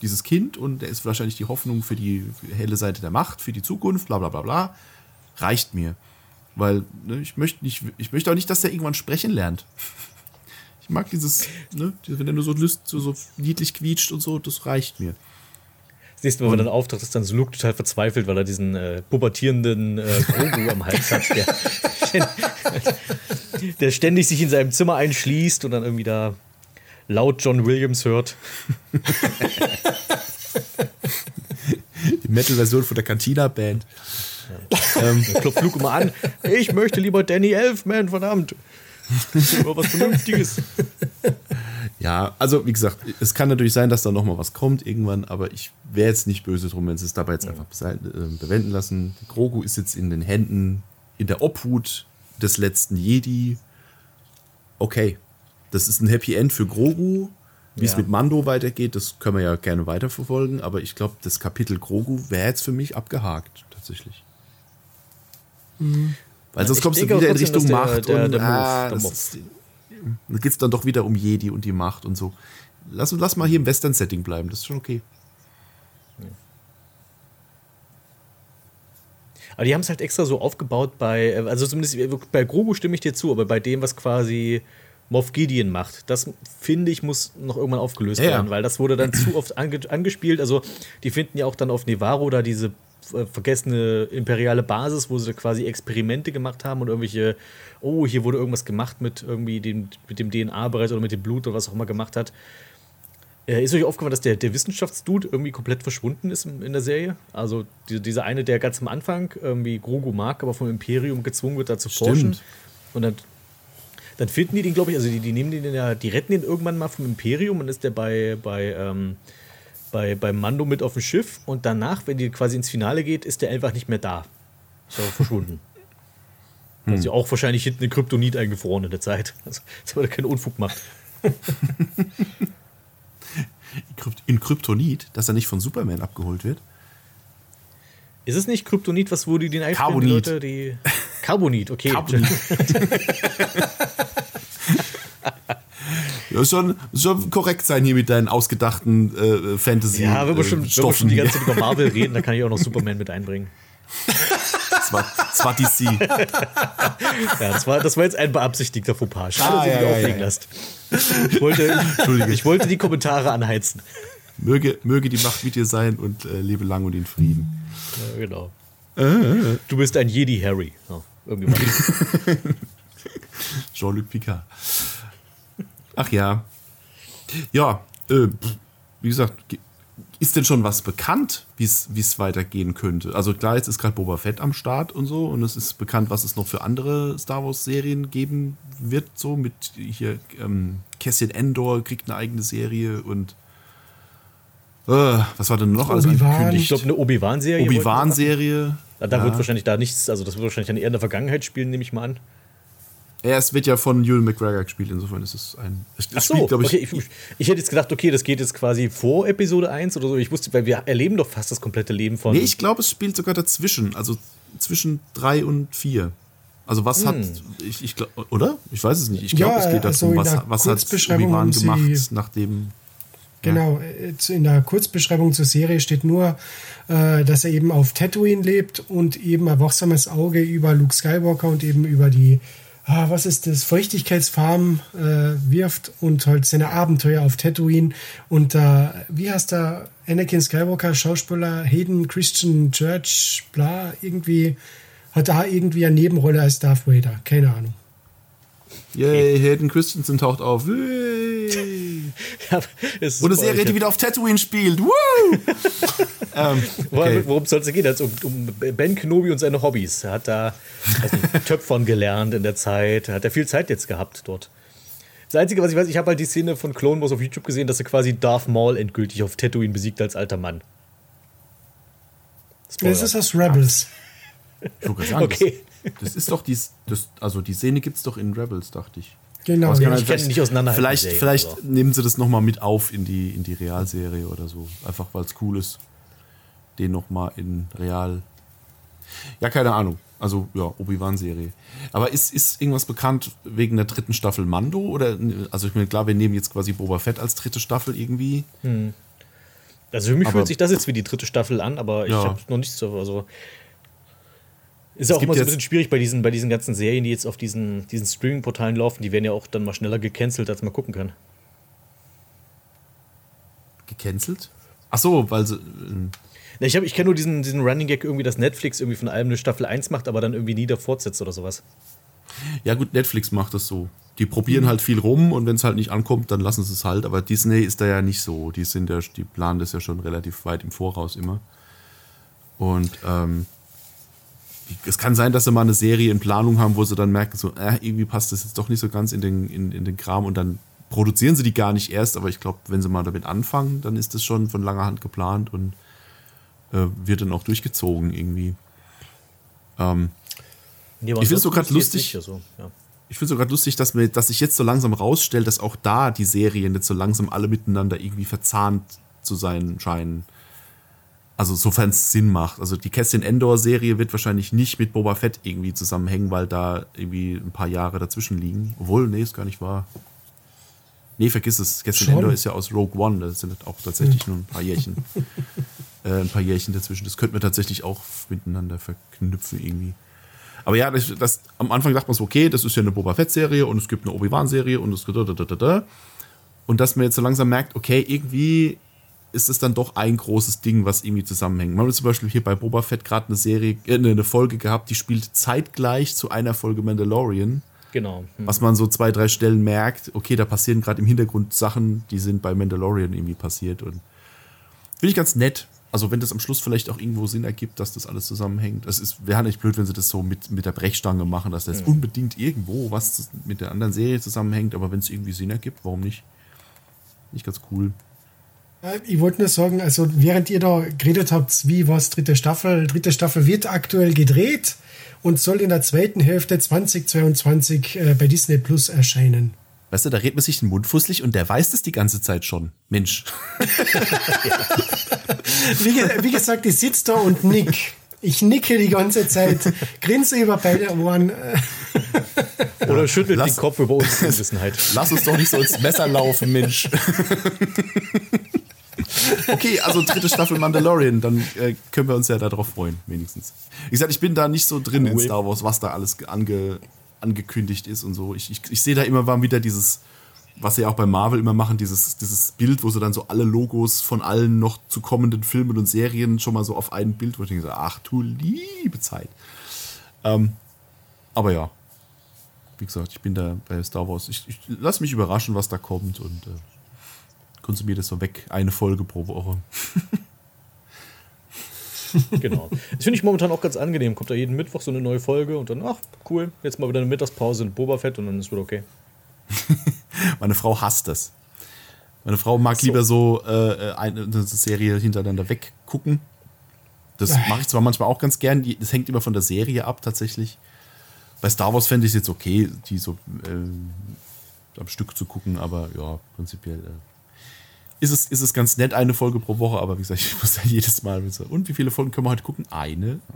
dieses Kind und der ist wahrscheinlich die Hoffnung für die helle Seite der Macht, für die Zukunft, bla bla bla bla. Reicht mir. Weil ne, ich, möchte nicht, ich möchte auch nicht, dass der irgendwann sprechen lernt. Ich mag dieses, ne, wenn er nur so, lüst, so, so niedlich quietscht und so, das reicht mir. Das nächste Mal, wenn er dann auftaucht, ist dann so Luke total verzweifelt, weil er diesen äh, pubertierenden äh, Grogu am Hals hat, der, der ständig sich in seinem Zimmer einschließt und dann irgendwie da laut John Williams hört. Die Metal-Version von der Cantina-Band. Dann klopft Luke immer an. Ich möchte lieber Danny Elfman, verdammt. Über was Vernünftiges. Ja, also wie gesagt, es kann natürlich sein, dass da noch mal was kommt irgendwann, aber ich wäre jetzt nicht böse drum, wenn sie es dabei jetzt einfach besei- äh, bewenden lassen. Grogu ist jetzt in den Händen, in der Obhut des letzten Jedi. Okay, das ist ein Happy End für Grogu. Wie es Ja. mit Mando weitergeht, das können wir ja gerne weiterverfolgen, aber ich glaube, das Kapitel Grogu wäre jetzt für mich abgehakt, tatsächlich. Weil sonst Ich kommst du wieder in Richtung der- Macht der- und der Move, ah, dann geht es dann doch wieder um Jedi und die Macht und so. Lass, lass mal hier im Western-Setting bleiben, das ist schon okay. Aber die haben es halt extra so aufgebaut bei, also zumindest bei Grogu stimme ich dir zu, aber bei dem, was quasi Moff Gideon macht, das finde ich, muss noch irgendwann aufgelöst Ja, ja. werden, weil das wurde dann zu oft ange angespielt. Also, die finden ja auch dann auf Nevarro da diese äh, vergessene imperiale Basis, wo sie quasi Experimente gemacht haben und irgendwelche, oh, hier wurde irgendwas gemacht mit irgendwie dem, mit dem DNA-Bereich oder mit dem Blut oder was auch immer gemacht hat. Äh, ist euch aufgefallen, dass der, der Wissenschaftsdude irgendwie komplett verschwunden ist in, in der Serie? Also die, dieser eine, der ganz am Anfang irgendwie Grogu mag, aber vom Imperium gezwungen wird, da zu forschen. Und dann, dann finden die den, glaube ich, also die, die nehmen den ja, die retten den irgendwann mal vom Imperium und ist der bei, bei, ähm, bei, bei Mando mit auf dem Schiff und danach, wenn die quasi ins Finale geht, ist der einfach nicht mehr da. Ist aber verschwunden. Also auch wahrscheinlich hinten in Kryptonit eingefroren in der Zeit. Also, dass man da keinen Unfug macht. In Kryptonit, dass er nicht von Superman abgeholt wird. Ist es nicht Kryptonit, was wo die den einfrieren, Carbonit. die Leute, die. Carbonit, okay. Carbonit. Ja, schon, schon korrekt sein hier mit deinen ausgedachten äh, Fantasy. Ja, wenn wir, schon, äh, wenn wir schon die ganze Zeit über Marvel reden, dann kann ich auch noch Superman mit einbringen. Zwar, zwar DC. Ja, das war, das war jetzt ein beabsichtigter Fauxpas. Schade, Ah, dass ihr ja, auflegen ja. lasst. Ich wollte, Entschuldige. ich wollte die Kommentare anheizen. Möge, möge die Macht mit dir sein und äh, lebe lang und in Frieden. Ja, genau. Du bist ein Jedi Harry. Ja, irgendwie mal. Jean-Luc Picard. Ach ja. Ja, äh, wie gesagt, ge- ist denn schon was bekannt, wie es weitergehen könnte? Also klar, jetzt ist gerade Boba Fett am Start und so und es ist bekannt, was es noch für andere Star Wars Serien geben wird, so mit hier ähm, Cassian Endor kriegt eine eigene Serie und äh, was war denn noch alles angekündigt? Ich glaube, eine Obi-Wan-Serie. Obi-Wan-Serie. Da, da wird wahrscheinlich da nichts, also das wird wahrscheinlich dann eher in der Vergangenheit spielen, nehme ich mal an. Ja, es wird ja von Ewan McGregor gespielt, insofern ist es ein. Es Ach spielt, so, glaub okay. Ich, ich hätte jetzt gedacht, okay, das geht jetzt quasi vor Episode 1 oder so. Ich wusste, weil wir erleben doch fast das komplette Leben von. Nee, ich glaube, es spielt sogar dazwischen, also zwischen drei und vier. Also was hat, ich, ich oder? Ich weiß es nicht. Ich glaube, Ja, es geht also darum, in was, was hat Obi-Wan gemacht, nachdem. Genau, äh, in der Kurzbeschreibung zur Serie steht nur, äh, dass er eben auf Tatooine lebt und eben ein wachsames Auge über Luke Skywalker und eben über die, ah, was ist das, Feuchtigkeitsfarm äh, wirft und halt seine Abenteuer auf Tatooine. Und äh, wie heißt der Anakin Skywalker, Schauspieler Hayden Christian Church, bla, irgendwie, hat da irgendwie eine Nebenrolle als Darth Vader, keine Ahnung. Yay, Hayden Christensen taucht auf. Yay. Ja, es ist Und eine super, Serie, die wieder auf Tatooine spielt. Woo! ähm, Worum- okay. Worum soll es gehen? Also um, um Ben Kenobi und seine Hobbys. Er hat da nicht, Töpfern gelernt in der Zeit. Er hat ja viel Zeit jetzt gehabt dort. Das Einzige, was ich weiß, ich habe halt die Szene von Clone Wars auf YouTube gesehen, dass er quasi Darth Maul endgültig auf Tatooine besiegt als alter Mann. Spoiler. Das ist aus Rebels. Okay. Das, ist doch die, das, also die Szene gibt es doch in Rebels, dachte ich. Genau, ja. halt ich vielleicht- nicht auseinanderhalten, Vielleicht, Serie, vielleicht also. nehmen sie das nochmal mit auf in die, in die Realserie oder so. Einfach weil es cool ist, den nochmal in Real. Ja, keine Ahnung. Also, ja, Obi-Wan-Serie. Aber ist, ist irgendwas bekannt wegen der dritten Staffel Mando? Oder, also, ich meine, klar, wir nehmen jetzt quasi Boba Fett als dritte Staffel irgendwie. Also für mich Aber- fühlt sich das jetzt wie die dritte Staffel an, aber ich Ja. habe noch nichts so. Also ist ja auch immer so ein bisschen schwierig bei diesen, bei diesen ganzen Serien, die jetzt auf diesen, diesen Streaming-Portalen laufen. Die werden ja auch dann mal schneller gecancelt, als man gucken kann. Gecancelt? Ach so, weil sie. ähm, Na, Ich, hab- ich kenne nur diesen, diesen Running Gag irgendwie, dass Netflix irgendwie von allem eine Staffel 1 macht, aber dann irgendwie nie da fortsetzt oder sowas. Ja, gut, Netflix macht das so. Die probieren halt viel rum und wenn es halt nicht ankommt, dann lassen sie es halt. Aber Disney ist da ja nicht so. Die sind ja, die planen das ja schon relativ weit im Voraus immer. Und ähm, es kann sein, dass sie mal eine Serie in Planung haben, wo sie dann merken, so, äh, irgendwie passt das jetzt doch nicht so ganz in den, in, in den Kram und dann produzieren sie die gar nicht erst. Aber ich glaube, wenn sie mal damit anfangen, dann ist das schon von langer Hand geplant und äh, wird dann auch durchgezogen irgendwie. Ähm, Nee, Ich so grad wüsste ich jetzt lustig. nicht, Also, ja. Ich finde es sogar lustig, dass, mir, dass sich jetzt so langsam rausstellt, dass auch da die Serien jetzt so langsam alle miteinander irgendwie verzahnt zu sein scheinen. Also sofern es Sinn macht. Also die Cassian Endor-Serie wird wahrscheinlich nicht mit Boba Fett irgendwie zusammenhängen, weil da irgendwie ein paar Jahre dazwischen liegen. Obwohl, nee, ist gar nicht wahr. Nee, vergiss es. Cassian Schon. Endor ist ja aus Rogue One. Das sind auch tatsächlich nur ein paar Jährchen. äh, ein paar Jährchen dazwischen. Das könnten wir tatsächlich auch miteinander verknüpfen irgendwie. Aber ja, das, das, am Anfang dachte man so, okay, das ist ja eine Boba Fett-Serie und es gibt eine Obi-Wan-Serie und es da, da, da, da, da. Und dass man jetzt so langsam merkt, okay, irgendwie ist es dann doch ein großes Ding, was irgendwie zusammenhängt. Man hat zum Beispiel hier bei Boba Fett gerade eine Serie, äh, eine Folge gehabt, die spielt zeitgleich zu einer Folge Mandalorian. Genau. Hm. Was man so zwei, drei Stellen merkt, okay, da passieren gerade im Hintergrund Sachen, die sind bei Mandalorian irgendwie passiert. Und finde ich ganz nett. Also, wenn das am Schluss vielleicht auch irgendwo Sinn ergibt, dass das alles zusammenhängt. Das wäre nicht blöd, wenn sie das so mit, mit der Brechstange machen, dass das unbedingt irgendwo was mit der anderen Serie zusammenhängt. Aber wenn es irgendwie Sinn ergibt, warum nicht? Nicht ganz cool. Ich wollte nur sagen, also während ihr da geredet habt, wie was dritte Staffel, dritte Staffel wird aktuell gedreht und soll in der zweiten Hälfte 2022 äh, bei Disney Plus erscheinen. Weißt du, da redet man sich den Mund fusselig und der weiß das die ganze Zeit schon. Mensch. Wie, wie gesagt, ich sitze da und nick. Ich nicke die ganze Zeit, grinse über beide Ohren. Oder schüttelt lass- den Kopf über unsere Unwissenheit. Lass uns doch nicht so ins Messer laufen, Mensch. Okay, also dritte Staffel Mandalorian, dann äh, können wir uns ja darauf freuen, wenigstens. Wie gesagt, ich bin da nicht so drin in. Star Wars, was da alles ange, angekündigt ist und so. Ich, ich, ich sehe da immer mal wieder dieses, was sie auch bei Marvel immer machen, dieses, dieses Bild, wo sie dann so alle Logos von allen noch zu kommenden Filmen und Serien schon mal so auf ein Bild, wo ich denke, so, ach du liebe Zeit. Ähm, aber ja, wie gesagt, ich bin da bei Star Wars. Ich, ich lass mich überraschen, was da kommt und äh, konsumiere das so weg. Eine Folge pro Woche. Genau. Das finde ich momentan auch ganz angenehm. Kommt da jeden Mittwoch so eine neue Folge und dann, ach, cool, jetzt mal wieder eine Mittagspause in Boba Fett und dann ist wieder okay. Meine Frau hasst das. Meine Frau mag So. lieber so äh, eine, eine Serie hintereinander weggucken. Das mache ich zwar manchmal auch ganz gern. Das hängt immer von der Serie ab, tatsächlich. Bei Star Wars fände ich es jetzt okay, die so äh, am Stück zu gucken, aber ja, prinzipiell äh, ist, es, ist es ganz nett, eine Folge pro Woche, aber wie gesagt, ich muss dann jedes Mal so, und wie viele Folgen können wir heute gucken? Eine.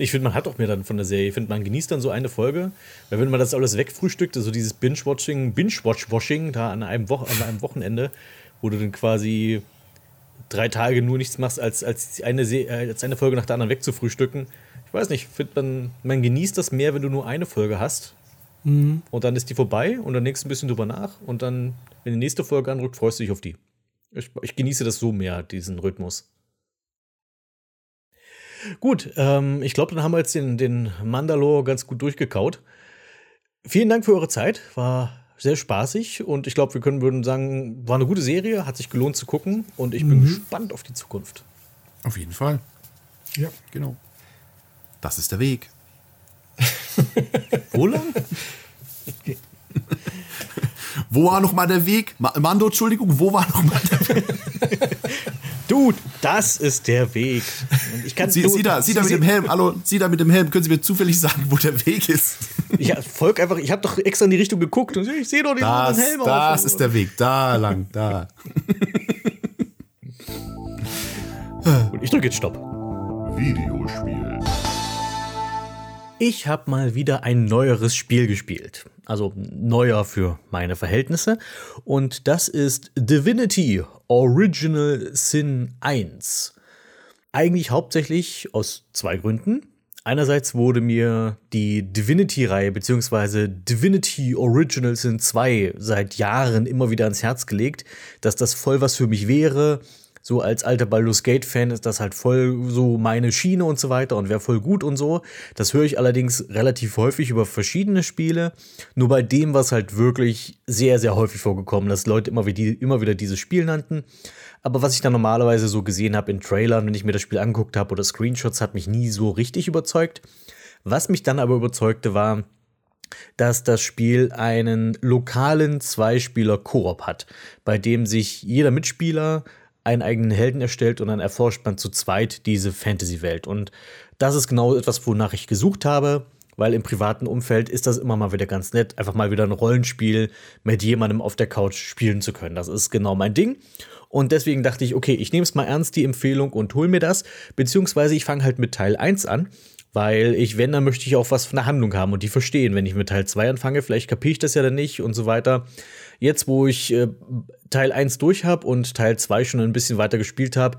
Ich finde, man hat auch mehr dann von der Serie. Ich finde, man genießt dann so eine Folge, weil wenn man das alles wegfrühstückt, so dieses Binge-Watching, Binge-Watch-Washing da an einem, Wo an einem Wochenende, wo du dann quasi drei Tage nur nichts machst, als, als, eine, Se äh, als eine Folge nach der anderen wegzufrühstücken. Ich weiß nicht, find man, man genießt das mehr, wenn du nur eine Folge hast. Und dann ist die vorbei und dann denkst du ein bisschen drüber nach und dann, wenn die nächste Folge anrückt, freust du dich auf die. Ich, ich genieße das so mehr, diesen Rhythmus. Gut, ähm, ich glaube, dann haben wir jetzt den, den Mandalore ganz gut durchgekaut. Vielen Dank für eure Zeit, war sehr spaßig und ich glaube, wir können würden sagen, war eine gute Serie, hat sich gelohnt zu gucken und ich bin gespannt auf die Zukunft. Auf jeden Fall. Ja. Genau. Das ist der Weg. Wo lang? Wo war noch mal der Weg? Ma Mando, Entschuldigung, wo war noch mal der Weg? Dude, das ist der Weg. Und ich kann Sie, du- Sie da, Sie da mit dem Helm, hallo, Sie da mit dem Helm, können Sie mir zufällig sagen, wo der Weg ist? Ich folg einfach, ich habe doch extra in die Richtung geguckt und ich sehe doch den Das, anderen Helm das auf. ist der Weg, da lang, da. Und ich drücke jetzt Stopp. Videospiel. Ich habe mal wieder ein neueres Spiel gespielt. Also neuer für meine Verhältnisse. Und das ist Divinity Original Sin 1. Eigentlich hauptsächlich aus zwei Gründen. Einerseits wurde mir die Divinity-Reihe bzw. Divinity Original Sin 2 seit Jahren immer wieder ans Herz gelegt, dass das voll was für mich wäre. So als alter Baldur's Gate-Fan ist das halt voll so meine Schiene und so weiter und wäre voll gut und so. Das höre ich allerdings relativ häufig über verschiedene Spiele. Nur bei dem war es halt wirklich sehr, sehr häufig vorgekommen, dass Leute immer wieder, immer wieder dieses Spiel nannten. Aber was ich dann normalerweise so gesehen habe in Trailern, wenn ich mir das Spiel angeguckt habe oder Screenshots, hat mich nie so richtig überzeugt. Was mich dann aber überzeugte, war, dass das Spiel einen lokalen Zweispieler-Koop hat, bei dem sich jeder Mitspieler einen eigenen Helden erstellt und dann erforscht man zu zweit diese Fantasy-Welt. Und das ist genau etwas, wonach ich gesucht habe, weil im privaten Umfeld ist das immer mal wieder ganz nett, einfach mal wieder ein Rollenspiel mit jemandem auf der Couch spielen zu können. Das ist genau mein Ding. Und deswegen dachte ich, okay, ich nehme es mal ernst, die Empfehlung, und hol mir das. Beziehungsweise ich fange halt mit Teil 1 an. Weil ich, wenn, dann möchte ich auch was von der Handlung haben und die verstehen. Wenn ich mit Teil 2 anfange, vielleicht kapiere ich das ja dann nicht und so weiter. Jetzt, wo ich äh, Teil 1 durch habe und Teil 2 schon ein bisschen weiter gespielt habe,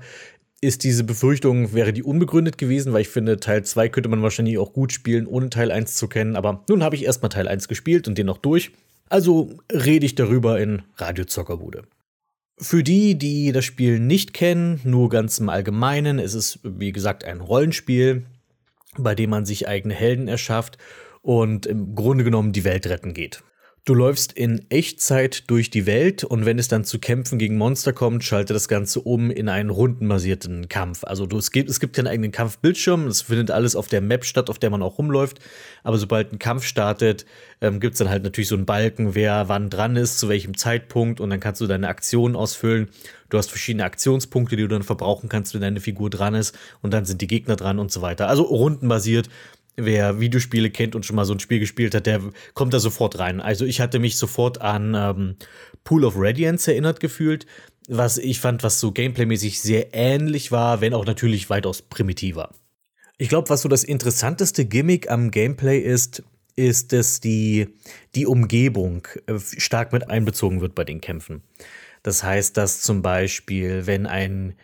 ist diese Befürchtung, wäre die unbegründet gewesen, weil ich finde, Teil 2 könnte man wahrscheinlich auch gut spielen, ohne Teil 1 zu kennen. Aber nun habe ich erstmal Teil 1 gespielt und den noch durch. Also rede ich darüber in Radio Zockerbude. Für die, die das Spiel nicht kennen, nur ganz im Allgemeinen, es ist wie gesagt ein Rollenspiel, bei dem man sich eigene Helden erschafft und im Grunde genommen die Welt retten geht. Du läufst in Echtzeit durch die Welt und wenn es dann zu Kämpfen gegen Monster kommt, schaltet das Ganze um in einen rundenbasierten Kampf. Also du, es, gibt, es gibt keinen eigenen Kampfbildschirm, es findet alles auf der Map statt, auf der man auch rumläuft. Aber sobald ein Kampf startet, ähm, gibt es dann halt natürlich so einen Balken, wer wann dran ist, zu welchem Zeitpunkt und dann kannst du deine Aktionen ausfüllen. Du hast verschiedene Aktionspunkte, die du dann verbrauchen kannst, wenn deine Figur dran ist und dann sind die Gegner dran und so weiter. Also rundenbasiert wer Videospiele kennt und schon mal so ein Spiel gespielt hat, der kommt da sofort rein. Also ich hatte mich sofort an ähm, Pool of Radiance erinnert gefühlt, was ich fand, was so gameplaymäßig sehr ähnlich war, wenn auch natürlich weitaus primitiver. Ich glaube, was so das interessanteste Gimmick am Gameplay ist, ist, dass die, die Umgebung äh, stark mit einbezogen wird bei den Kämpfen. Das heißt, dass zum Beispiel, wenn ein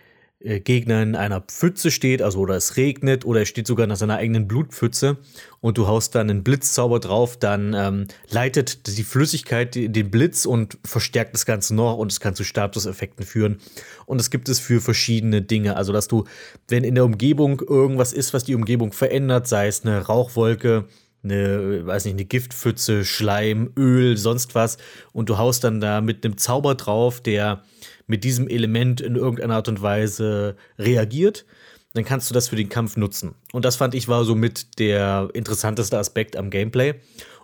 Gegner in einer Pfütze steht, also oder es regnet oder er steht sogar nach seiner eigenen Blutpfütze und du haust dann einen Blitzzauber drauf, dann ähm, leitet die Flüssigkeit den Blitz und verstärkt das Ganze noch und es kann zu Statuseffekten führen. Und das gibt es für verschiedene Dinge. Also, dass du, wenn in der Umgebung irgendwas ist, was die Umgebung verändert, sei es eine Rauchwolke, eine, weiß nicht, eine Giftpfütze, Schleim, Öl, sonst was, und du haust dann da mit einem Zauber drauf, der mit diesem Element in irgendeiner Art und Weise reagiert, dann kannst du das für den Kampf nutzen. Und das fand ich war somit der interessanteste Aspekt am Gameplay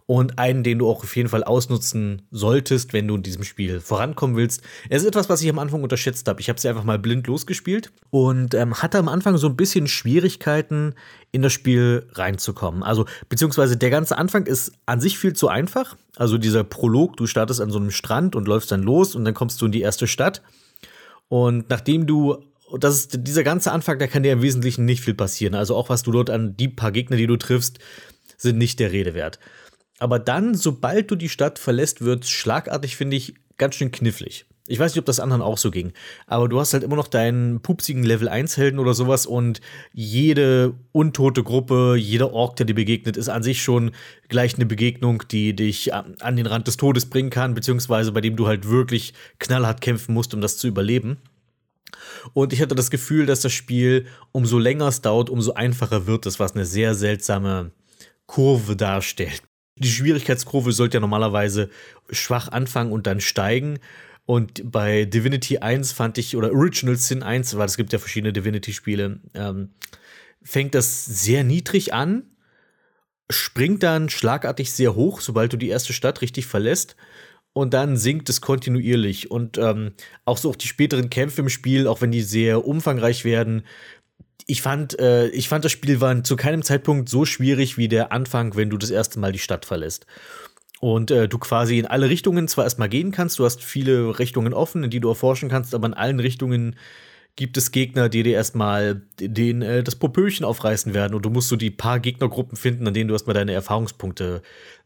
und einen, den du auch auf jeden Fall ausnutzen solltest, wenn du in diesem Spiel vorankommen willst. Es ist etwas, was ich am Anfang unterschätzt habe. Ich habe sie einfach mal blind losgespielt und ähm, hatte am Anfang so ein bisschen Schwierigkeiten, in das Spiel reinzukommen. Also, beziehungsweise der ganze Anfang ist an sich viel zu einfach. Also dieser Prolog, du startest an so einem Strand und läufst dann los und dann kommst du in die erste Stadt. Und nachdem du das ist dieser ganze Anfang, da kann dir im Wesentlichen nicht viel passieren. Also auch was du dort an die paar Gegner, die du triffst, sind nicht der Rede wert. Aber dann, sobald du die Stadt verlässt, wird schlagartig, finde ich, ganz schön knifflig. Ich weiß nicht, ob das anderen auch so ging, aber du hast halt immer noch deinen pupsigen Level 1 Helden oder sowas und jede untote Gruppe, jeder Ork, der dir begegnet, ist an sich schon gleich eine Begegnung, die dich an den Rand des Todes bringen kann, beziehungsweise bei dem du halt wirklich knallhart kämpfen musst, um das zu überleben. Und ich hatte das Gefühl, dass das Spiel umso länger es dauert, umso einfacher wird es, was eine sehr seltsame Kurve darstellt die Schwierigkeitskurve sollte ja normalerweise schwach anfangen und dann steigen. Und bei Divinity 1 fand ich, oder Original Sin 1, weil es gibt ja verschiedene Divinity-Spiele, ähm, fängt das sehr niedrig an, springt dann schlagartig sehr hoch, sobald du die erste Stadt richtig verlässt. Und dann sinkt es kontinuierlich. Und ähm, auch so auch die späteren Kämpfe im Spiel, auch wenn die sehr umfangreich werden, ich fand, äh, ich fand, das Spiel war zu keinem Zeitpunkt so schwierig wie der Anfang, wenn du das erste Mal die Stadt verlässt. Und äh, du quasi in alle Richtungen zwar erstmal gehen kannst, du hast viele Richtungen offen, in die du erforschen kannst, aber in allen Richtungen gibt es Gegner, die dir erstmal den, äh, das Popöchen aufreißen werden. Und du musst so die paar Gegnergruppen finden, an denen du erstmal deine Erfahrungspunkte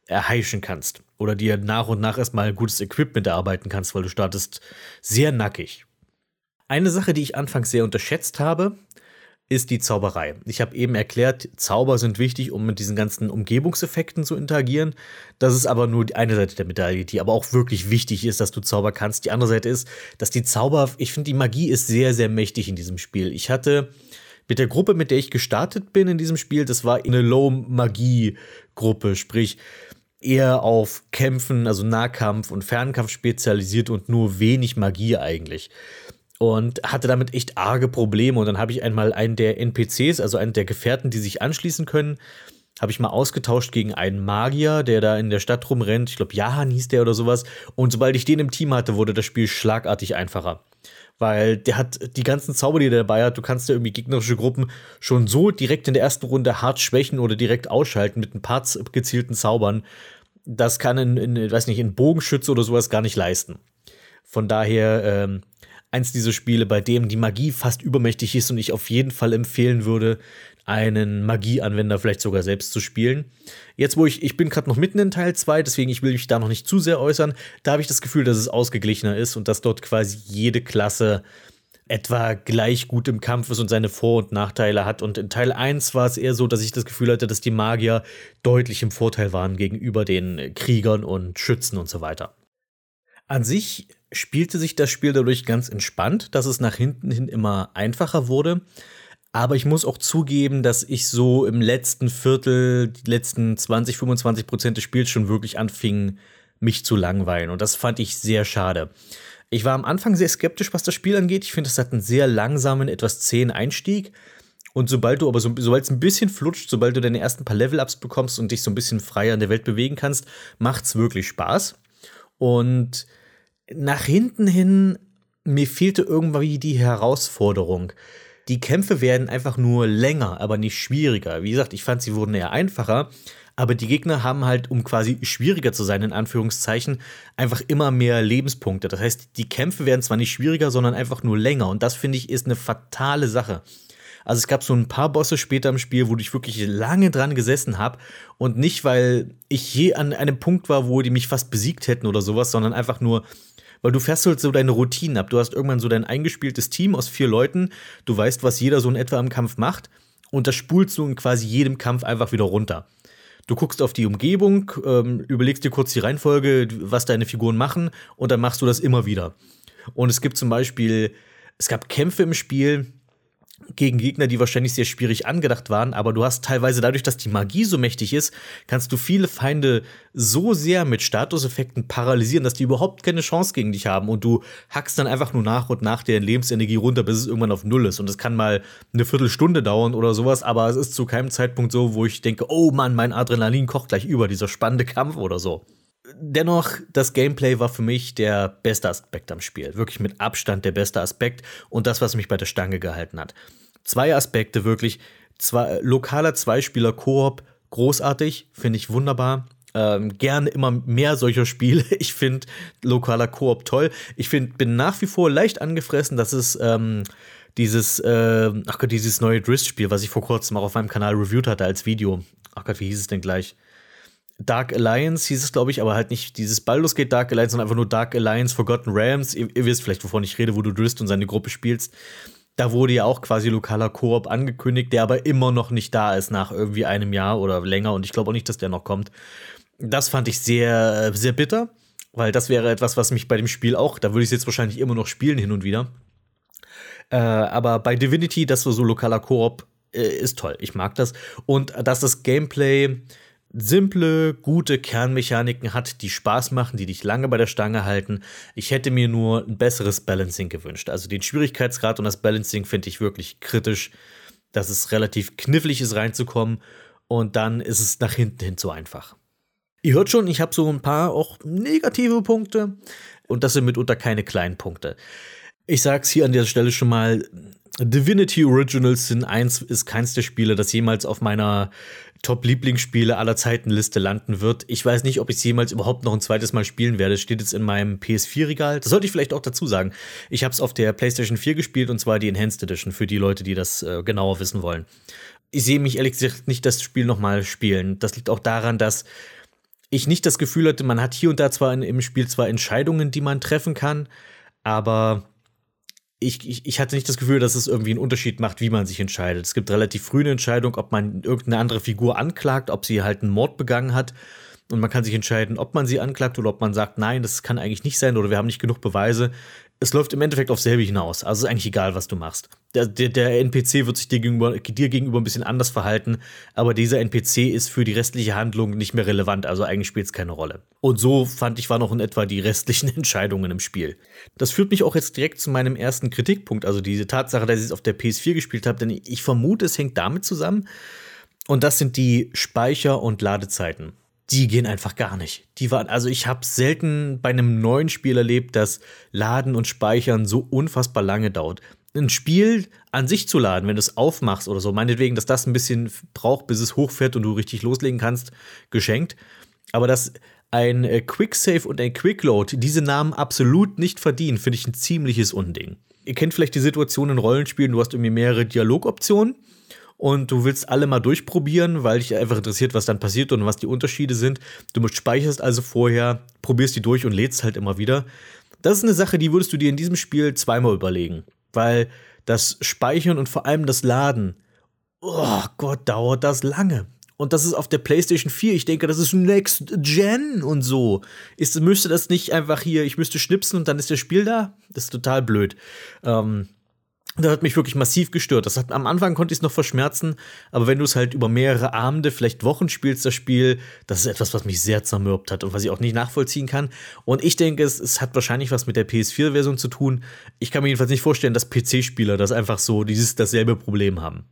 erheischen kannst. Oder dir nach und nach erstmal gutes Equipment erarbeiten kannst, weil du startest sehr nackig. Eine Sache, die ich anfangs sehr unterschätzt habe, ist die Zauberei. Ich habe eben erklärt, Zauber sind wichtig, um mit diesen ganzen Umgebungseffekten zu interagieren. Das ist aber nur die eine Seite der Medaille, die aber auch wirklich wichtig ist, dass du Zauber kannst. Die andere Seite ist, dass die Zauber, ich finde, die Magie ist sehr, sehr mächtig in diesem Spiel. Ich hatte mit der Gruppe, mit der ich gestartet bin in diesem Spiel, das war eine Low-Magie-Gruppe, sprich eher auf Kämpfen, also Nahkampf und Fernkampf spezialisiert und nur wenig Magie eigentlich und hatte damit echt arge Probleme. Und dann habe ich einmal einen der NPCs, also einen der Gefährten, die sich anschließen können, habe ich mal ausgetauscht gegen einen Magier, der da in der Stadt rumrennt. Ich glaube, Jahan hieß der oder sowas. Und sobald ich den im Team hatte, wurde das Spiel schlagartig einfacher. Weil der hat die ganzen Zauber, die er dabei hat, du kannst ja irgendwie gegnerische Gruppen schon so direkt in der ersten Runde hart schwächen oder direkt ausschalten mit ein paar gezielten Zaubern. Das kann in, in weiß nicht, in Bogenschütze oder sowas gar nicht leisten. Von daher ähm, eins dieser Spiele, bei dem die Magie fast übermächtig ist und ich auf jeden Fall empfehlen würde, einen Magieanwender vielleicht sogar selbst zu spielen. Jetzt, wo ich, ich bin gerade noch mitten in Teil 2, deswegen ich will mich da noch nicht zu sehr äußern, da habe ich das Gefühl, dass es ausgeglichener ist und dass dort quasi jede Klasse etwa gleich gut im Kampf ist und seine Vor- und Nachteile hat. Und in Teil 1 war es eher so, dass ich das Gefühl hatte, dass die Magier deutlich im Vorteil waren gegenüber den Kriegern und Schützen und so weiter. An sich spielte sich das Spiel dadurch ganz entspannt, dass es nach hinten hin immer einfacher wurde. Aber ich muss auch zugeben, dass ich so im letzten Viertel, die letzten 20, 25 Prozent des Spiels schon wirklich anfing, mich zu langweilen. Und das fand ich sehr schade. Ich war am Anfang sehr skeptisch, was das Spiel angeht. Ich finde, es hat einen sehr langsamen, etwas zähen Einstieg. Und sobald du aber so, sobald es ein bisschen flutscht, sobald du deine ersten paar Level-Ups bekommst und dich so ein bisschen freier in der Welt bewegen kannst, macht's wirklich Spaß. Und nach hinten hin, mir fehlte irgendwie die Herausforderung. Die Kämpfe werden einfach nur länger, aber nicht schwieriger. Wie gesagt, ich fand, sie wurden eher einfacher. Aber die Gegner haben halt, um quasi schwieriger zu sein, in Anführungszeichen, einfach immer mehr Lebenspunkte. Das heißt, die Kämpfe werden zwar nicht schwieriger, sondern einfach nur länger. Und das finde ich ist eine fatale Sache. Also es gab so ein paar Bosse später im Spiel, wo ich wirklich lange dran gesessen habe und nicht, weil ich je an einem Punkt war, wo die mich fast besiegt hätten oder sowas, sondern einfach nur, weil du fährst halt so deine Routinen ab. Du hast irgendwann so dein eingespieltes Team aus vier Leuten, du weißt, was jeder so in etwa im Kampf macht und das spulst du in quasi jedem Kampf einfach wieder runter. Du guckst auf die Umgebung, ähm, überlegst dir kurz die Reihenfolge, was deine Figuren machen, und dann machst du das immer wieder. Und es gibt zum Beispiel, es gab Kämpfe im Spiel, gegen Gegner, die wahrscheinlich sehr schwierig angedacht waren, aber du hast teilweise dadurch, dass die Magie so mächtig ist, kannst du viele Feinde so sehr mit Statuseffekten paralysieren, dass die überhaupt keine Chance gegen dich haben und du hackst dann einfach nur nach und nach deren Lebensenergie runter, bis es irgendwann auf Null ist und es kann mal eine Viertelstunde dauern oder sowas, aber es ist zu keinem Zeitpunkt so, wo ich denke, oh Mann, mein Adrenalin kocht gleich über, dieser spannende Kampf oder so. Dennoch, das Gameplay war für mich der beste Aspekt am Spiel. Wirklich mit Abstand der beste Aspekt und das, was mich bei der Stange gehalten hat. Zwei Aspekte wirklich. Zwei, lokaler Zweispieler-Koop, großartig, finde ich wunderbar. Ähm, gerne immer mehr solcher Spiele. Ich finde lokaler Koop toll. Ich find, bin nach wie vor leicht angefressen, dass es ähm, dieses, äh, ach Gott, dieses neue Drift-Spiel, was ich vor kurzem auch auf meinem Kanal reviewed hatte als Video. Ach Gott, wie hieß es denn gleich? Dark Alliance hieß es, glaube ich, aber halt nicht dieses Baldur's Gate Dark Alliance, sondern einfach nur Dark Alliance Forgotten Realms. Ihr, ihr, wisst vielleicht, wovon ich rede, wo du Drist und seine Gruppe spielst. Da wurde ja auch quasi lokaler Koop angekündigt, der aber immer noch nicht da ist nach irgendwie einem Jahr oder länger und ich glaube auch nicht, dass der noch kommt. Das fand ich sehr, sehr bitter, weil das wäre etwas, was mich bei dem Spiel auch, da würde ich es jetzt wahrscheinlich immer noch spielen hin und wieder. Äh, aber bei Divinity, das so lokaler Koop äh, ist toll. Ich mag das. Und dass das Gameplay simple, gute Kernmechaniken hat, die Spaß machen, die dich lange bei der Stange halten. Ich hätte mir nur ein besseres Balancing gewünscht. Also den Schwierigkeitsgrad und das Balancing finde ich wirklich kritisch, dass es relativ knifflig ist reinzukommen und dann ist es nach hinten hin zu einfach. Ihr hört schon, ich habe so ein paar auch negative Punkte und das sind mitunter keine kleinen Punkte. Ich sag's hier an der Stelle schon mal, Divinity Originals sind eins, ist keins der Spiele, das jemals auf meiner Top-Lieblingsspiele aller Zeiten Liste landen wird. Ich weiß nicht, ob ich es jemals überhaupt noch ein zweites Mal spielen werde. Steht jetzt in meinem PS4-Regal. Das sollte ich vielleicht auch dazu sagen. Ich habe es auf der PlayStation 4 gespielt und zwar die Enhanced Edition für die Leute, die das äh, genauer wissen wollen. Ich sehe mich ehrlich gesagt nicht das Spiel nochmal spielen. Das liegt auch daran, dass ich nicht das Gefühl hatte, man hat hier und da zwar in, im Spiel zwar Entscheidungen, die man treffen kann, aber ich, ich, ich, hatte nicht das Gefühl, dass es irgendwie einen Unterschied macht, wie man sich entscheidet. Es gibt relativ früh eine Entscheidung, ob man irgendeine andere Figur anklagt, ob sie halt einen Mord begangen hat. Und man kann sich entscheiden, ob man sie anklagt oder ob man sagt, nein, das kann eigentlich nicht sein oder wir haben nicht genug Beweise es läuft im Endeffekt auf selbe hinaus. Also ist eigentlich egal, was du machst. Der, der, NPC wird sich dir gegenüber, dir gegenüber ein bisschen anders verhalten, aber dieser NPC ist für die restliche Handlung nicht mehr relevant, also eigentlich spielt es keine Rolle. Und so fand ich, waren noch in etwa die restlichen Entscheidungen im Spiel. Das führt mich auch jetzt direkt zu meinem ersten Kritikpunkt, also diese Tatsache, dass ich es auf der PS4 gespielt habe, denn ich vermute, es hängt damit zusammen. Und das sind die Speicher- und Ladezeiten die gehen einfach gar nicht. Die waren, also ich habe selten bei einem neuen Spiel erlebt, dass Laden und Speichern so unfassbar lange dauert. Ein Spiel an sich zu laden, wenn du es aufmachst oder so, meinetwegen, dass das ein bisschen braucht, bis es hochfährt und du richtig loslegen kannst, geschenkt. Aber dass ein äh, Quicksave und ein Quickload diese Namen absolut nicht verdienen, finde ich ein ziemliches Unding. Ihr kennt vielleicht die Situation in Rollenspielen, du hast irgendwie mehrere Dialogoptionen und du willst alle mal durchprobieren, weil dich einfach interessiert, was dann passiert und was die Unterschiede sind. Du speicherst also vorher, probierst die durch und lädst halt immer wieder. Das ist eine Sache, die würdest du dir in diesem Spiel zweimal überlegen. Weil das Speichern und vor allem das Laden, oh Gott, dauert das lange. Und das ist auf der PlayStation 4. Ich denke, das ist Next Gen und so. Ist, müsste das nicht einfach hier, ich müsste schnipsen und dann ist das Spiel da? Das ist total blöd. Ähm, das hat mich wirklich massiv gestört. Das hat, am Anfang konnte ich es noch verschmerzen, aber wenn du es halt über mehrere Abende, vielleicht Wochen spielst, das Spiel, das ist etwas, was mich sehr zermürbt hat und was ich auch nicht nachvollziehen kann. Und ich denke, es, es hat wahrscheinlich was mit der PS4-Version zu tun. Ich kann mir jedenfalls nicht vorstellen, dass PC-Spieler das einfach so dieses dasselbe Problem haben.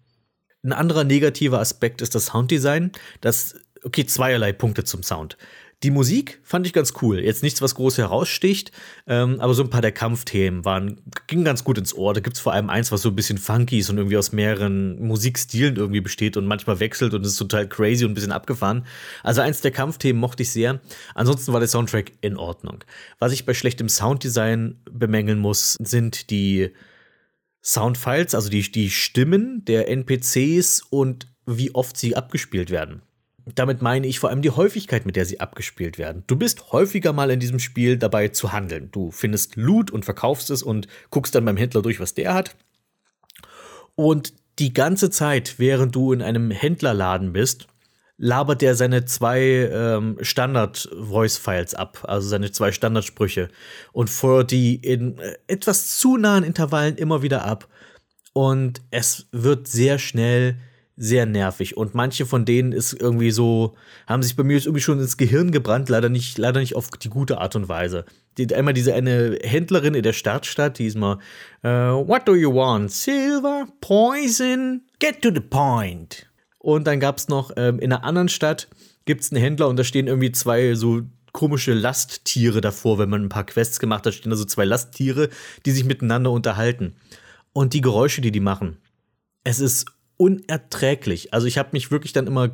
Ein anderer negativer Aspekt ist das Sounddesign. Das, okay, zweierlei Punkte zum Sound. Die Musik fand ich ganz cool. Jetzt nichts, was groß heraussticht, ähm, aber so ein paar der Kampfthemen waren, gingen ganz gut ins Ohr. Da gibt es vor allem eins, was so ein bisschen funky ist und irgendwie aus mehreren Musikstilen irgendwie besteht und manchmal wechselt und ist total crazy und ein bisschen abgefahren. Also eins der Kampfthemen mochte ich sehr. Ansonsten war der Soundtrack in Ordnung. Was ich bei schlechtem Sounddesign bemängeln muss, sind die Soundfiles, also die, die Stimmen der NPCs und wie oft sie abgespielt werden. Damit meine ich vor allem die Häufigkeit, mit der sie abgespielt werden. Du bist häufiger mal in diesem Spiel dabei zu handeln. Du findest Loot und verkaufst es und guckst dann beim Händler durch, was der hat. Und die ganze Zeit, während du in einem Händlerladen bist, labert der seine zwei ähm, Standard-Voice-Files ab, also seine zwei Standardsprüche und feuert die in äh, etwas zu nahen Intervallen immer wieder ab. Und es wird sehr schnell sehr nervig. Und manche von denen ist irgendwie so, haben sich bei mir irgendwie schon ins Gehirn gebrannt, leider nicht, leider nicht auf die gute Art und Weise. Die, einmal diese eine Händlerin in der Startstadt, die ist mal, uh, what do you want? Silver? Poison? Get to the point. Und dann gab es noch ähm, in einer anderen Stadt gibt es einen Händler und da stehen irgendwie zwei so komische Lasttiere davor, wenn man ein paar Quests gemacht hat, stehen da so zwei Lasttiere, die sich miteinander unterhalten. Und die Geräusche, die die machen, es ist unerträglich. Also ich habe mich wirklich dann immer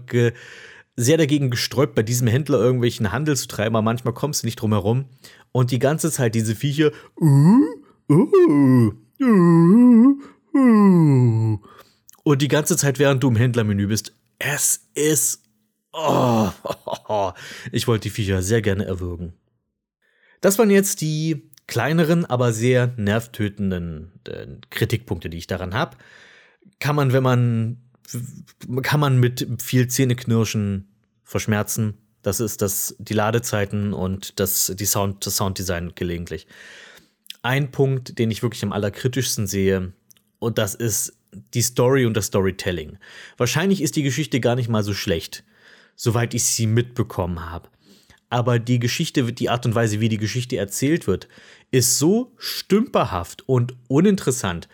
sehr dagegen gesträubt, bei diesem Händler irgendwelchen Handel zu treiben, aber manchmal kommst du nicht drum herum. Und die ganze Zeit diese Viecher, uh, uh, uh, und die ganze Zeit, während du im Händlermenü bist, es ist. Oh, ich wollte die Viecher sehr gerne erwürgen. Das waren jetzt die kleineren, aber sehr nervtötenden äh, Kritikpunkte, die ich daran habe kann man, wenn man, kann man mit viel Zähneknirschen verschmerzen. Das ist das, die Ladezeiten und das, die Sound, das Sounddesign gelegentlich. Ein Punkt, den ich wirklich am allerkritischsten sehe, und das ist die Story und das Storytelling. Wahrscheinlich ist die Geschichte gar nicht mal so schlecht, soweit ich sie mitbekommen habe. Aber die Geschichte, die Art und Weise, wie die Geschichte erzählt wird, ist so stümperhaft und uninteressant,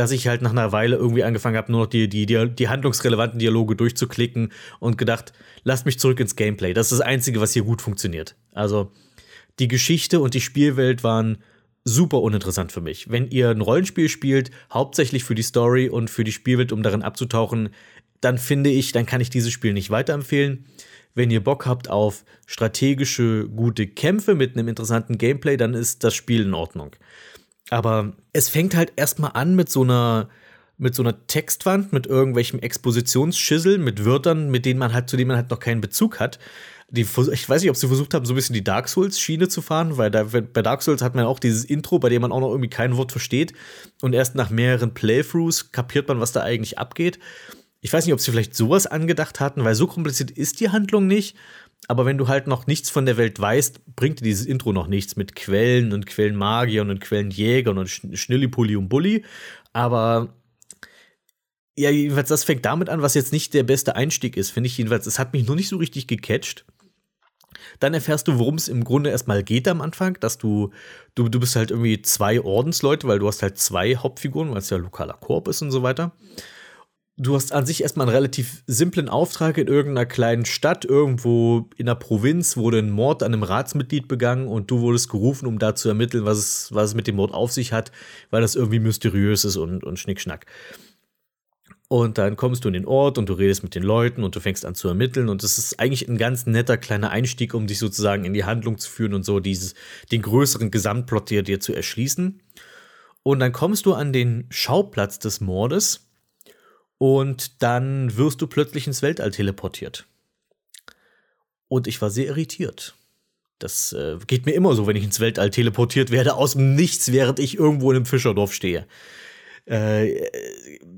dass ich halt nach einer Weile irgendwie angefangen habe, nur noch die, die, die, die handlungsrelevanten Dialoge durchzuklicken und gedacht, lasst mich zurück ins Gameplay. Das ist das Einzige, was hier gut funktioniert. Also die Geschichte und die Spielwelt waren super uninteressant für mich. Wenn ihr ein Rollenspiel spielt, hauptsächlich für die Story und für die Spielwelt, um darin abzutauchen, dann finde ich, dann kann ich dieses Spiel nicht weiterempfehlen. Wenn ihr Bock habt auf strategische, gute Kämpfe mit einem interessanten Gameplay, dann ist das Spiel in Ordnung. Aber es fängt halt erstmal an mit so einer mit so einer Textwand, mit irgendwelchem Expositionsschissel, mit Wörtern, mit denen man halt, zu denen man halt noch keinen Bezug hat. Die, ich weiß nicht, ob sie versucht haben, so ein bisschen die Dark Souls-Schiene zu fahren, weil da, bei Dark Souls hat man auch dieses Intro, bei dem man auch noch irgendwie kein Wort versteht. Und erst nach mehreren Playthroughs kapiert man, was da eigentlich abgeht. Ich weiß nicht, ob sie vielleicht sowas angedacht hatten, weil so kompliziert ist die Handlung nicht. Aber wenn du halt noch nichts von der Welt weißt, bringt dir dieses Intro noch nichts mit Quellen und Quellenmagiern und Quellenjägern und Schnillipulli und Bulli. Aber ja, jedenfalls, das fängt damit an, was jetzt nicht der beste Einstieg ist, finde ich jedenfalls. Es hat mich nur nicht so richtig gecatcht. Dann erfährst du, worum es im Grunde erstmal geht am Anfang, dass du, du, du bist halt irgendwie zwei Ordensleute, weil du hast halt zwei Hauptfiguren, weil es ja lokaler Korb ist und so weiter du hast an sich erstmal einen relativ simplen Auftrag in irgendeiner kleinen Stadt, irgendwo in der Provinz wurde ein Mord an einem Ratsmitglied begangen und du wurdest gerufen, um da zu ermitteln, was es, was es mit dem Mord auf sich hat, weil das irgendwie mysteriös ist und, und Schnickschnack. Und dann kommst du in den Ort und du redest mit den Leuten und du fängst an zu ermitteln. Und das ist eigentlich ein ganz netter kleiner Einstieg, um dich sozusagen in die Handlung zu führen und so dieses, den größeren Gesamtplot dir, dir zu erschließen. Und dann kommst du an den Schauplatz des Mordes und dann wirst du plötzlich ins Weltall teleportiert. Und ich war sehr irritiert. Das äh, geht mir immer so, wenn ich ins Weltall teleportiert werde, aus dem Nichts, während ich irgendwo in einem Fischerdorf stehe. Äh,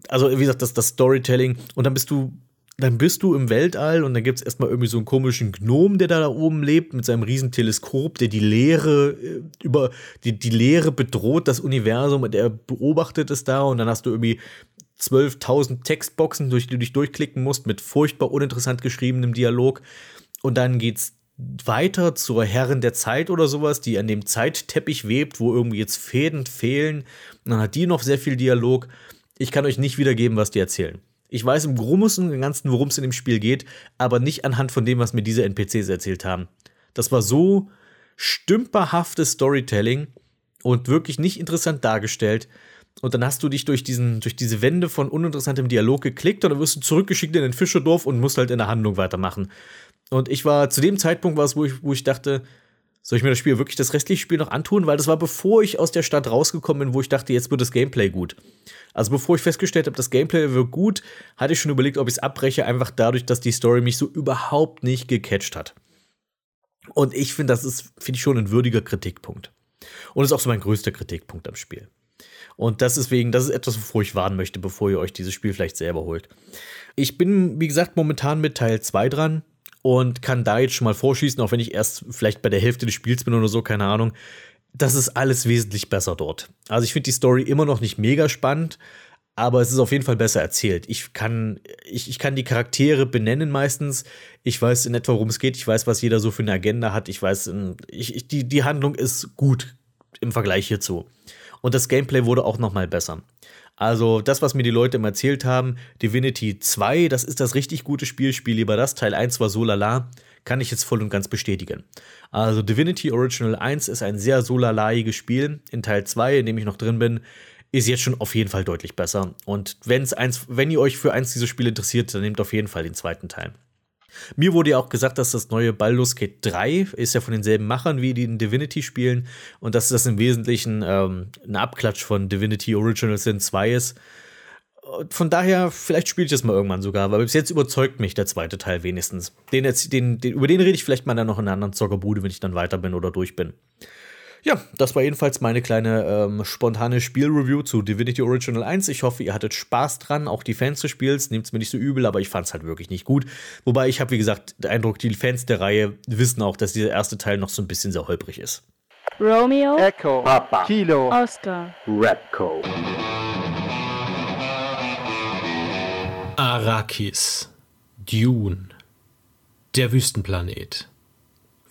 also, wie gesagt, das, das Storytelling. Und dann bist du dann bist du im Weltall und dann gibt es erstmal irgendwie so einen komischen Gnom, der da, da oben lebt, mit seinem riesen Teleskop, der die Leere äh, über die, die Leere bedroht, das Universum, und er beobachtet es da und dann hast du irgendwie 12.000 Textboxen, durch die du dich durchklicken musst, mit furchtbar uninteressant geschriebenem Dialog. Und dann geht's weiter zur Herrin der Zeit oder sowas, die an dem Zeitteppich webt, wo irgendwie jetzt Fäden fehlen. Und dann hat die noch sehr viel Dialog. Ich kann euch nicht wiedergeben, was die erzählen. Ich weiß im Großen und Ganzen, worum es in dem Spiel geht, aber nicht anhand von dem, was mir diese NPCs erzählt haben. Das war so stümperhaftes Storytelling und wirklich nicht interessant dargestellt. Und dann hast du dich durch, diesen, durch diese Wände von uninteressantem Dialog geklickt und dann wirst du zurückgeschickt in ein Fischerdorf und musst halt in der Handlung weitermachen. Und ich war zu dem Zeitpunkt, wo ich, wo ich dachte, soll ich mir das Spiel wirklich das restliche Spiel noch antun? Weil das war bevor ich aus der Stadt rausgekommen bin, wo ich dachte, jetzt wird das Gameplay gut. Also bevor ich festgestellt habe, das Gameplay wird gut, hatte ich schon überlegt, ob ich es abbreche, einfach dadurch, dass die Story mich so überhaupt nicht gecatcht hat. Und ich finde, das ist, finde ich schon ein würdiger Kritikpunkt. Und ist auch so mein größter Kritikpunkt am Spiel. Und das deswegen, das ist etwas, wovor ich warnen möchte, bevor ihr euch dieses Spiel vielleicht selber holt. Ich bin, wie gesagt, momentan mit Teil 2 dran und kann da jetzt schon mal vorschießen, auch wenn ich erst vielleicht bei der Hälfte des Spiels bin oder so, keine Ahnung. Das ist alles wesentlich besser dort. Also ich finde die Story immer noch nicht mega spannend, aber es ist auf jeden Fall besser erzählt. Ich kann, ich, ich kann die Charaktere benennen meistens. Ich weiß in etwa, worum es geht. Ich weiß, was jeder so für eine Agenda hat. Ich weiß, ich, ich, die, die Handlung ist gut im Vergleich hierzu. Und das Gameplay wurde auch noch mal besser. Also das, was mir die Leute immer erzählt haben, Divinity 2, das ist das richtig gute Spiel, spiel lieber das. Teil 1 war so lala, kann ich jetzt voll und ganz bestätigen. Also Divinity Original 1 ist ein sehr so lalaiges Spiel. In Teil 2, in dem ich noch drin bin, ist jetzt schon auf jeden Fall deutlich besser. Und wenn's eins, wenn ihr euch für eins dieser Spiele interessiert, dann nehmt auf jeden Fall den zweiten Teil. Mir wurde ja auch gesagt, dass das neue Baldur's Gate 3 ist ja von denselben Machern wie die in Divinity spielen und dass das im Wesentlichen ähm, ein Abklatsch von Divinity Original Sin 2 ist. Von daher, vielleicht spiele ich das mal irgendwann sogar, weil bis jetzt überzeugt mich der zweite Teil wenigstens. Den, den, den, über den rede ich vielleicht mal dann noch in einer anderen Zockerbude, wenn ich dann weiter bin oder durch bin. Ja, das war jedenfalls meine kleine ähm, spontane Spielreview zu Divinity Original 1. Ich hoffe, ihr hattet Spaß dran, auch die Fans des Spiels. Nehmt es mir nicht so übel, aber ich fand es halt wirklich nicht gut. Wobei ich habe, wie gesagt, den Eindruck, die Fans der Reihe wissen auch, dass dieser erste Teil noch so ein bisschen sehr holprig ist. Romeo, Echo, Papa, Kilo, Oscar, Rapco. Arrakis. Dune. Der Wüstenplanet.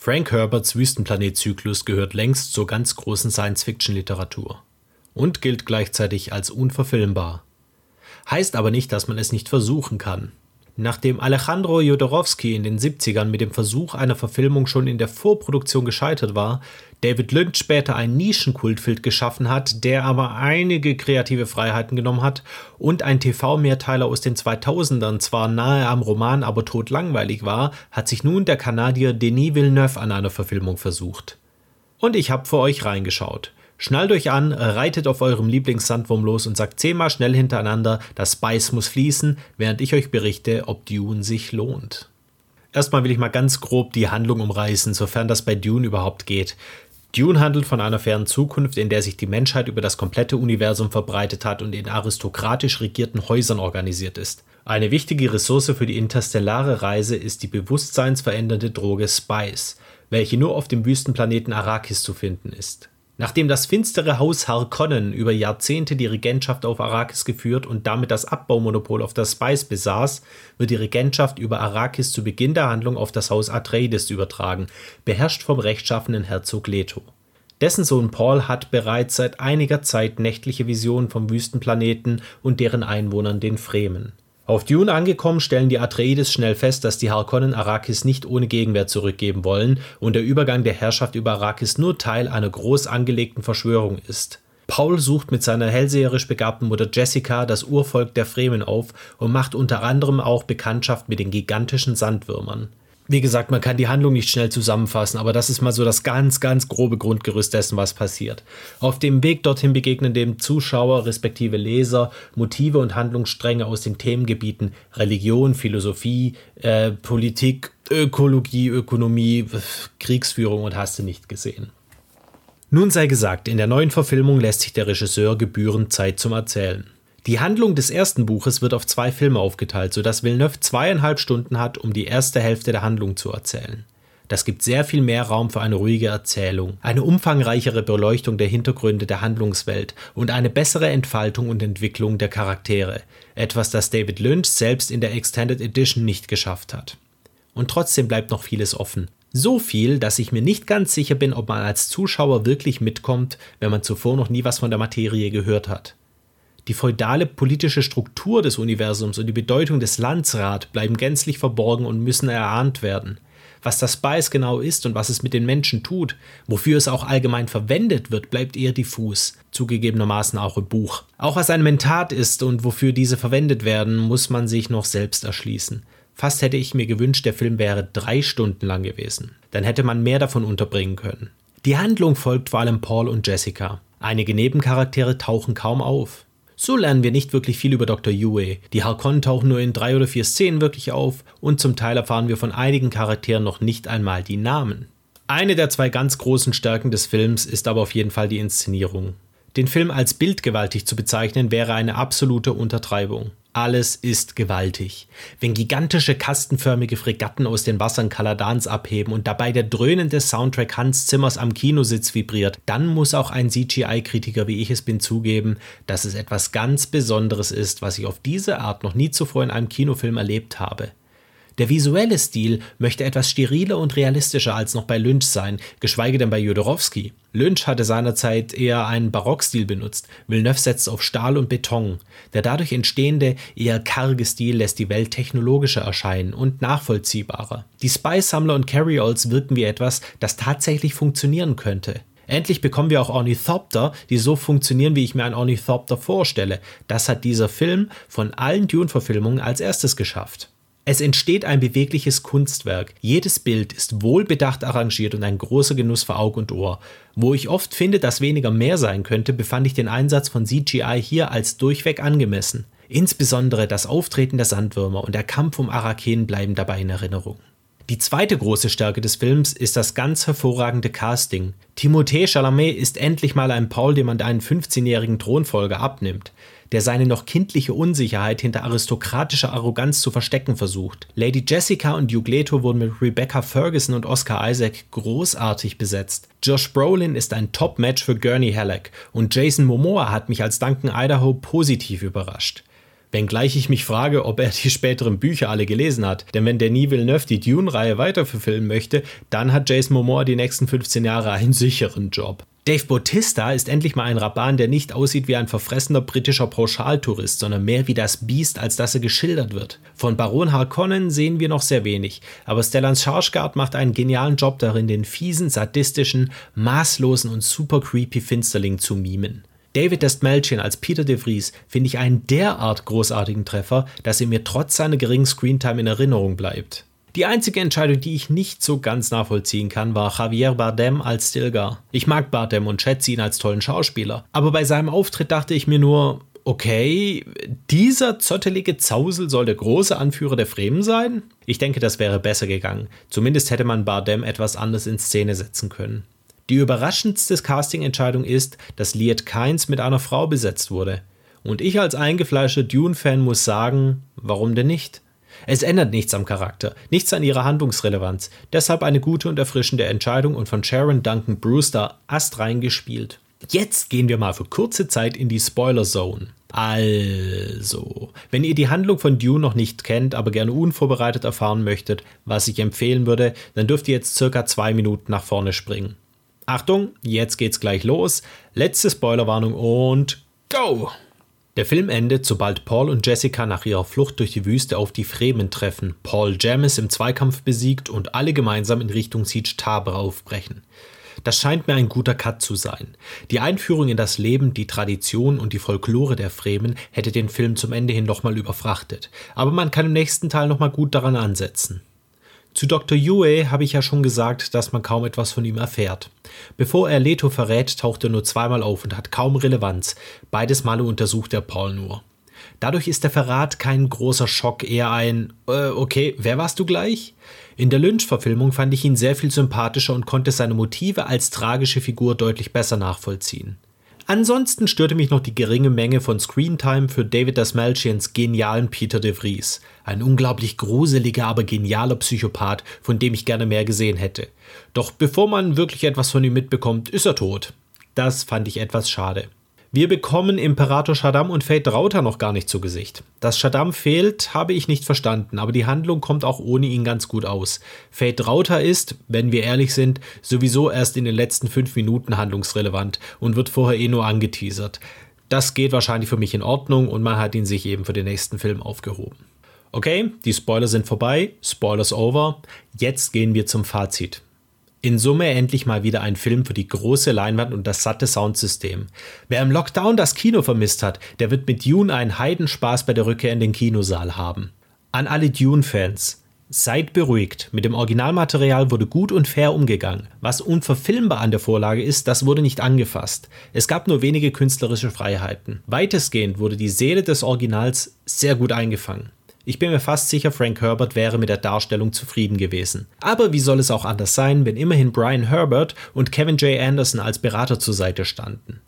Frank Herberts Wüstenplanet-Zyklus gehört längst zur ganz großen Science-Fiction-Literatur und gilt gleichzeitig als unverfilmbar. Heißt aber nicht, dass man es nicht versuchen kann. Nachdem Alejandro Jodorowsky in den 70ern mit dem Versuch einer Verfilmung schon in der Vorproduktion gescheitert war, David Lynch später einen Nischenkultfilm geschaffen hat, der aber einige kreative Freiheiten genommen hat und ein TV-Mehrteiler aus den 2000ern zwar nahe am Roman, aber totlangweilig war, hat sich nun der Kanadier Denis Villeneuve an einer Verfilmung versucht. Und ich habe für euch reingeschaut. Schnallt euch an, reitet auf eurem Lieblingssandwurm los und sagt zehnmal schnell hintereinander, das Spice muss fließen, während ich euch berichte, ob Dune sich lohnt. Erstmal will ich mal ganz grob die Handlung umreißen, sofern das bei Dune überhaupt geht. Dune handelt von einer fernen Zukunft, in der sich die Menschheit über das komplette Universum verbreitet hat und in aristokratisch regierten Häusern organisiert ist. Eine wichtige Ressource für die interstellare Reise ist die bewusstseinsverändernde Droge Spice, welche nur auf dem Wüstenplaneten Arrakis zu finden ist. Nachdem das finstere Haus Harkonnen über Jahrzehnte die Regentschaft auf Arrakis geführt und damit das Abbaumonopol auf das Spice besaß, wird die Regentschaft über Arrakis zu Beginn der Handlung auf das Haus Atreides übertragen, beherrscht vom rechtschaffenen Herzog Leto. Dessen Sohn Paul hat bereits seit einiger Zeit nächtliche Visionen vom Wüstenplaneten und deren Einwohnern den Fremen. Auf Dune angekommen, stellen die Atreides schnell fest, dass die Harkonnen Arrakis nicht ohne Gegenwehr zurückgeben wollen und der Übergang der Herrschaft über Arrakis nur Teil einer groß angelegten Verschwörung ist. Paul sucht mit seiner hellseherisch begabten Mutter Jessica das Urvolk der Fremen auf und macht unter anderem auch Bekanntschaft mit den gigantischen Sandwürmern wie gesagt, man kann die Handlung nicht schnell zusammenfassen, aber das ist mal so das ganz, ganz grobe Grundgerüst dessen, was passiert. Auf dem Weg dorthin begegnen dem Zuschauer respektive Leser Motive und Handlungsstränge aus den Themengebieten Religion, Philosophie, äh, Politik, Ökologie, Ökonomie, Kriegsführung und hast du nicht gesehen. Nun sei gesagt, in der neuen Verfilmung lässt sich der Regisseur gebührend Zeit zum Erzählen. Die Handlung des ersten Buches wird auf zwei Filme aufgeteilt, sodass Villeneuve zweieinhalb Stunden hat, um die erste Hälfte der Handlung zu erzählen. Das gibt sehr viel mehr Raum für eine ruhige Erzählung, eine umfangreichere Beleuchtung der Hintergründe der Handlungswelt und eine bessere Entfaltung und Entwicklung der Charaktere, etwas, das David Lynch selbst in der Extended Edition nicht geschafft hat. Und trotzdem bleibt noch vieles offen. So viel, dass ich mir nicht ganz sicher bin, ob man als Zuschauer wirklich mitkommt, wenn man zuvor noch nie was von der Materie gehört hat. Die feudale politische Struktur des Universums und die Bedeutung des Landsrat bleiben gänzlich verborgen und müssen erahnt werden. Was das Spice genau ist und was es mit den Menschen tut, wofür es auch allgemein verwendet wird, bleibt eher diffus, zugegebenermaßen auch im Buch. Auch was ein Mentat ist und wofür diese verwendet werden, muss man sich noch selbst erschließen. Fast hätte ich mir gewünscht, der Film wäre drei Stunden lang gewesen. Dann hätte man mehr davon unterbringen können. Die Handlung folgt vor allem Paul und Jessica. Einige Nebencharaktere tauchen kaum auf. So lernen wir nicht wirklich viel über Dr. Yue. Die Harkonnen tauchen nur in drei oder vier Szenen wirklich auf und zum Teil erfahren wir von einigen Charakteren noch nicht einmal die Namen. Eine der zwei ganz großen Stärken des Films ist aber auf jeden Fall die Inszenierung. Den Film als bildgewaltig zu bezeichnen wäre eine absolute Untertreibung. Alles ist gewaltig. Wenn gigantische kastenförmige Fregatten aus den Wassern Kaladans abheben und dabei der dröhnende Soundtrack Hans Zimmers am Kinositz vibriert, dann muss auch ein CGI-Kritiker wie ich es bin zugeben, dass es etwas ganz Besonderes ist, was ich auf diese Art noch nie zuvor in einem Kinofilm erlebt habe. Der visuelle Stil möchte etwas steriler und realistischer als noch bei Lynch sein, geschweige denn bei Jodorowsky. Lynch hatte seinerzeit eher einen Barockstil benutzt, Villeneuve setzt auf Stahl und Beton. Der dadurch entstehende, eher karge Stil lässt die Welt technologischer erscheinen und nachvollziehbarer. Die Spy-Sammler und Carry-Alls wirken wie etwas, das tatsächlich funktionieren könnte. Endlich bekommen wir auch Ornithopter, die so funktionieren, wie ich mir einen Ornithopter vorstelle. Das hat dieser Film von allen Dune-Verfilmungen als erstes geschafft. Es entsteht ein bewegliches Kunstwerk. Jedes Bild ist wohlbedacht arrangiert und ein großer Genuss für Aug und Ohr. Wo ich oft finde, dass weniger mehr sein könnte, befand ich den Einsatz von CGI hier als durchweg angemessen. Insbesondere das Auftreten der Sandwürmer und der Kampf um Araken bleiben dabei in Erinnerung. Die zweite große Stärke des Films ist das ganz hervorragende Casting. Timothée Chalamet ist endlich mal ein Paul, dem man einen 15-jährigen Thronfolger abnimmt der seine noch kindliche Unsicherheit hinter aristokratischer Arroganz zu verstecken versucht. Lady Jessica und Hugh Leto wurden mit Rebecca Ferguson und Oscar Isaac großartig besetzt. Josh Brolin ist ein Top-Match für Gurney Halleck und Jason Momoa hat mich als Duncan Idaho positiv überrascht. Wenngleich ich mich frage, ob er die späteren Bücher alle gelesen hat. Denn wenn Denis Villeneuve die Dune-Reihe weiterverfilmen möchte, dann hat Jason Momoa die nächsten 15 Jahre einen sicheren Job. Dave Bautista ist endlich mal ein Raban, der nicht aussieht wie ein verfressener britischer Pauschaltourist, sondern mehr wie das Biest, als dass er geschildert wird. Von Baron Harkonnen sehen wir noch sehr wenig, aber Stellan Skarsgård macht einen genialen Job darin, den fiesen, sadistischen, maßlosen und super creepy Finsterling zu mimen. David Destmalchian als Peter de Vries finde ich einen derart großartigen Treffer, dass er mir trotz seiner geringen Screentime in Erinnerung bleibt. Die einzige Entscheidung, die ich nicht so ganz nachvollziehen kann, war Javier Bardem als Stilgar. Ich mag Bardem und schätze ihn als tollen Schauspieler, aber bei seinem Auftritt dachte ich mir nur, okay, dieser zottelige Zausel soll der große Anführer der Fremen sein? Ich denke, das wäre besser gegangen. Zumindest hätte man Bardem etwas anders in Szene setzen können. Die überraschendste Casting-Entscheidung ist, dass Liet Kynes mit einer Frau besetzt wurde. Und ich als eingefleischter Dune-Fan muss sagen, warum denn nicht? Es ändert nichts am Charakter, nichts an ihrer Handlungsrelevanz. Deshalb eine gute und erfrischende Entscheidung und von Sharon Duncan Brewster astrein gespielt. Jetzt gehen wir mal für kurze Zeit in die Spoiler Zone. Also, wenn ihr die Handlung von Dune noch nicht kennt, aber gerne unvorbereitet erfahren möchtet, was ich empfehlen würde, dann dürft ihr jetzt circa zwei Minuten nach vorne springen. Achtung, jetzt geht's gleich los. Letzte Spoilerwarnung und go! Der Film endet, sobald Paul und Jessica nach ihrer Flucht durch die Wüste auf die Fremen treffen, Paul Jamis im Zweikampf besiegt und alle gemeinsam in Richtung Siege Tabor aufbrechen. Das scheint mir ein guter Cut zu sein. Die Einführung in das Leben, die Tradition und die Folklore der Fremen hätte den Film zum Ende hin nochmal überfrachtet, aber man kann im nächsten Teil nochmal gut daran ansetzen. Zu Dr. Yue habe ich ja schon gesagt, dass man kaum etwas von ihm erfährt. Bevor er Leto verrät, taucht er nur zweimal auf und hat kaum Relevanz. Beides Male untersucht er Paul nur. Dadurch ist der Verrat kein großer Schock, eher ein, äh, okay, wer warst du gleich? In der Lynch-Verfilmung fand ich ihn sehr viel sympathischer und konnte seine Motive als tragische Figur deutlich besser nachvollziehen. Ansonsten störte mich noch die geringe Menge von Screentime für David Dasmalchians genialen Peter de Vries. Ein unglaublich gruseliger, aber genialer Psychopath, von dem ich gerne mehr gesehen hätte. Doch bevor man wirklich etwas von ihm mitbekommt, ist er tot. Das fand ich etwas schade. Wir bekommen Imperator Shaddam und Fate Rauter noch gar nicht zu Gesicht. Dass Shaddam fehlt, habe ich nicht verstanden, aber die Handlung kommt auch ohne ihn ganz gut aus. Fate Rauter ist, wenn wir ehrlich sind, sowieso erst in den letzten fünf Minuten handlungsrelevant und wird vorher eh nur angeteasert. Das geht wahrscheinlich für mich in Ordnung und man hat ihn sich eben für den nächsten Film aufgehoben. Okay, die Spoiler sind vorbei, Spoilers over. Jetzt gehen wir zum Fazit. In Summe endlich mal wieder ein Film für die große Leinwand und das satte Soundsystem. Wer im Lockdown das Kino vermisst hat, der wird mit Dune einen Heidenspaß bei der Rückkehr in den Kinosaal haben. An alle Dune-Fans. Seid beruhigt, mit dem Originalmaterial wurde gut und fair umgegangen. Was unverfilmbar an der Vorlage ist, das wurde nicht angefasst. Es gab nur wenige künstlerische Freiheiten. Weitestgehend wurde die Seele des Originals sehr gut eingefangen. Ich bin mir fast sicher, Frank Herbert wäre mit der Darstellung zufrieden gewesen. Aber wie soll es auch anders sein, wenn immerhin Brian Herbert und Kevin J. Anderson als Berater zur Seite standen?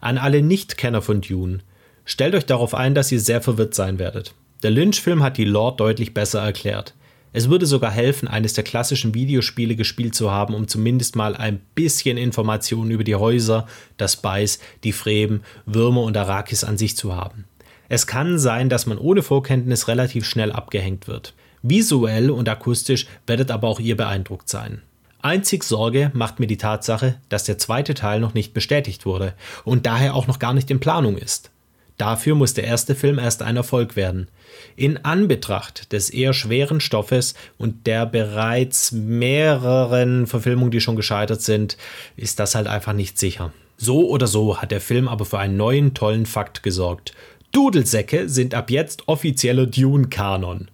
An alle Nicht-Kenner von Dune, stellt euch darauf ein, dass ihr sehr verwirrt sein werdet. Der Lynch-Film hat die Lore deutlich besser erklärt. Es würde sogar helfen, eines der klassischen Videospiele gespielt zu haben, um zumindest mal ein bisschen Informationen über die Häuser, das Beiß, die Fremen, Würmer und Arrakis an sich zu haben. Es kann sein, dass man ohne Vorkenntnis relativ schnell abgehängt wird. Visuell und akustisch werdet aber auch ihr beeindruckt sein. Einzig Sorge macht mir die Tatsache, dass der zweite Teil noch nicht bestätigt wurde und daher auch noch gar nicht in Planung ist. Dafür muss der erste Film erst ein Erfolg werden. In Anbetracht des eher schweren Stoffes und der bereits mehreren Verfilmungen, die schon gescheitert sind, ist das halt einfach nicht sicher. So oder so hat der Film aber für einen neuen tollen Fakt gesorgt. Dudelsäcke sind ab jetzt offizieller Dune-Kanon.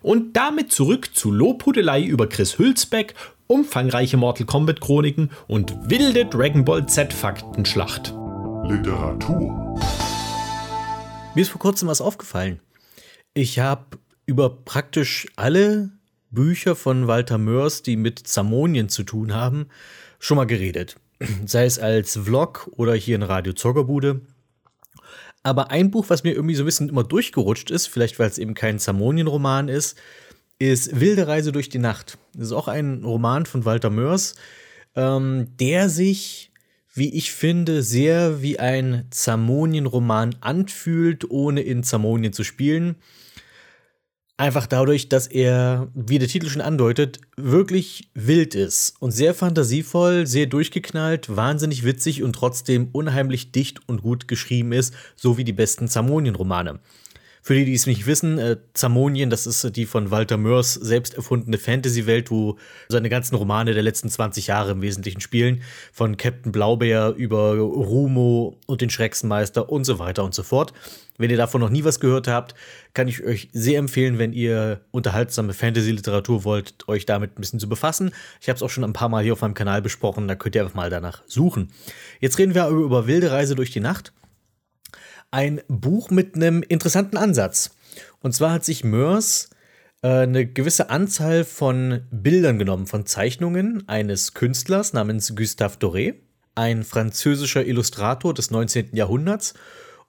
Und damit zurück zu Lobhudelei über Chris Hülsbeck, umfangreiche Mortal Kombat Chroniken und wilde Dragon Ball Z Faktenschlacht. Literatur. Mir ist vor kurzem was aufgefallen. Ich habe über praktisch alle Bücher von Walter Mörs, die mit Zamonien zu tun haben, schon mal geredet. Sei es als Vlog oder hier in Radio Zockerbude. Aber ein Buch, was mir irgendwie so ein bisschen immer durchgerutscht ist, vielleicht weil es eben kein Zamonien-Roman ist, ist Wilde Reise durch die Nacht. Das ist auch ein Roman von Walter Mörs, ähm, der sich, wie ich finde, sehr wie ein Zamonien-Roman anfühlt, ohne in Zamonien zu spielen. Einfach dadurch, dass er, wie der Titel schon andeutet, wirklich wild ist und sehr fantasievoll, sehr durchgeknallt, wahnsinnig witzig und trotzdem unheimlich dicht und gut geschrieben ist, so wie die besten Zamonien-Romane. Für die, die es nicht wissen, äh, Zamonien, das ist die von Walter Mörs selbst erfundene Fantasy-Welt, wo seine ganzen Romane der letzten 20 Jahre im Wesentlichen spielen. Von Captain Blaubeer über Rumo und den Schrecksmeister und so weiter und so fort. Wenn ihr davon noch nie was gehört habt, kann ich euch sehr empfehlen, wenn ihr unterhaltsame Fantasy-Literatur wollt, euch damit ein bisschen zu befassen. Ich habe es auch schon ein paar Mal hier auf meinem Kanal besprochen, da könnt ihr einfach mal danach suchen. Jetzt reden wir über, über wilde Reise durch die Nacht ein Buch mit einem interessanten Ansatz. Und zwar hat sich Mörs äh, eine gewisse Anzahl von Bildern genommen, von Zeichnungen eines Künstlers namens Gustave Doré, ein französischer Illustrator des 19. Jahrhunderts.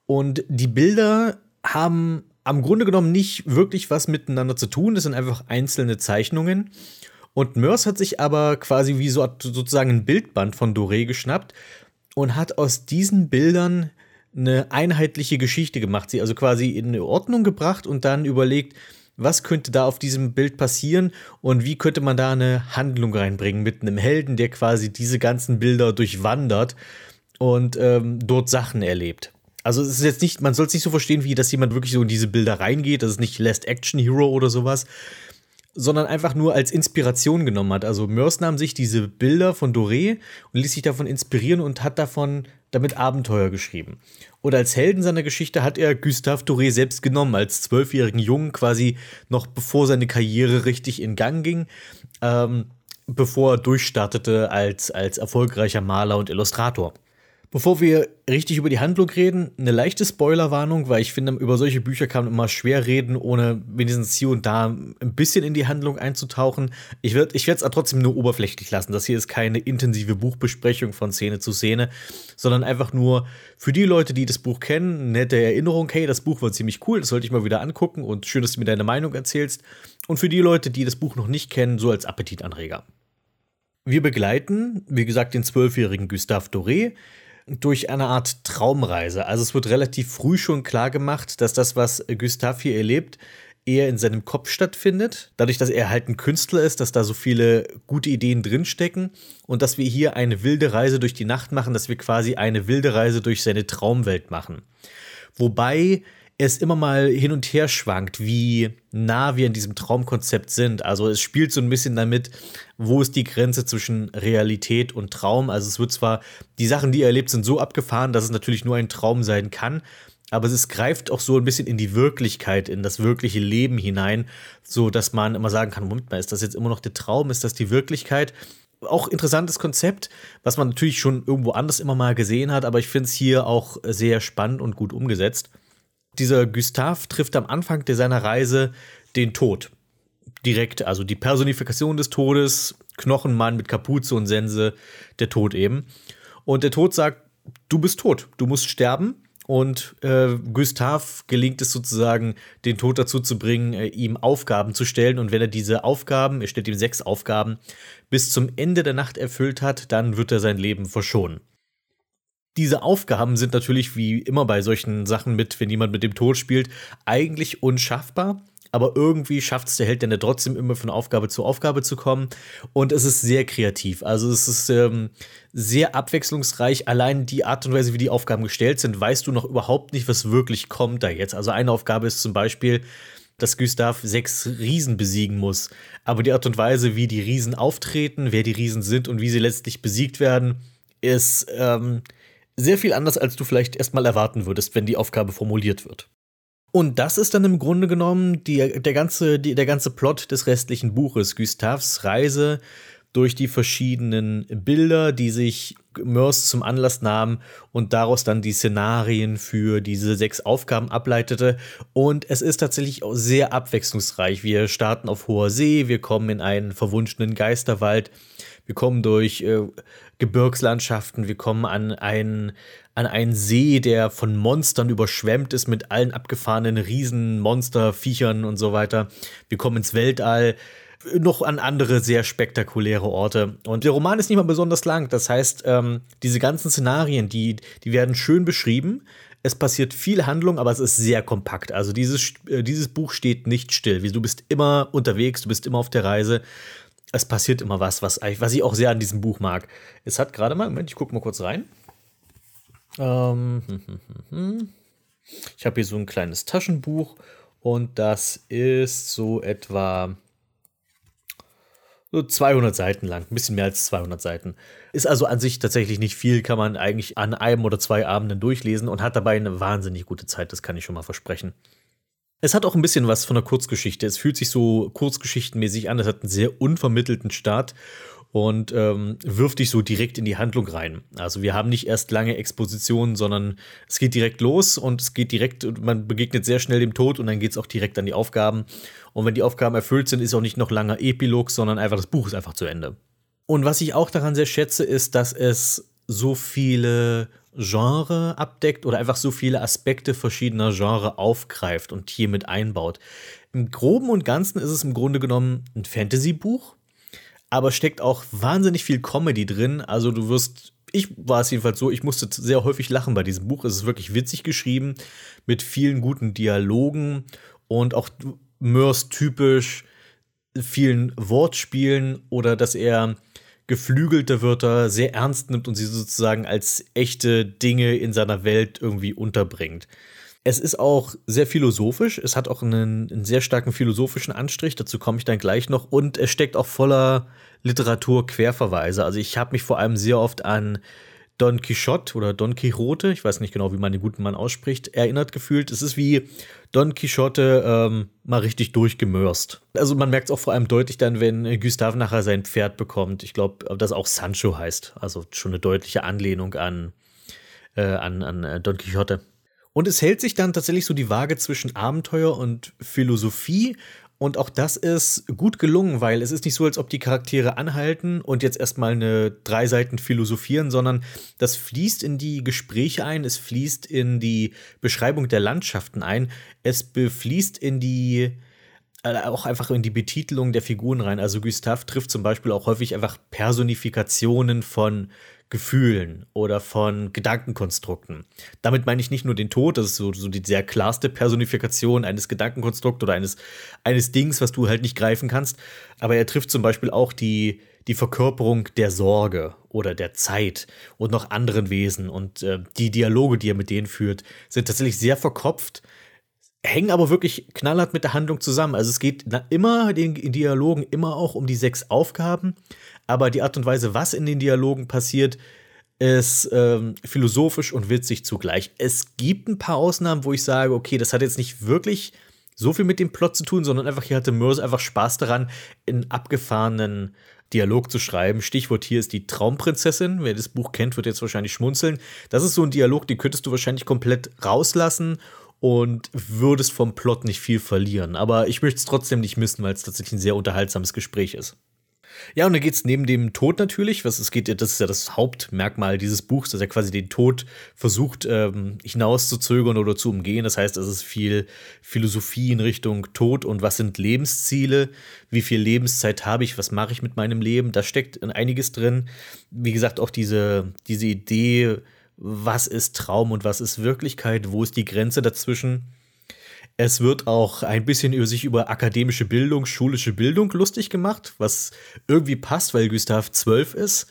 Und die Bilder haben am Grunde genommen nicht wirklich was miteinander zu tun. Das sind einfach einzelne Zeichnungen. Und Mörs hat sich aber quasi wie so sozusagen ein Bildband von Doré geschnappt und hat aus diesen Bildern eine einheitliche Geschichte gemacht, sie also quasi in Ordnung gebracht und dann überlegt, was könnte da auf diesem Bild passieren und wie könnte man da eine Handlung reinbringen mit einem Helden, der quasi diese ganzen Bilder durchwandert und ähm, dort Sachen erlebt. Also es ist jetzt nicht, man soll es nicht so verstehen, wie dass jemand wirklich so in diese Bilder reingeht, das ist nicht Last Action Hero oder sowas, sondern einfach nur als Inspiration genommen hat. Also Mörs nahm sich diese Bilder von Doré und ließ sich davon inspirieren und hat davon damit Abenteuer geschrieben. Und als Helden seiner Geschichte hat er Gustave Doré selbst genommen, als zwölfjährigen Jungen, quasi noch bevor seine Karriere richtig in Gang ging, ähm, bevor er durchstartete als, als erfolgreicher Maler und Illustrator. Bevor wir richtig über die Handlung reden, eine leichte Spoilerwarnung, weil ich finde, über solche Bücher kann man immer schwer reden, ohne wenigstens hier und da ein bisschen in die Handlung einzutauchen. Ich werde ich es trotzdem nur oberflächlich lassen. Das hier ist keine intensive Buchbesprechung von Szene zu Szene, sondern einfach nur für die Leute, die das Buch kennen, nette Erinnerung, hey, das Buch war ziemlich cool, das sollte ich mal wieder angucken und schön, dass du mir deine Meinung erzählst. Und für die Leute, die das Buch noch nicht kennen, so als Appetitanreger. Wir begleiten, wie gesagt, den zwölfjährigen Gustave Doré durch eine Art Traumreise. Also es wird relativ früh schon klar gemacht, dass das, was Gustav hier erlebt, eher in seinem Kopf stattfindet. Dadurch, dass er halt ein Künstler ist, dass da so viele gute Ideen drinstecken und dass wir hier eine wilde Reise durch die Nacht machen, dass wir quasi eine wilde Reise durch seine Traumwelt machen. Wobei es immer mal hin und her schwankt, wie nah wir in diesem Traumkonzept sind. Also es spielt so ein bisschen damit, wo ist die Grenze zwischen Realität und Traum. Also es wird zwar, die Sachen, die er erlebt, sind so abgefahren, dass es natürlich nur ein Traum sein kann, aber es greift auch so ein bisschen in die Wirklichkeit, in das wirkliche Leben hinein, so dass man immer sagen kann, Moment mal, ist das jetzt immer noch der Traum, ist das die Wirklichkeit? Auch interessantes Konzept, was man natürlich schon irgendwo anders immer mal gesehen hat, aber ich finde es hier auch sehr spannend und gut umgesetzt. Dieser Gustav trifft am Anfang seiner Reise den Tod. Direkt, also die Personifikation des Todes, Knochenmann mit Kapuze und Sense, der Tod eben. Und der Tod sagt, du bist tot, du musst sterben. Und äh, Gustav gelingt es sozusagen, den Tod dazu zu bringen, äh, ihm Aufgaben zu stellen. Und wenn er diese Aufgaben, er stellt ihm sechs Aufgaben, bis zum Ende der Nacht erfüllt hat, dann wird er sein Leben verschonen diese Aufgaben sind natürlich wie immer bei solchen Sachen mit, wenn jemand mit dem Tod spielt, eigentlich unschaffbar. Aber irgendwie schafft es der Held dann trotzdem immer von Aufgabe zu Aufgabe zu kommen. Und es ist sehr kreativ. Also es ist ähm, sehr abwechslungsreich. Allein die Art und Weise, wie die Aufgaben gestellt sind, weißt du noch überhaupt nicht, was wirklich kommt da jetzt. Also eine Aufgabe ist zum Beispiel, dass Gustav sechs Riesen besiegen muss. Aber die Art und Weise, wie die Riesen auftreten, wer die Riesen sind und wie sie letztlich besiegt werden, ist ähm, sehr viel anders, als du vielleicht erstmal erwarten würdest, wenn die Aufgabe formuliert wird. Und das ist dann im Grunde genommen die, der, ganze, die, der ganze Plot des restlichen Buches, Gustavs Reise durch die verschiedenen Bilder, die sich Mörs zum Anlass nahm und daraus dann die Szenarien für diese sechs Aufgaben ableitete. Und es ist tatsächlich auch sehr abwechslungsreich. Wir starten auf hoher See, wir kommen in einen verwunschenen Geisterwald, wir kommen durch äh, Gebirgslandschaften, wir kommen an einen, an einen See, der von Monstern überschwemmt ist mit allen abgefahrenen Riesenmonster, Viechern und so weiter. Wir kommen ins Weltall noch an andere sehr spektakuläre Orte. Und der Roman ist nicht mal besonders lang. Das heißt, ähm, diese ganzen Szenarien, die, die werden schön beschrieben. Es passiert viel Handlung, aber es ist sehr kompakt. Also dieses, äh, dieses Buch steht nicht still. Du bist immer unterwegs, du bist immer auf der Reise es passiert immer was, was, was ich auch sehr an diesem Buch mag. Es hat gerade mal, Moment, ich gucke mal kurz rein. Ähm, hm, hm, hm, ich habe hier so ein kleines Taschenbuch und das ist so etwa so 200 Seiten lang, ein bisschen mehr als 200 Seiten. Ist also an sich tatsächlich nicht viel, kann man eigentlich an einem oder zwei Abenden durchlesen und hat dabei eine wahnsinnig gute Zeit, das kann ich schon mal versprechen. Es hat auch ein bisschen was von einer Kurzgeschichte. Es fühlt sich so kurzgeschichtenmäßig an. Es hat einen sehr unvermittelten Start und ähm, wirft dich so direkt in die Handlung rein. Also wir haben nicht erst lange Expositionen, sondern es geht direkt los und es geht direkt, man begegnet sehr schnell dem Tod und dann geht es auch direkt an die Aufgaben. Und wenn die Aufgaben erfüllt sind, ist auch nicht noch langer Epilog, sondern einfach das Buch ist einfach zu Ende. Und was ich auch daran sehr schätze, ist, dass es so viele Genre abdeckt oder einfach so viele Aspekte verschiedener Genre aufgreift und hier mit einbaut. Im Groben und Ganzen ist es im Grunde genommen ein Fantasy-Buch, aber steckt auch wahnsinnig viel Comedy drin. Also du wirst, ich war es jedenfalls so, ich musste sehr häufig lachen bei diesem Buch. Es ist wirklich witzig geschrieben, mit vielen guten Dialogen und auch Mörs typisch vielen Wortspielen oder dass er geflügelte Wörter sehr ernst nimmt und sie sozusagen als echte Dinge in seiner Welt irgendwie unterbringt. Es ist auch sehr philosophisch, es hat auch einen, einen sehr starken philosophischen Anstrich, dazu komme ich dann gleich noch, und es steckt auch voller Literatur-Querverweise. Also ich habe mich vor allem sehr oft an Don Quixote oder Don Quixote, ich weiß nicht genau, wie man den guten Mann ausspricht, erinnert gefühlt. Es ist wie Don Quixote ähm, mal richtig durchgemörst. Also man merkt es auch vor allem deutlich dann, wenn Gustav nachher sein Pferd bekommt. Ich glaube, das auch Sancho heißt. Also schon eine deutliche Anlehnung an, äh, an, an äh, Don Quixote. Und es hält sich dann tatsächlich so die Waage zwischen Abenteuer und Philosophie. Und auch das ist gut gelungen, weil es ist nicht so, als ob die Charaktere anhalten und jetzt erstmal eine drei Seiten philosophieren, sondern das fließt in die Gespräche ein, es fließt in die Beschreibung der Landschaften ein, es fließt in die äh, auch einfach in die Betitelung der Figuren rein. Also Gustav trifft zum Beispiel auch häufig einfach Personifikationen von Gefühlen oder von Gedankenkonstrukten. Damit meine ich nicht nur den Tod, das ist so, so die sehr klarste Personifikation eines Gedankenkonstrukts oder eines, eines Dings, was du halt nicht greifen kannst. Aber er trifft zum Beispiel auch die, die Verkörperung der Sorge oder der Zeit und noch anderen Wesen. Und äh, die Dialoge, die er mit denen führt, sind tatsächlich sehr verkopft hängen aber wirklich knallhart mit der Handlung zusammen. Also es geht immer in den Dialogen immer auch um die sechs Aufgaben, aber die Art und Weise, was in den Dialogen passiert, ist ähm, philosophisch und witzig zugleich. Es gibt ein paar Ausnahmen, wo ich sage, okay, das hat jetzt nicht wirklich so viel mit dem Plot zu tun, sondern einfach hier hatte Mörs einfach Spaß daran, in abgefahrenen Dialog zu schreiben. Stichwort hier ist die Traumprinzessin. Wer das Buch kennt, wird jetzt wahrscheinlich schmunzeln. Das ist so ein Dialog, den könntest du wahrscheinlich komplett rauslassen und würdest vom Plot nicht viel verlieren. Aber ich möchte es trotzdem nicht missen, weil es tatsächlich ein sehr unterhaltsames Gespräch ist. Ja, und dann geht es neben dem Tod natürlich, was es geht, das ist ja das Hauptmerkmal dieses Buchs, dass er quasi den Tod versucht ähm, hinauszuzögern oder zu umgehen. Das heißt, es ist viel Philosophie in Richtung Tod und was sind Lebensziele, wie viel Lebenszeit habe ich, was mache ich mit meinem Leben. Da steckt einiges drin. Wie gesagt, auch diese, diese Idee, was ist Traum und was ist Wirklichkeit, wo ist die Grenze dazwischen. Es wird auch ein bisschen über sich über akademische Bildung, schulische Bildung lustig gemacht, was irgendwie passt, weil Gustav zwölf ist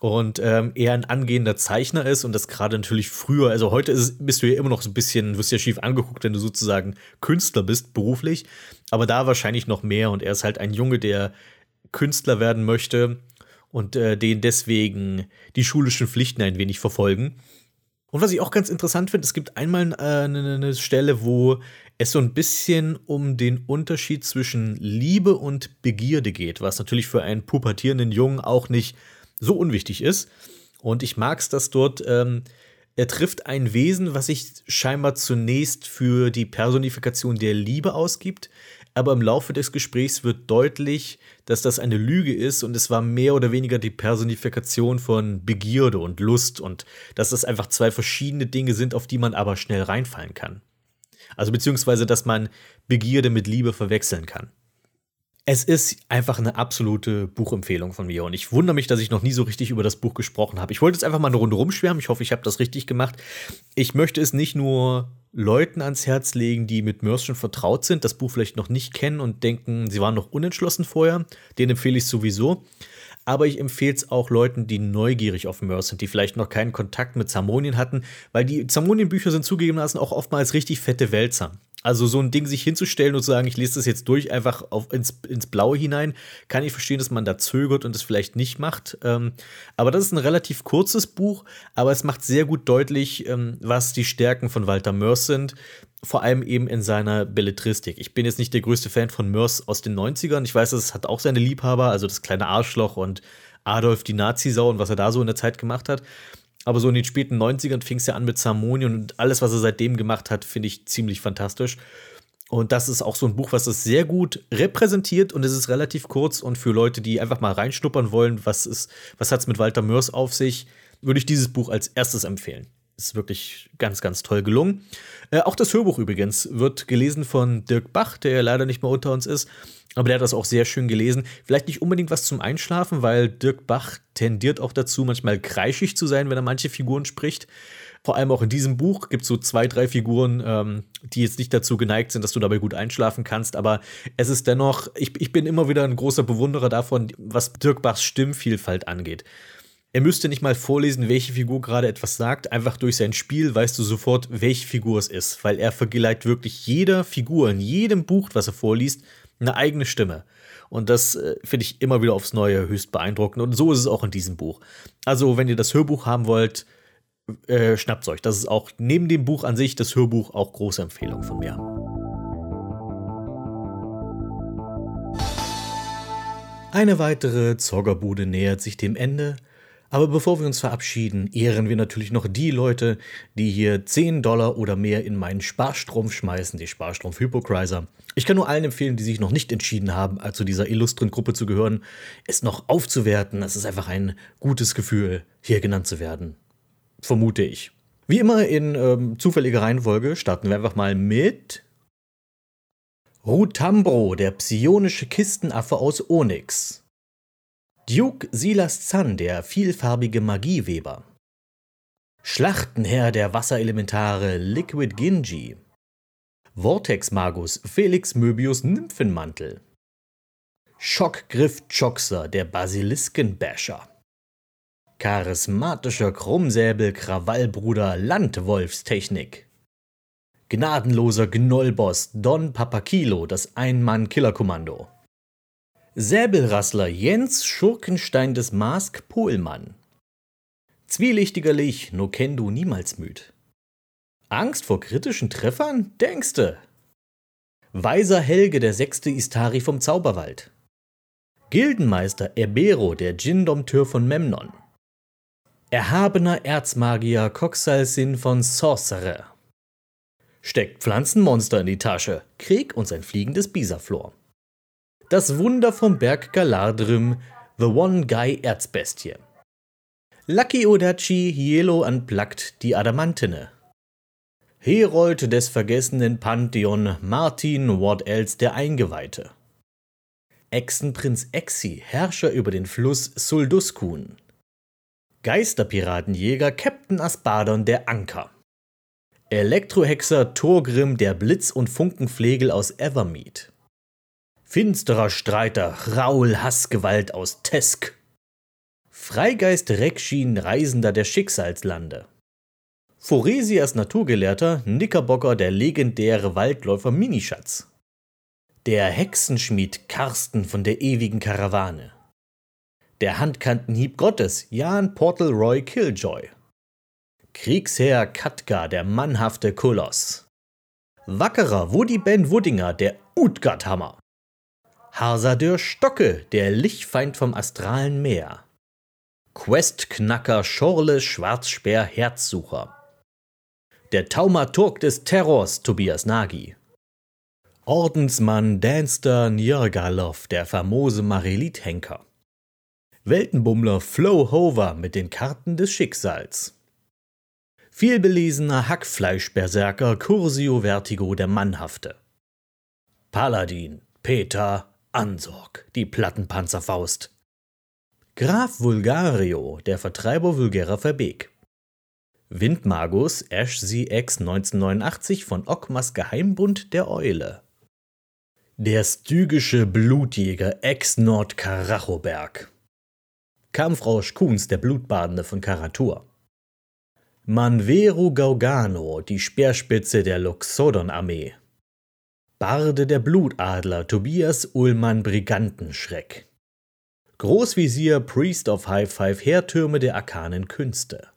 und ähm, er ein angehender Zeichner ist und das gerade natürlich früher, also heute ist, bist du ja immer noch so ein bisschen, wirst ja schief angeguckt, wenn du sozusagen Künstler bist, beruflich, aber da wahrscheinlich noch mehr und er ist halt ein Junge, der Künstler werden möchte und äh, den deswegen die schulischen Pflichten ein wenig verfolgen. Und was ich auch ganz interessant finde, es gibt einmal äh, eine, eine Stelle, wo es so ein bisschen um den Unterschied zwischen Liebe und Begierde geht, was natürlich für einen pubertierenden Jungen auch nicht so unwichtig ist. Und ich mag es, dass dort ähm, er trifft ein Wesen, was sich scheinbar zunächst für die Personifikation der Liebe ausgibt, aber im Laufe des Gesprächs wird deutlich, dass das eine Lüge ist und es war mehr oder weniger die Personifikation von Begierde und Lust und dass das einfach zwei verschiedene Dinge sind, auf die man aber schnell reinfallen kann. Also beziehungsweise, dass man Begierde mit Liebe verwechseln kann. Es ist einfach eine absolute Buchempfehlung von mir und ich wundere mich, dass ich noch nie so richtig über das Buch gesprochen habe. Ich wollte jetzt einfach mal eine Runde rumschwärmen. Ich hoffe, ich habe das richtig gemacht. Ich möchte es nicht nur Leuten ans Herz legen, die mit Mörs schon vertraut sind, das Buch vielleicht noch nicht kennen und denken, sie waren noch unentschlossen vorher. Den empfehle ich sowieso. Aber ich empfehle es auch Leuten, die neugierig auf Mörs sind, die vielleicht noch keinen Kontakt mit Zamonien hatten, weil die Zamonien-Bücher sind zugegebenermaßen auch oftmals richtig fette Wälzer. Also so ein Ding sich hinzustellen und zu sagen, ich lese das jetzt durch, einfach auf, ins, ins Blaue hinein, kann ich verstehen, dass man da zögert und es vielleicht nicht macht. Ähm, aber das ist ein relativ kurzes Buch, aber es macht sehr gut deutlich, ähm, was die Stärken von Walter Mörs sind. Vor allem eben in seiner Belletristik. Ich bin jetzt nicht der größte Fan von Mörs aus den 90ern. Ich weiß, es hat auch seine Liebhaber, also das kleine Arschloch und Adolf die Nazisau und was er da so in der Zeit gemacht hat. Aber so in den späten 90ern fing es ja an mit Samonien und alles, was er seitdem gemacht hat, finde ich ziemlich fantastisch. Und das ist auch so ein Buch, was das sehr gut repräsentiert und es ist relativ kurz und für Leute, die einfach mal reinschnuppern wollen, was ist, was hat es mit Walter Mörs auf sich, würde ich dieses Buch als erstes empfehlen. Ist wirklich ganz, ganz toll gelungen. Äh, auch das Hörbuch übrigens wird gelesen von Dirk Bach, der ja leider nicht mehr unter uns ist. Aber der hat das auch sehr schön gelesen. Vielleicht nicht unbedingt was zum Einschlafen, weil Dirk Bach tendiert auch dazu, manchmal kreischig zu sein, wenn er manche Figuren spricht. Vor allem auch in diesem Buch gibt es so zwei, drei Figuren, ähm, die jetzt nicht dazu geneigt sind, dass du dabei gut einschlafen kannst. Aber es ist dennoch, ich, ich bin immer wieder ein großer Bewunderer davon, was Dirk Bachs Stimmvielfalt angeht. Er müsste nicht mal vorlesen, welche Figur gerade etwas sagt. Einfach durch sein Spiel weißt du sofort, welche Figur es ist, weil er vergleicht wirklich jeder Figur in jedem Buch, was er vorliest, eine eigene Stimme. Und das äh, finde ich immer wieder aufs Neue höchst beeindruckend. Und so ist es auch in diesem Buch. Also, wenn ihr das Hörbuch haben wollt, äh, schnappt euch. Das ist auch neben dem Buch an sich das Hörbuch auch große Empfehlung von mir. Eine weitere Zoggerbude nähert sich dem Ende. Aber bevor wir uns verabschieden, ehren wir natürlich noch die Leute, die hier 10 Dollar oder mehr in meinen Sparstrom schmeißen, die Sparstrom Hypocriser. Ich kann nur allen empfehlen, die sich noch nicht entschieden haben, zu dieser illustren Gruppe zu gehören, es noch aufzuwerten. Es ist einfach ein gutes Gefühl, hier genannt zu werden. Vermute ich. Wie immer in ähm, zufälliger Reihenfolge starten wir einfach mal mit Rutambro, der psionische Kistenaffe aus Onyx. Duke Silas Zan, der vielfarbige Magieweber. Schlachtenherr der Wasserelementare Liquid Ginji. Vortex-Magus Felix Möbius Nymphenmantel. Schockgriff Choxer, der Basiliskenbasher. Charismatischer Krummsäbel Krawallbruder Landwolfstechnik. Gnadenloser Gnollboss Don Papakilo, das Ein-Mann-Killerkommando. Säbelrassler Jens Schurkenstein des Mask Pohlmann. Zwielichtiger Lich, no kenn du niemals müd. Angst vor kritischen Treffern? Denkste. Weiser Helge, der sechste Istari vom Zauberwald. Gildenmeister Erbero, der Djinn-Dompteur von Memnon. Erhabener Erzmagier Coxalsin von Sorcerer. Steckt Pflanzenmonster in die Tasche, Krieg und sein fliegendes Bisaflor. Das Wunder vom Berg Galadrim, The One Guy Erzbestie. Lucky Odachi Hielo Unplugged, die Adamantine. Herold des vergessenen Pantheon, Martin What Else der Eingeweihte. Echsenprinz Exi, Herrscher über den Fluss Sulduskun. Geisterpiratenjäger Captain Aspadon der Anker. Elektrohexer Thorgrim der Blitz- und Funkenflegel aus Evermead. Finsterer Streiter, Raul Hassgewalt aus Tesk. Freigeist Rekshin, Reisender der Schicksalslande. Foresias Naturgelehrter, Knickerbocker der legendäre Waldläufer Minischatz. Der Hexenschmied Karsten von der ewigen Karawane. Der Handkantenhieb Gottes, Jan Portal Roy Killjoy. Kriegsherr Katka, der mannhafte Koloss. Wackerer Woody Ben Wuddinger, der Utgardhammer. Harsadur Stocke, der Lichtfeind vom astralen Meer. Questknacker Schorle Schwarzspeer Herzsucher. Der Taumaturg des Terrors Tobias Nagy. Ordensmann Danster Njörgalov, der famose Marelit-Henker. Weltenbummler Flo Hover mit den Karten des Schicksals. Vielbelesener Hackfleischberserker Cursio Vertigo der Mannhafte. Paladin Peter Ansorg, die Plattenpanzerfaust. Graf Vulgario, der Vertreiber vulgärer Verbeek. Windmagus Ash ZX 1989 von Ockmas Geheimbund der Eule. Der stygische Blutjäger Ex-Nord Karachoberg. Kampfrausch Kuhns, der Blutbadende von Karatur. Manveru Gaugano, die Speerspitze der Loxodon-Armee. Barde der Blutadler Tobias Ullmann Brigantenschreck. Großvisier Priest of High Five Heertürme der arkanen Künste.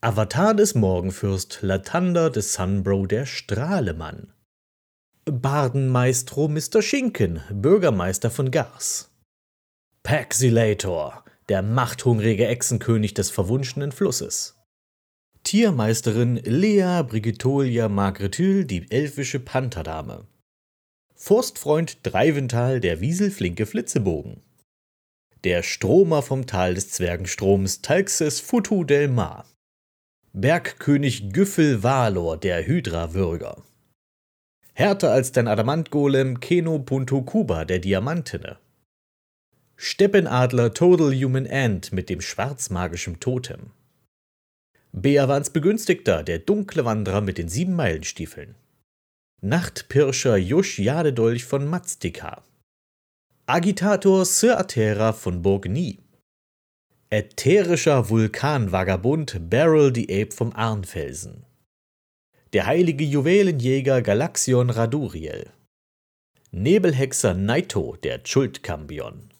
Avatar des Morgenfürst Latander des Sunbro der Strahlemann. Bardenmaestro Mr. Schinken, Bürgermeister von Gars. Paxilator, der machthungrige Echsenkönig des verwunschenen Flusses. Tiermeisterin Lea Brigitolia Margrethyl, die elfische Pantherdame. Forstfreund Dreivental, der Wieselflinke Flitzebogen. Der Stromer vom Tal des Zwergenstroms Talxes Futu del Mar. Bergkönig Güffel Valor, der Hydra-Würger. Härter als dein Adamantgolem Keno Punto Kuba, der Diamantene. Steppenadler Total Human Ant mit dem schwarzmagischen Totem. Beavans Begünstigter, der dunkle Wanderer mit den sieben Meilenstiefeln. Nachtpirscher Jusch Jadedolch von Mazdika. Agitator Sir Atera von Burgny. Ätherischer Vulkanvagabund Beryl the Ape vom Arnfelsen. Der heilige Juwelenjäger Galaxion Raduriel. Nebelhexer Naito, der Schuldkambion.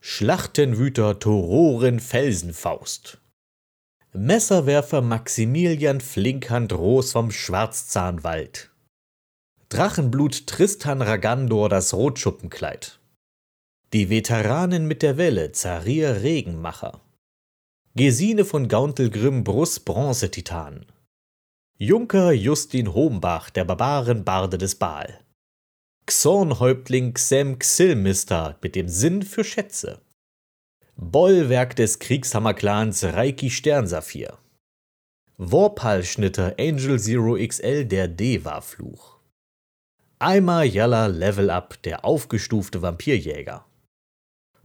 Schlachtenwüter Tororen Felsenfaust. Messerwerfer Maximilian Flinkhand Roos vom Schwarzzahnwald. Drachenblut Tristan Ragandor das Rotschuppenkleid. Die Veteranen mit der Welle Zarir Regenmacher. Gesine von Gauntelgrimm Brus Bronzetitan. Junker Justin Hombach, der Barbarenbarde des Baal. Xorn-Häuptling Xem Xilmister mit dem Sinn für Schätze. Bollwerk des Kriegshammer-Clans Reiki Sternsaphir. Warpal-Schnitter Angel Zero XL der Deva-Fluch. Eimer Yalla Level Up der aufgestufte Vampirjäger.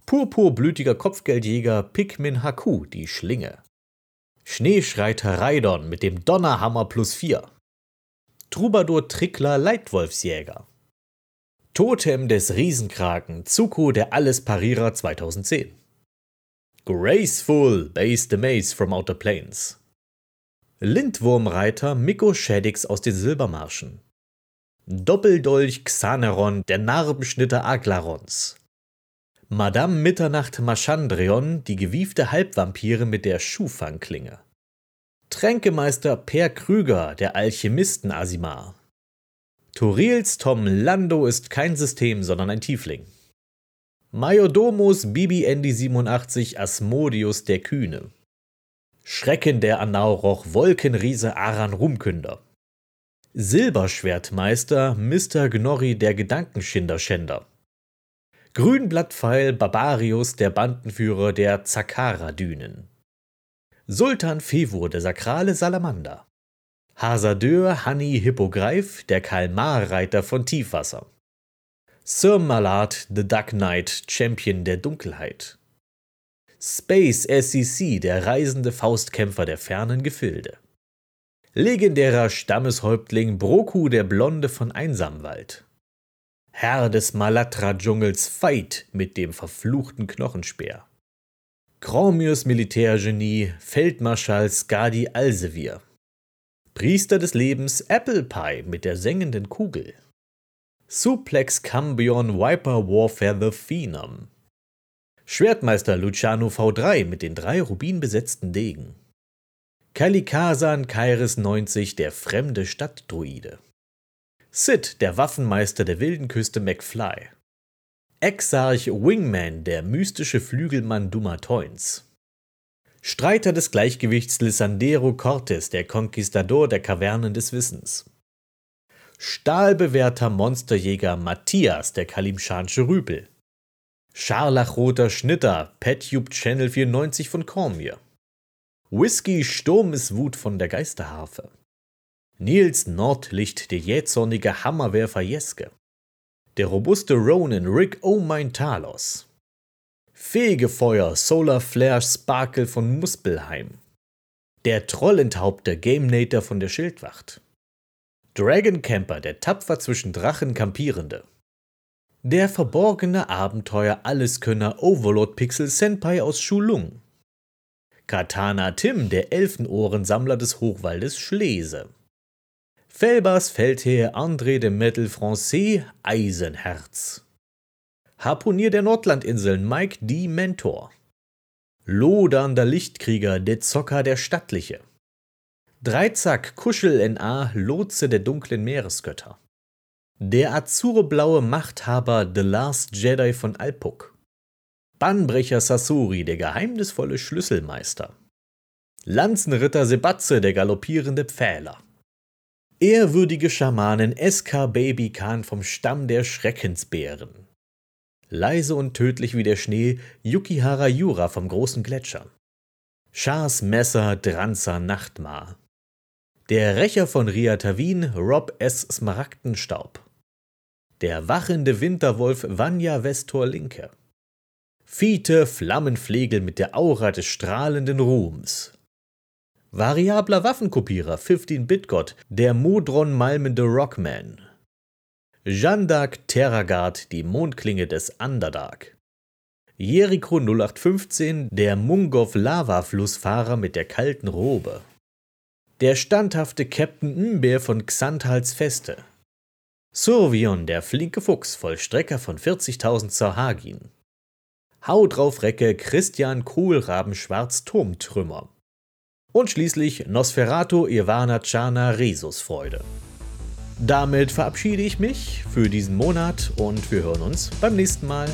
Purpurblütiger Kopfgeldjäger Pikmin Haku die Schlinge. Schneeschreiter Raidon mit dem Donnerhammer plus 4. Troubadour Trickler Leitwolfsjäger. Totem des Riesenkraken Zuko der Allesparierer 2010. Graceful Base the Maze from Outer Planes. Lindwurmreiter Mikko Shaddix aus den Silbermarschen. Doppeldolch Xaneron, der Narbenschnitter Aglarons. Madame Mitternacht Maschandreon, die gewiefte Halbvampire mit der Schuhfangklinge. Tränkemeister Per Krüger, der Alchemisten Asimar. Turils Tom Lando ist kein System, sondern ein Tiefling. Majodomus Bibi Andy 87 Asmodius der Kühne. Schrecken der Anauroch Wolkenriese Aran Rumkünder. Silberschwertmeister Mr. Gnorri der Gedankenschinderschänder. Grünblattpfeil Barbarius, der Bandenführer der Zakara-Dünen. Sultan Fevur, der sakrale Salamander. Hasardeur Hanni Hippogreif, der Kalmarreiter von Tiefwasser. Sir Malard, the Duck Knight, Champion der Dunkelheit. Space SEC, der reisende Faustkämpfer der fernen Gefilde. Legendärer Stammeshäuptling Broku, der Blonde von Einsamwald. Herr des Malatra-Dschungels Veit mit dem verfluchten Knochenspeer. Chromius Militärgenie Feldmarschall Skadi Alsevier. Priester des Lebens Apple Pie mit der sengenden Kugel. Suplex Cambion Viper Warfare The Phenom. Schwertmeister Luciano V3 mit den drei rubinbesetzten Degen. Kalikasan Kairis 90, der fremde Stadtdruide. Sid, der Waffenmeister der wilden Küste McFly. Exarch Wingman, der mystische Flügelmann Dumatoins. Streiter des Gleichgewichts Lissandero Cortes, der Konquistador der Kavernen des Wissens. Stahlbewehrter Monsterjäger Matthias, der Kalimschansche Rüpel. Scharlachroter Schnitter, PetTube Channel 94 von Cormier. Whisky Sturmeswut von der Geisterharfe. Nils Nordlicht, der jähzornige Hammerwerfer Jeske. Der robuste Ronin Rick Oh mein Talos. Fegefeuer Solar Flare Sparkle von Muspelheim. Der Trollenthaupte Nater von der Schildwacht. Dragon Camper, der tapfer zwischen Drachen kampierende. Der verborgene Abenteuer Alleskönner Overlord Pixel Senpai aus Schulung. Katana Tim, der Elfenohrensammler des Hochwaldes Schlese. Felbers Feldherr André de Metal Francais Eisenherz. Harpunier der Nordlandinseln Mike D. Mentor. Lodernder Lichtkrieger De Zocker der Stattliche. Dreizack Kuschel NA Lotse der dunklen Meeresgötter. Der azureblaue Machthaber The Last Jedi von Alpuk. Bannbrecher Sasori, der geheimnisvolle Schlüsselmeister. Lanzenritter Sebatze, der galoppierende Pfähler. Ehrwürdige Schamanen SK Baby Khan vom Stamm der Schreckensbären. Leise und tödlich wie der Schnee Yukihara Yura vom großen Gletscher. Schars Messer Dranza Nachtmar. Der Rächer von Riatavin Rob S. Smaragdenstaub. Der wachende Winterwolf Vanya Vestor Linke. Fiete Flammenflegel mit der Aura des strahlenden Ruhms. Variabler Waffenkopierer 15-Bit-Gott, der Modron malmende Rockman. Jeanne d'Arc Terragard, die Mondklinge des Underdark. Jericho 0815, der Mungov Lavaflussfahrer mit der kalten Robe. Der standhafte Captain Mbeer von Xanthals Feste. Survion, der flinke Fuchs, Vollstrecker von 40.000 Zahagin. Hau drauf Recke Christian Kohlraben Schwarz Turmtrümmer. Und schließlich Nosferatu Ivana Chana Resusfreude. Damit verabschiede ich mich für diesen Monat und wir hören uns beim nächsten Mal.